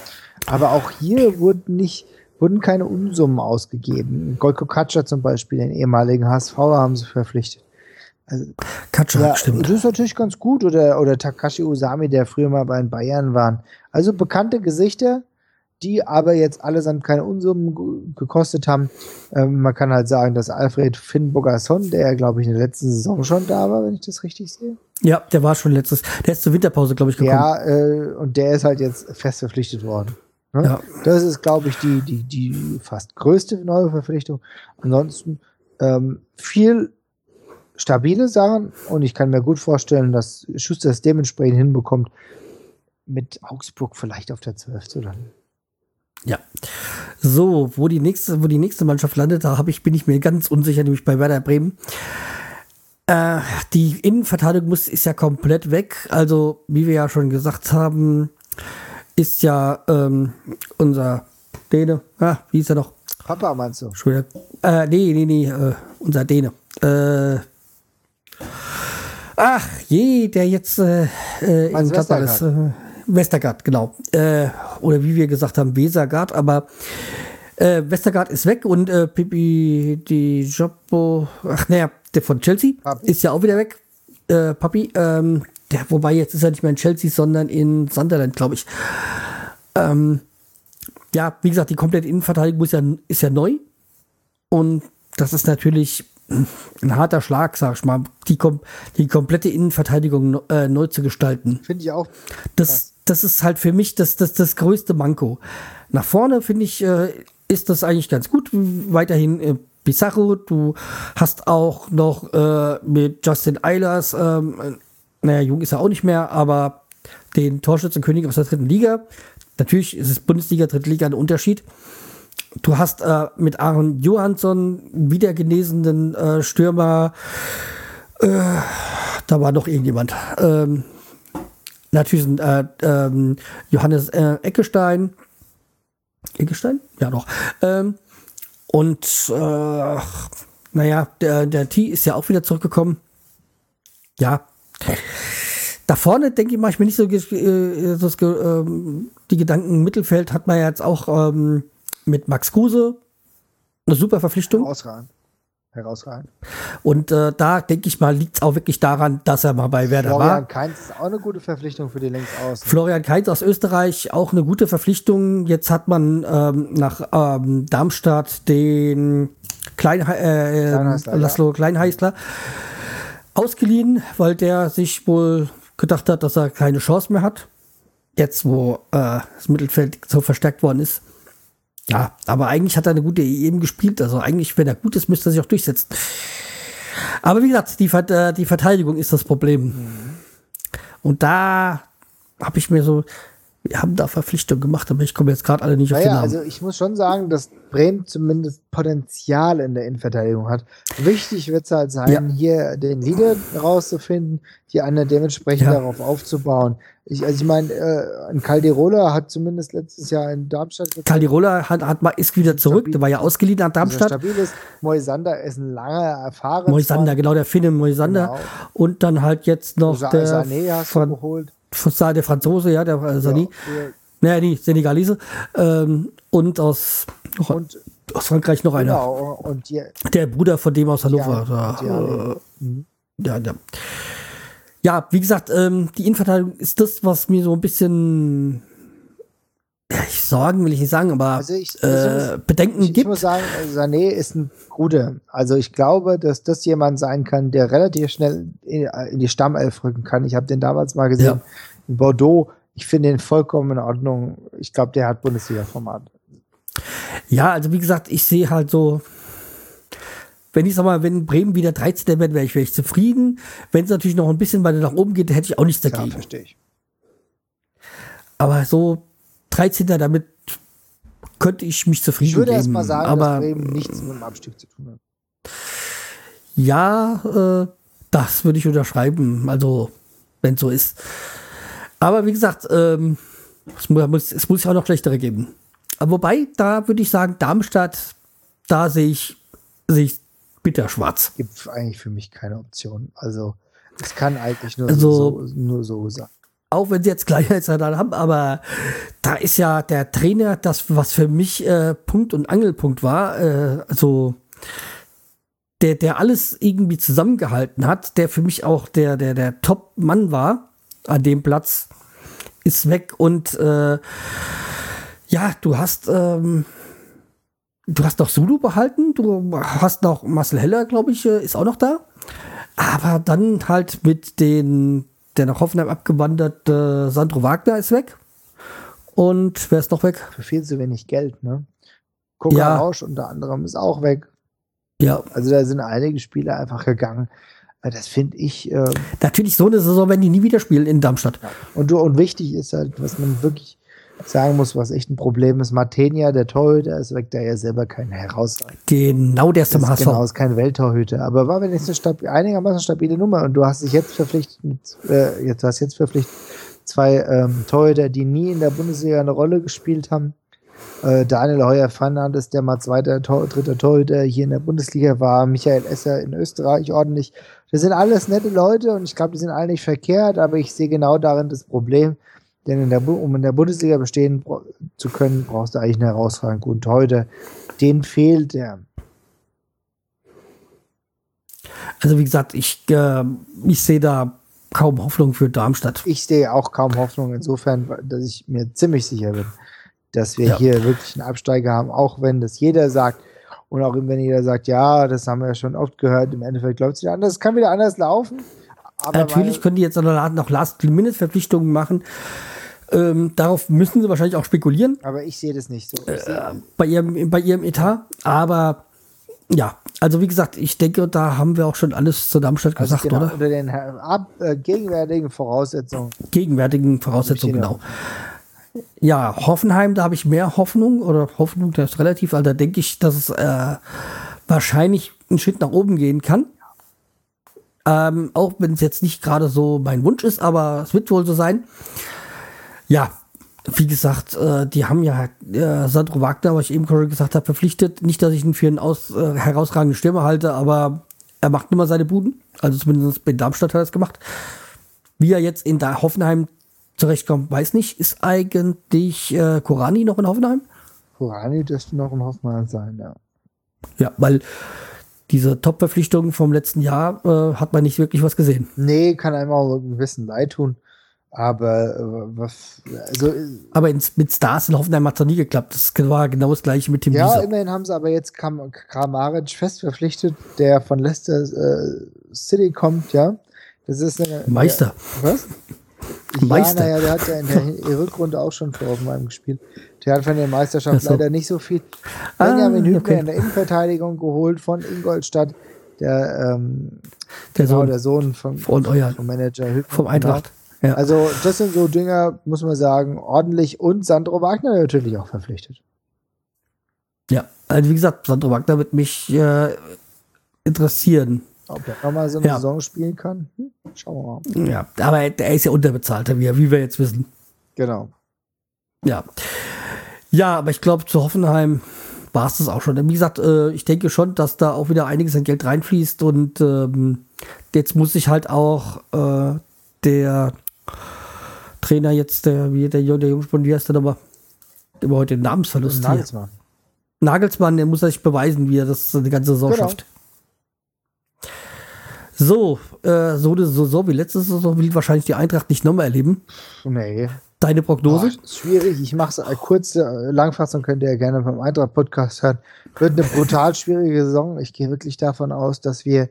Aber auch hier wurden nicht, wurden keine Unsummen ausgegeben. Golko Katscher zum Beispiel, den ehemaligen HSV, haben sie verpflichtet. Also, Katscher, ja, stimmt. Das ist natürlich ganz gut. Oder, oder Takashi Usami, der früher mal bei den Bayern war. Also bekannte Gesichter, die aber jetzt allesamt keine Unsummen gekostet haben. Ähm, man kann halt sagen, dass Alfred Finnbogason, der glaube ich in der letzten Saison schon da war, wenn ich das richtig sehe. Ja, der war schon letztes. Der ist zur Winterpause, glaube ich, gekommen. Ja, äh, und der ist halt jetzt fest verpflichtet worden. Ne? Ja. Das ist, glaube ich, die, die, die fast größte neue Verpflichtung. Ansonsten ähm, viel stabile Sachen und ich kann mir gut vorstellen, dass Schuster es dementsprechend hinbekommt, mit Augsburg vielleicht auf der 12 zu landen. Ja. So, wo die nächste, wo die nächste Mannschaft landet, da ich, bin ich mir ganz unsicher, nämlich bei Werder Bremen. Äh, die Innenverteidigung muss, ist ja komplett weg. Also, wie wir ja schon gesagt haben, ist ja ähm, unser Däne. Ah, wie ist er noch? Papa meinst du? Schwer. Äh, nee, nee, nee, äh, unser Däne. Äh, ach je, der jetzt äh, äh in Gladbach ist. Äh, Westergaard, genau. Äh, oder wie wir gesagt haben, Wesergaard, aber äh, Westergaard ist weg und äh, Pipi Di Joppo, ach naja, der von Chelsea Papi. ist ja auch wieder weg. Äh, Papi, ähm, der, wobei jetzt ist er nicht mehr in Chelsea, sondern in Sunderland, glaube ich. Ähm, ja, wie gesagt, die komplette Innenverteidigung ist ja, ist ja neu. Und das ist natürlich ein harter Schlag, sag ich mal, die, kom die komplette Innenverteidigung äh, neu zu gestalten. Finde ich auch. Das, das ist halt für mich das, das, das größte Manko. Nach vorne, finde ich, äh, ist das eigentlich ganz gut. Weiterhin äh, Pizarro, du hast auch noch äh, mit Justin Eilers, ähm, naja, jung ist er auch nicht mehr, aber den Torschützenkönig aus der dritten Liga. Natürlich ist es Bundesliga, dritte Liga ein Unterschied. Du hast äh, mit Aaron Johansson wieder genesenen äh, Stürmer. Äh, da war noch irgendjemand. Ähm, natürlich äh, ähm, Johannes äh, Eckestein. Eckestein? Ja, doch. Ähm, und äh, naja, der, der T ist ja auch wieder zurückgekommen. Ja. Da vorne, denke ich, mache ich mir nicht so, äh, so äh, die Gedanken. Mittelfeld hat man ja jetzt auch ähm, mit Max Kruse eine super Verpflichtung. Ausragend. Herausragend. Und äh, da denke ich mal, liegt es auch wirklich daran, dass er mal bei Werder Florian war. Florian Kainz ist auch eine gute Verpflichtung für die Linksaußen. Florian Kainz aus Österreich, auch eine gute Verpflichtung. Jetzt hat man ähm, nach ähm, Darmstadt den Klein, äh, Kleinheißler, Laszlo ja. Kleinheißler ausgeliehen, weil der sich wohl gedacht hat, dass er keine Chance mehr hat. Jetzt, wo äh, das Mittelfeld so verstärkt worden ist. Ja, aber eigentlich hat er eine gute EM gespielt. Also eigentlich, wenn er gut ist, müsste er sich auch durchsetzen. Aber wie gesagt, die, äh, die Verteidigung ist das Problem. Und da habe ich mir so, wir haben da Verpflichtungen gemacht, aber ich komme jetzt gerade alle nicht naja, auf den Namen. Also ich muss schon sagen, dass Bremen zumindest Potenzial in der Innenverteidigung hat. Wichtig wird es halt sein, ja. hier den Leader rauszufinden, die eine dementsprechend ja. darauf aufzubauen. Ich, also ich meine, äh, ein Calderola hat zumindest letztes Jahr in Darmstadt. Calderola hat, hat mal, ist wieder zurück, stabil, der war ja ausgeliehen nach Darmstadt. Stabil ist. Moisander ist ein langer erfahrener. Moisander, genau, der Finne Moisander. Genau. Und dann halt jetzt noch Sa der Sané hast von, du geholt. Der Franzose, ja, der äh, Sané. Ja, naja, die Senegalese. Ähm, und aus, und, aus Frankreich noch einer. Genau, und die, der Bruder von dem aus Hannover. Ja, äh, ja, ja. ja, wie gesagt, ähm, die Innenverteidigung ist das, was mir so ein bisschen ich sagen will ich nicht sagen, aber also ich, äh, Bedenken ich, gibt. Ich muss sagen, Sané ist ein guter. Also ich glaube, dass das jemand sein kann, der relativ schnell in, in die Stammelf rücken kann. Ich habe den damals mal gesehen ja. in Bordeaux ich finde ihn vollkommen in Ordnung. Ich glaube, der hat Bundesliga-Format. Ja, also wie gesagt, ich sehe halt so, wenn ich sag mal, wenn Bremen wieder 13. wird, wäre ich, wär ich zufrieden. Wenn es natürlich noch ein bisschen weiter nach oben geht, hätte ich auch nichts dagegen. Ja, verstehe ich. Aber so 13. damit könnte ich mich zufrieden Ich würde erst mal sagen, aber, dass Bremen nichts mit dem Abstieg zu tun hat. Ja, äh, das würde ich unterschreiben. Also, wenn es so ist. Aber wie gesagt, ähm, es, muss, es muss ja auch noch schlechtere geben. Wobei, da würde ich sagen, Darmstadt, da sehe ich, sehe ich bitter schwarz. Gibt eigentlich für mich keine Option. Also, es kann eigentlich nur, also, so, nur so sein. Auch wenn sie jetzt Gleichheitsradar haben, aber da ist ja der Trainer, das, was für mich äh, Punkt und Angelpunkt war, äh, also der, der alles irgendwie zusammengehalten hat, der für mich auch der, der, der Top-Mann war, an dem Platz ist weg und äh, ja, du hast ähm, du hast noch Sulu behalten, du hast noch Marcel Heller, glaube ich, äh, ist auch noch da, aber dann halt mit den der nach Hoffenheim abgewanderte Sandro Wagner ist weg und wer ist noch weg? Für viel zu wenig Geld, ne? Koka ja. Rausch unter anderem ist auch weg. Ja. Also da sind einige Spieler einfach gegangen. Das finde ich. Äh, Natürlich, so eine Saison werden die nie wieder spielen in Darmstadt. Und, und wichtig ist halt, was man wirklich sagen muss, was echt ein Problem ist. Martenia, der Torhüter, ist weg, der ja selber kein Herausragender. Genau, der ist im HSV. Genau, ist kein Welttorhüter. Aber war wenigstens eine stabil, einigermaßen stabile Nummer. Und du hast dich jetzt verpflichtet, äh, jetzt hast jetzt verpflichtet zwei ähm, Torhüter, die nie in der Bundesliga eine Rolle gespielt haben. Äh, Daniel Heuer Fernandes, der mal zweiter, Tor, dritter Torhüter hier in der Bundesliga war, Michael Esser in Österreich ordentlich. Das sind alles nette Leute und ich glaube, die sind alle nicht verkehrt, aber ich sehe genau darin das Problem. Denn in der, um in der Bundesliga bestehen zu können, brauchst du eigentlich einen herausragenden guten Torhüter. Den fehlt der. Also wie gesagt, ich, äh, ich sehe da kaum Hoffnung für Darmstadt. Ich sehe auch kaum Hoffnung insofern, dass ich mir ziemlich sicher bin, dass wir ja. hier wirklich einen Absteiger haben, auch wenn das jeder sagt und auch wenn jeder sagt, ja, das haben wir ja schon oft gehört, im Endeffekt glaubt es wieder anders, es kann wieder anders laufen. Natürlich können die jetzt noch Last-Minute-Verpflichtungen machen. Ähm, darauf müssen sie wahrscheinlich auch spekulieren. Aber ich sehe das nicht so. Äh, bei, ihrem, bei ihrem Etat. Aber ja, also wie gesagt, ich denke, da haben wir auch schon alles zu Darmstadt also gesagt, genau, oder? Unter den ab, äh, gegenwärtigen Voraussetzungen. Gegenwärtigen Voraussetzungen, genau. Ja, Hoffenheim, da habe ich mehr Hoffnung oder Hoffnung, das ist relativ, also da denke ich, dass es äh, wahrscheinlich einen Schritt nach oben gehen kann. Ähm, auch wenn es jetzt nicht gerade so mein Wunsch ist, aber es wird wohl so sein. Ja, wie gesagt, äh, die haben ja äh, Sandro Wagner, was ich eben schon gesagt habe, verpflichtet. Nicht, dass ich ihn für einen aus, äh, herausragenden Stürmer halte, aber er macht immer seine Buden. Also zumindest bei Darmstadt hat er es gemacht. Wie er jetzt in der Hoffenheim zurechtkommt, weiß nicht. Ist eigentlich äh, Korani noch in Hoffenheim? Korani dürfte noch in Hoffenheim sein, ja. Ja, weil diese Top-Verpflichtungen vom letzten Jahr äh, hat man nicht wirklich was gesehen. Nee, kann einem auch ein bisschen leid tun. Aber äh, was, also. Äh, aber in, mit Stars in Hoffenheim hat es noch nie geklappt. Das war genau das gleiche mit dem Ja, Lisa. immerhin haben sie aber jetzt Kram, Kramaric fest verpflichtet, der von Leicester äh, City kommt, ja. Das ist eine, Meister. Der, was? Meister. Ja, naja, der hat ja in der Rückrunde auch schon vor Hoffenheim gespielt. Der hat von der Meisterschaft so. leider nicht so viel. Benjamin ah, Hübner okay. in der Innenverteidigung geholt von Ingolstadt. Der, ähm, der, genau, Sohn. der Sohn vom, von vom Manager Hübner. Vom Eintracht. Ja. Also, das sind so Dinge, muss man sagen, ordentlich. Und Sandro Wagner natürlich auch verpflichtet. Ja, also wie gesagt, Sandro Wagner wird mich äh, interessieren. Ob er nochmal so eine ja. Saison spielen kann? Hm, schauen wir mal. Ja, aber er ist ja unterbezahlt, wie, wie wir jetzt wissen. Genau. Ja. Ja, aber ich glaube, zu Hoffenheim war es das auch schon. Wie gesagt, äh, ich denke schon, dass da auch wieder einiges an Geld reinfließt und ähm, jetzt muss sich halt auch äh, der Trainer jetzt, der, wie der, der Jungspund, wie heißt der nochmal? Immer heute den Namensverlust Nagelsmann. Hier. Nagelsmann, der muss sich beweisen, wie er das die ganze Saison genau. schafft. So, äh, so eine Saison wie letzte Saison will wahrscheinlich die Eintracht nicht nochmal erleben. Nee. Deine Prognose? Oh, schwierig. Ich mache es äh, kurz. Äh, Langfassung könnt ihr ja gerne beim Eintracht-Podcast hören. Wird eine brutal schwierige Saison. Ich gehe wirklich davon aus, dass wir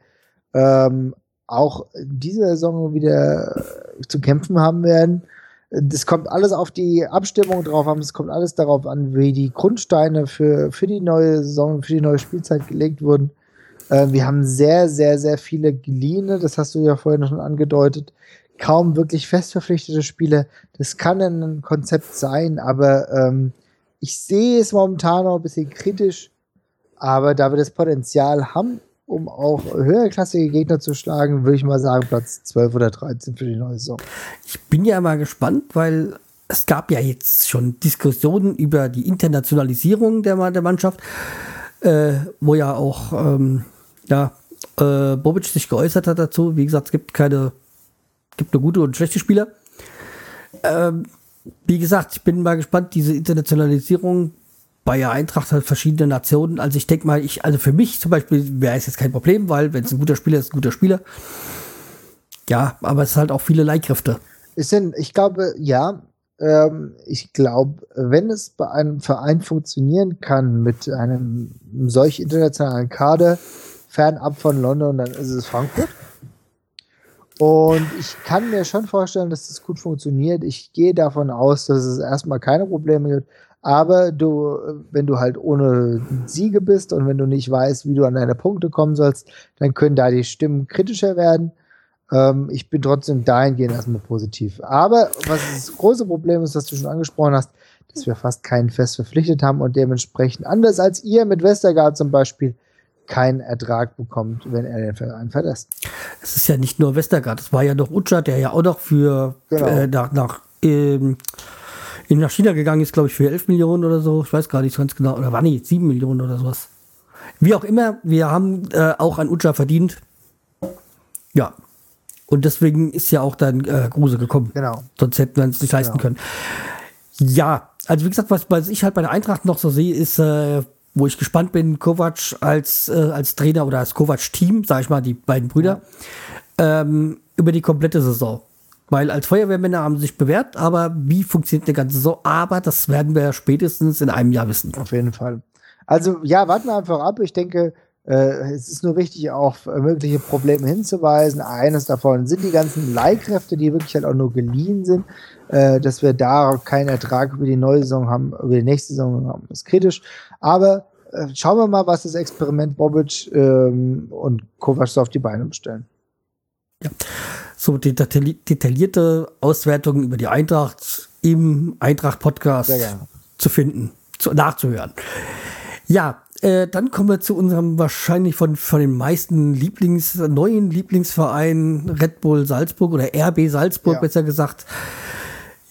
ähm, auch diese Saison wieder äh, zu kämpfen haben werden. Das kommt alles auf die Abstimmung drauf an. Es kommt alles darauf an, wie die Grundsteine für, für die neue Saison, für die neue Spielzeit gelegt wurden. Äh, wir haben sehr, sehr, sehr viele geliehene, das hast du ja vorhin schon angedeutet. Kaum wirklich fest verpflichtete Spiele. Das kann ein Konzept sein, aber ähm, ich sehe es momentan noch ein bisschen kritisch. Aber da wir das Potenzial haben, um auch höherklassige Gegner zu schlagen, würde ich mal sagen, Platz 12 oder 13 für die neue Saison. Ich bin ja mal gespannt, weil es gab ja jetzt schon Diskussionen über die Internationalisierung der, der Mannschaft, äh, wo ja auch ähm, ja, äh, Bobic sich geäußert hat dazu. Wie gesagt, es gibt keine, gibt nur gute und schlechte Spieler. Ähm, wie gesagt, ich bin mal gespannt, diese Internationalisierung bei der Eintracht hat verschiedene Nationen. Also ich denke mal, ich, also für mich zum Beispiel wäre es jetzt kein Problem, weil wenn es ein guter Spieler ist, ein guter Spieler. Ja, aber es ist halt auch viele Leihkräfte. Es sind, ich glaube, ja, ähm, ich glaube, wenn es bei einem Verein funktionieren kann mit einem solch internationalen Kader, fernab von London, dann ist es Frankfurt. Und ich kann mir schon vorstellen, dass das gut funktioniert. Ich gehe davon aus, dass es erstmal keine Probleme gibt. Aber du, wenn du halt ohne Siege bist und wenn du nicht weißt, wie du an deine Punkte kommen sollst, dann können da die Stimmen kritischer werden. Ähm, ich bin trotzdem dahingehend erstmal positiv. Aber was das große Problem ist, das du schon angesprochen hast, dass wir fast keinen fest verpflichtet haben und dementsprechend anders als ihr mit Westergaard zum Beispiel keinen Ertrag bekommt, wenn er den Verein verlässt. Es ist ja nicht nur Westergaard, es war ja noch Utscha, der ja auch noch für genau. äh, nach, nach ähm, in nach China gegangen ist, glaube ich, für 11 Millionen oder so. Ich weiß gar nicht ganz genau. Oder war nicht 7 Millionen oder sowas. Wie auch immer, wir haben äh, auch ein Utscha verdient. Ja. Und deswegen ist ja auch dann äh, Gruse gekommen. Genau. Sonst hätten wir es nicht leisten genau. können. Ja, also wie gesagt, was, was ich halt bei der Eintracht noch so sehe, ist, äh, wo ich gespannt bin, Kovac als, äh, als Trainer oder als Kovac-Team, sage ich mal, die beiden Brüder, ja. ähm, über die komplette Saison. Weil als Feuerwehrmänner haben sie sich bewährt, aber wie funktioniert eine ganze Saison? Aber das werden wir spätestens in einem Jahr wissen. Auf jeden Fall. Also ja, warten wir einfach ab. Ich denke, äh, es ist nur wichtig, auf mögliche Probleme hinzuweisen. Eines davon sind die ganzen Leihkräfte, die wirklich halt auch nur geliehen sind. Äh, dass wir da keinen Ertrag über die neue Saison haben, über die nächste Saison haben, ist kritisch. Aber äh, schauen wir mal, was das Experiment Bobic ähm, und Kovac auf die Beine stellen. Ja. So die detaillierte Auswertung über die Eintracht im Eintracht-Podcast zu finden, zu, nachzuhören. Ja, äh, dann kommen wir zu unserem wahrscheinlich von, von den meisten Lieblings, neuen Lieblingsvereinen Red Bull Salzburg oder RB Salzburg, ja. besser gesagt.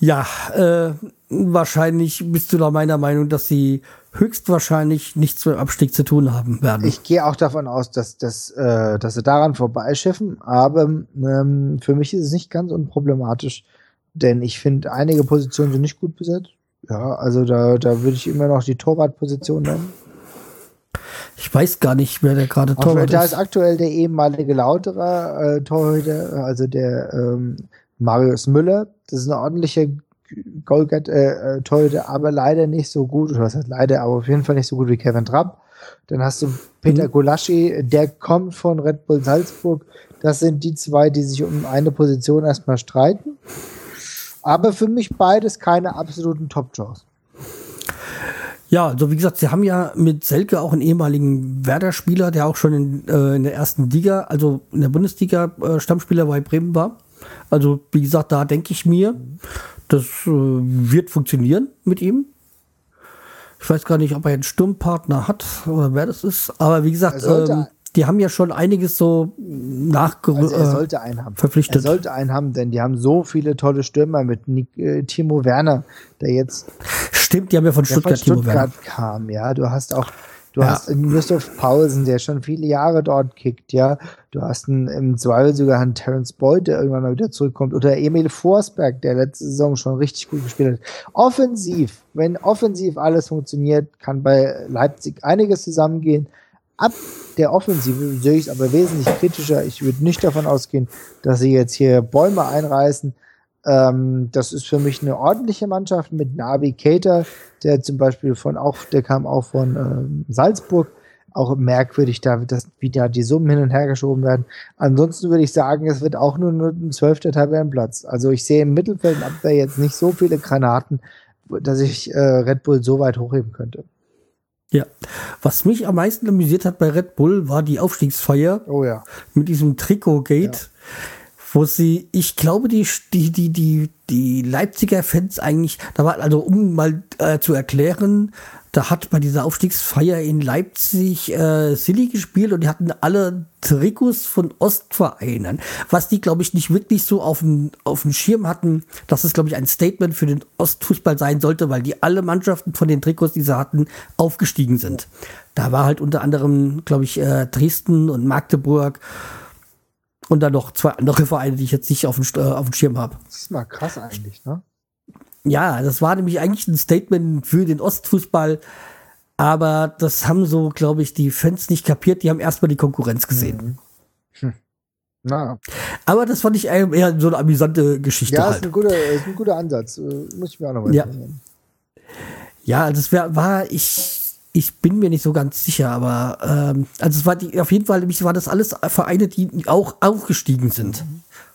Ja, äh, wahrscheinlich bist du da meiner Meinung, dass sie höchstwahrscheinlich nichts mit Abstieg zu tun haben werden. Ich gehe auch davon aus, dass, dass, äh, dass sie daran vorbeischiffen, aber ähm, für mich ist es nicht ganz unproblematisch, denn ich finde, einige Positionen sind nicht gut besetzt. Ja, also da, da würde ich immer noch die Torwartposition nennen. Ich weiß gar nicht, wer der gerade Torhüter ist. Da ist aktuell der ehemalige Lauterer äh, Torhüter, also der ähm, Marius Müller. Das ist eine ordentliche Goalget äh, äh, Torhüter, aber leider nicht so gut, oder was heißt leider, aber auf jeden Fall nicht so gut wie Kevin Trapp. Dann hast du Peter mhm. Gulaschi, der kommt von Red Bull Salzburg. Das sind die zwei, die sich um eine Position erstmal streiten. Aber für mich beides keine absoluten Top-Jaws. Ja, also wie gesagt, sie haben ja mit Selke auch einen ehemaligen Werder-Spieler, der auch schon in, äh, in der ersten Liga, also in der Bundesliga äh, Stammspieler bei Bremen war. Also wie gesagt, da denke ich mir, das äh, wird funktionieren mit ihm. Ich weiß gar nicht, ob er einen Sturmpartner hat oder wer das ist. Aber wie gesagt, ähm, die haben ja schon einiges so nachgerüstet. Also er sollte einen haben. Verpflichtet. Er sollte einen haben, denn die haben so viele tolle Stürmer mit Nick, äh, Timo Werner, der jetzt. Stimmt, die haben ja von Stuttgart, von Stuttgart kam. Ja, du hast auch Du ja. hast einen Christoph Paulsen, der schon viele Jahre dort kickt, ja. Du hast einen, im Zweifel sogar einen Terence Boyd, der irgendwann mal wieder zurückkommt. Oder Emil Forsberg, der letzte Saison schon richtig gut gespielt hat. Offensiv, wenn offensiv alles funktioniert, kann bei Leipzig einiges zusammengehen. Ab der Offensive sehe ich es aber wesentlich kritischer. Ich würde nicht davon ausgehen, dass sie jetzt hier Bäume einreißen. Ähm, das ist für mich eine ordentliche Mannschaft mit Navi Cater, der zum Beispiel von auch, der kam auch von ähm, Salzburg. Auch merkwürdig, da dass, wie da die Summen hin und her geschoben werden. Ansonsten würde ich sagen, es wird auch nur ein zwölfter Tabellenplatz. Also ich sehe im Mittelfeld ab da jetzt nicht so viele Granaten, dass ich äh, Red Bull so weit hochheben könnte. Ja, was mich am meisten amüsiert hat bei Red Bull war die Aufstiegsfeier. Oh ja. Mit diesem Trikot-Gate. Ja wo sie, ich glaube, die, die, die, die, die Leipziger Fans eigentlich, da war, also um mal äh, zu erklären, da hat bei dieser Aufstiegsfeier in Leipzig äh, Silly gespielt und die hatten alle Trikots von Ostvereinen, was die, glaube ich, nicht wirklich so auf dem, auf dem Schirm hatten, dass es, glaube ich, ein Statement für den Ostfußball sein sollte, weil die alle Mannschaften von den Trikots, die sie hatten, aufgestiegen sind. Da war halt unter anderem, glaube ich, äh, Dresden und Magdeburg und dann noch zwei andere Vereine, die ich jetzt nicht auf dem, äh, auf dem Schirm habe. Das ist mal krass eigentlich, ne? Ja, das war nämlich eigentlich ein Statement für den Ostfußball. Aber das haben so, glaube ich, die Fans nicht kapiert. Die haben erstmal die Konkurrenz gesehen. Mhm. Hm. Na. Aber das fand ich eher so eine amüsante Geschichte. Ja, halt. ist, ein guter, ist ein guter Ansatz. Äh, muss ich mir auch noch mal ja. Ja, es wär, war, ich ich bin mir nicht so ganz sicher, aber ähm, also es war die, auf jeden Fall, nämlich war das alles Vereine, die auch aufgestiegen sind.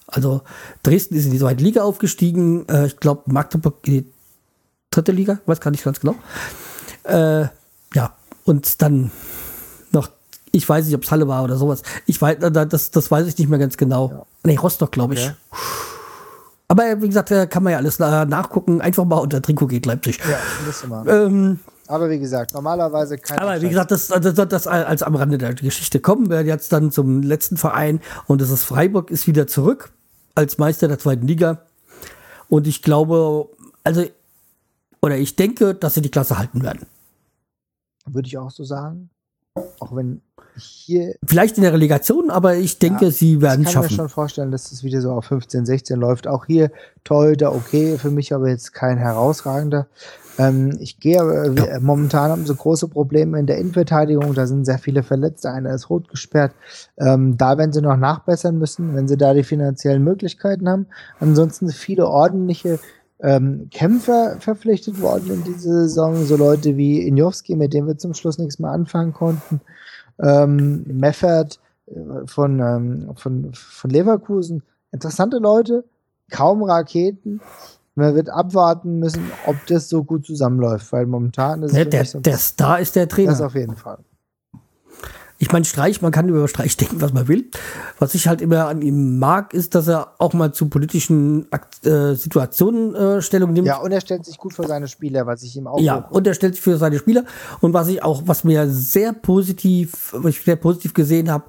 Also Dresden ist in die zweite Liga aufgestiegen, äh, ich glaube Magdeburg in die dritte Liga, weiß gar nicht ganz genau. Äh, ja, und dann noch, ich weiß nicht, ob es Halle war oder sowas. Ich weiß, äh, das, das weiß ich nicht mehr ganz genau. Ja. Nee, Rostock, glaube ich. Okay. Aber wie gesagt, kann man ja alles nachgucken. Einfach mal unter Trikot geht Leipzig. Ja. Ähm, aber wie gesagt, normalerweise kein. Aber wie gesagt, das, das, das, als am Rande der Geschichte kommen wir jetzt dann zum letzten Verein und das ist Freiburg ist wieder zurück als Meister der zweiten Liga. Und ich glaube, also, oder ich denke, dass sie die Klasse halten werden. Würde ich auch so sagen. Auch wenn hier. Vielleicht in der Relegation, aber ich denke, ja, sie werden es schaffen. Ich kann mir schon vorstellen, dass es wieder so auf 15, 16 läuft. Auch hier Torhüter okay, für mich aber jetzt kein herausragender. Ähm, ich gehe, äh, ja. momentan haben sie große Probleme in der Innenverteidigung, da sind sehr viele Verletzte, einer ist rot gesperrt. Ähm, da werden sie noch nachbessern müssen, wenn sie da die finanziellen Möglichkeiten haben. Ansonsten viele ordentliche ähm, Kämpfer verpflichtet worden in dieser Saison, so Leute wie Injowski, mit dem wir zum Schluss nichts mehr anfangen konnten. Ähm, Meffert äh, von, ähm, von, von Leverkusen. Interessante Leute, kaum Raketen. Man wird abwarten müssen, ob das so gut zusammenläuft, weil momentan ist ja, der, so der Star ist der Trainer. Das auf jeden Fall. Ich meine, Streich, man kann über Streich denken, was man will. Was ich halt immer an ihm mag, ist, dass er auch mal zu politischen äh, Situationen äh, Stellung nimmt. Ja, und er stellt sich gut für seine Spieler, was ich ihm auch. Ja, und er stellt sich für seine Spieler. Und was ich auch, was mir sehr positiv, was ich sehr positiv gesehen habe,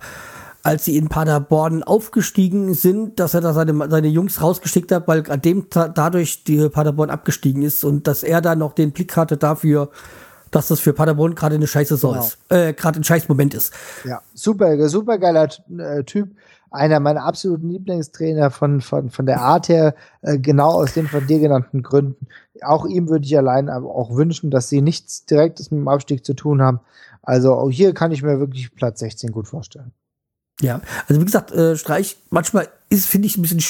als sie in Paderborn aufgestiegen sind, dass er da seine, seine Jungs rausgeschickt hat, weil an dem dadurch die Paderborn abgestiegen ist und dass er da noch den Blick hatte dafür, dass das für Paderborn gerade eine scheiße Saison genau. ist, äh, gerade ein scheiß Moment ist. Ja, super, super geiler äh, Typ. einer meiner absoluten Lieblingstrainer von, von, von der Art her, äh, genau aus den von dir genannten Gründen. Auch ihm würde ich allein aber auch wünschen, dass sie nichts Direktes mit dem Abstieg zu tun haben. Also auch hier kann ich mir wirklich Platz 16 gut vorstellen. Ja, also wie gesagt, äh, Streich, manchmal ist, finde ich, ein bisschen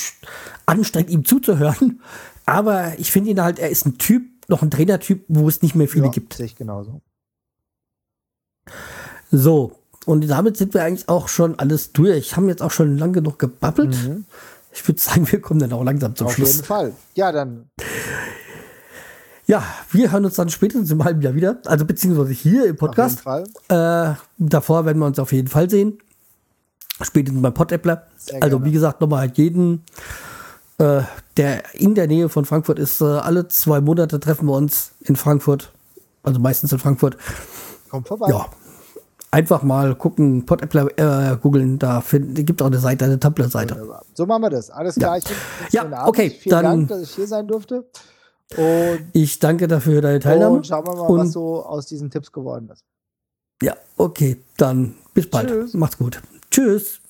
anstrengend, ihm zuzuhören. Aber ich finde ihn halt, er ist ein Typ, noch ein Trainertyp, wo es nicht mehr viele ja, gibt. Sehe ich genauso. So, und damit sind wir eigentlich auch schon alles durch. Haben jetzt auch schon lange genug gebabbelt. Mhm. Ich würde sagen, wir kommen dann auch langsam zum Auf Schluss. Auf jeden Fall. Ja, dann. Ja, wir hören uns dann spätestens im halben Jahr wieder. Also beziehungsweise hier im Podcast. Auf jeden Fall. Äh, davor werden wir uns auf jeden Fall sehen. Spätestens beim Pod-Appler. Also wie gesagt, nochmal jeden, äh, der in der Nähe von Frankfurt ist. Äh, alle zwei Monate treffen wir uns in Frankfurt. Also meistens in Frankfurt. Kommt vorbei. Ja, einfach mal gucken, Podappler äh, googeln, da find, gibt auch eine Seite, eine Tumblr-Seite. So machen wir das. Alles klar. Ja, ja okay. Vielen dann, Dank, dass ich hier sein durfte. Und ich danke dafür deine Teilnahme. Und schauen wir mal, und, was so aus diesen Tipps geworden ist. Ja, okay. Dann bis bald. Tschüss. Macht's gut. Tschüss.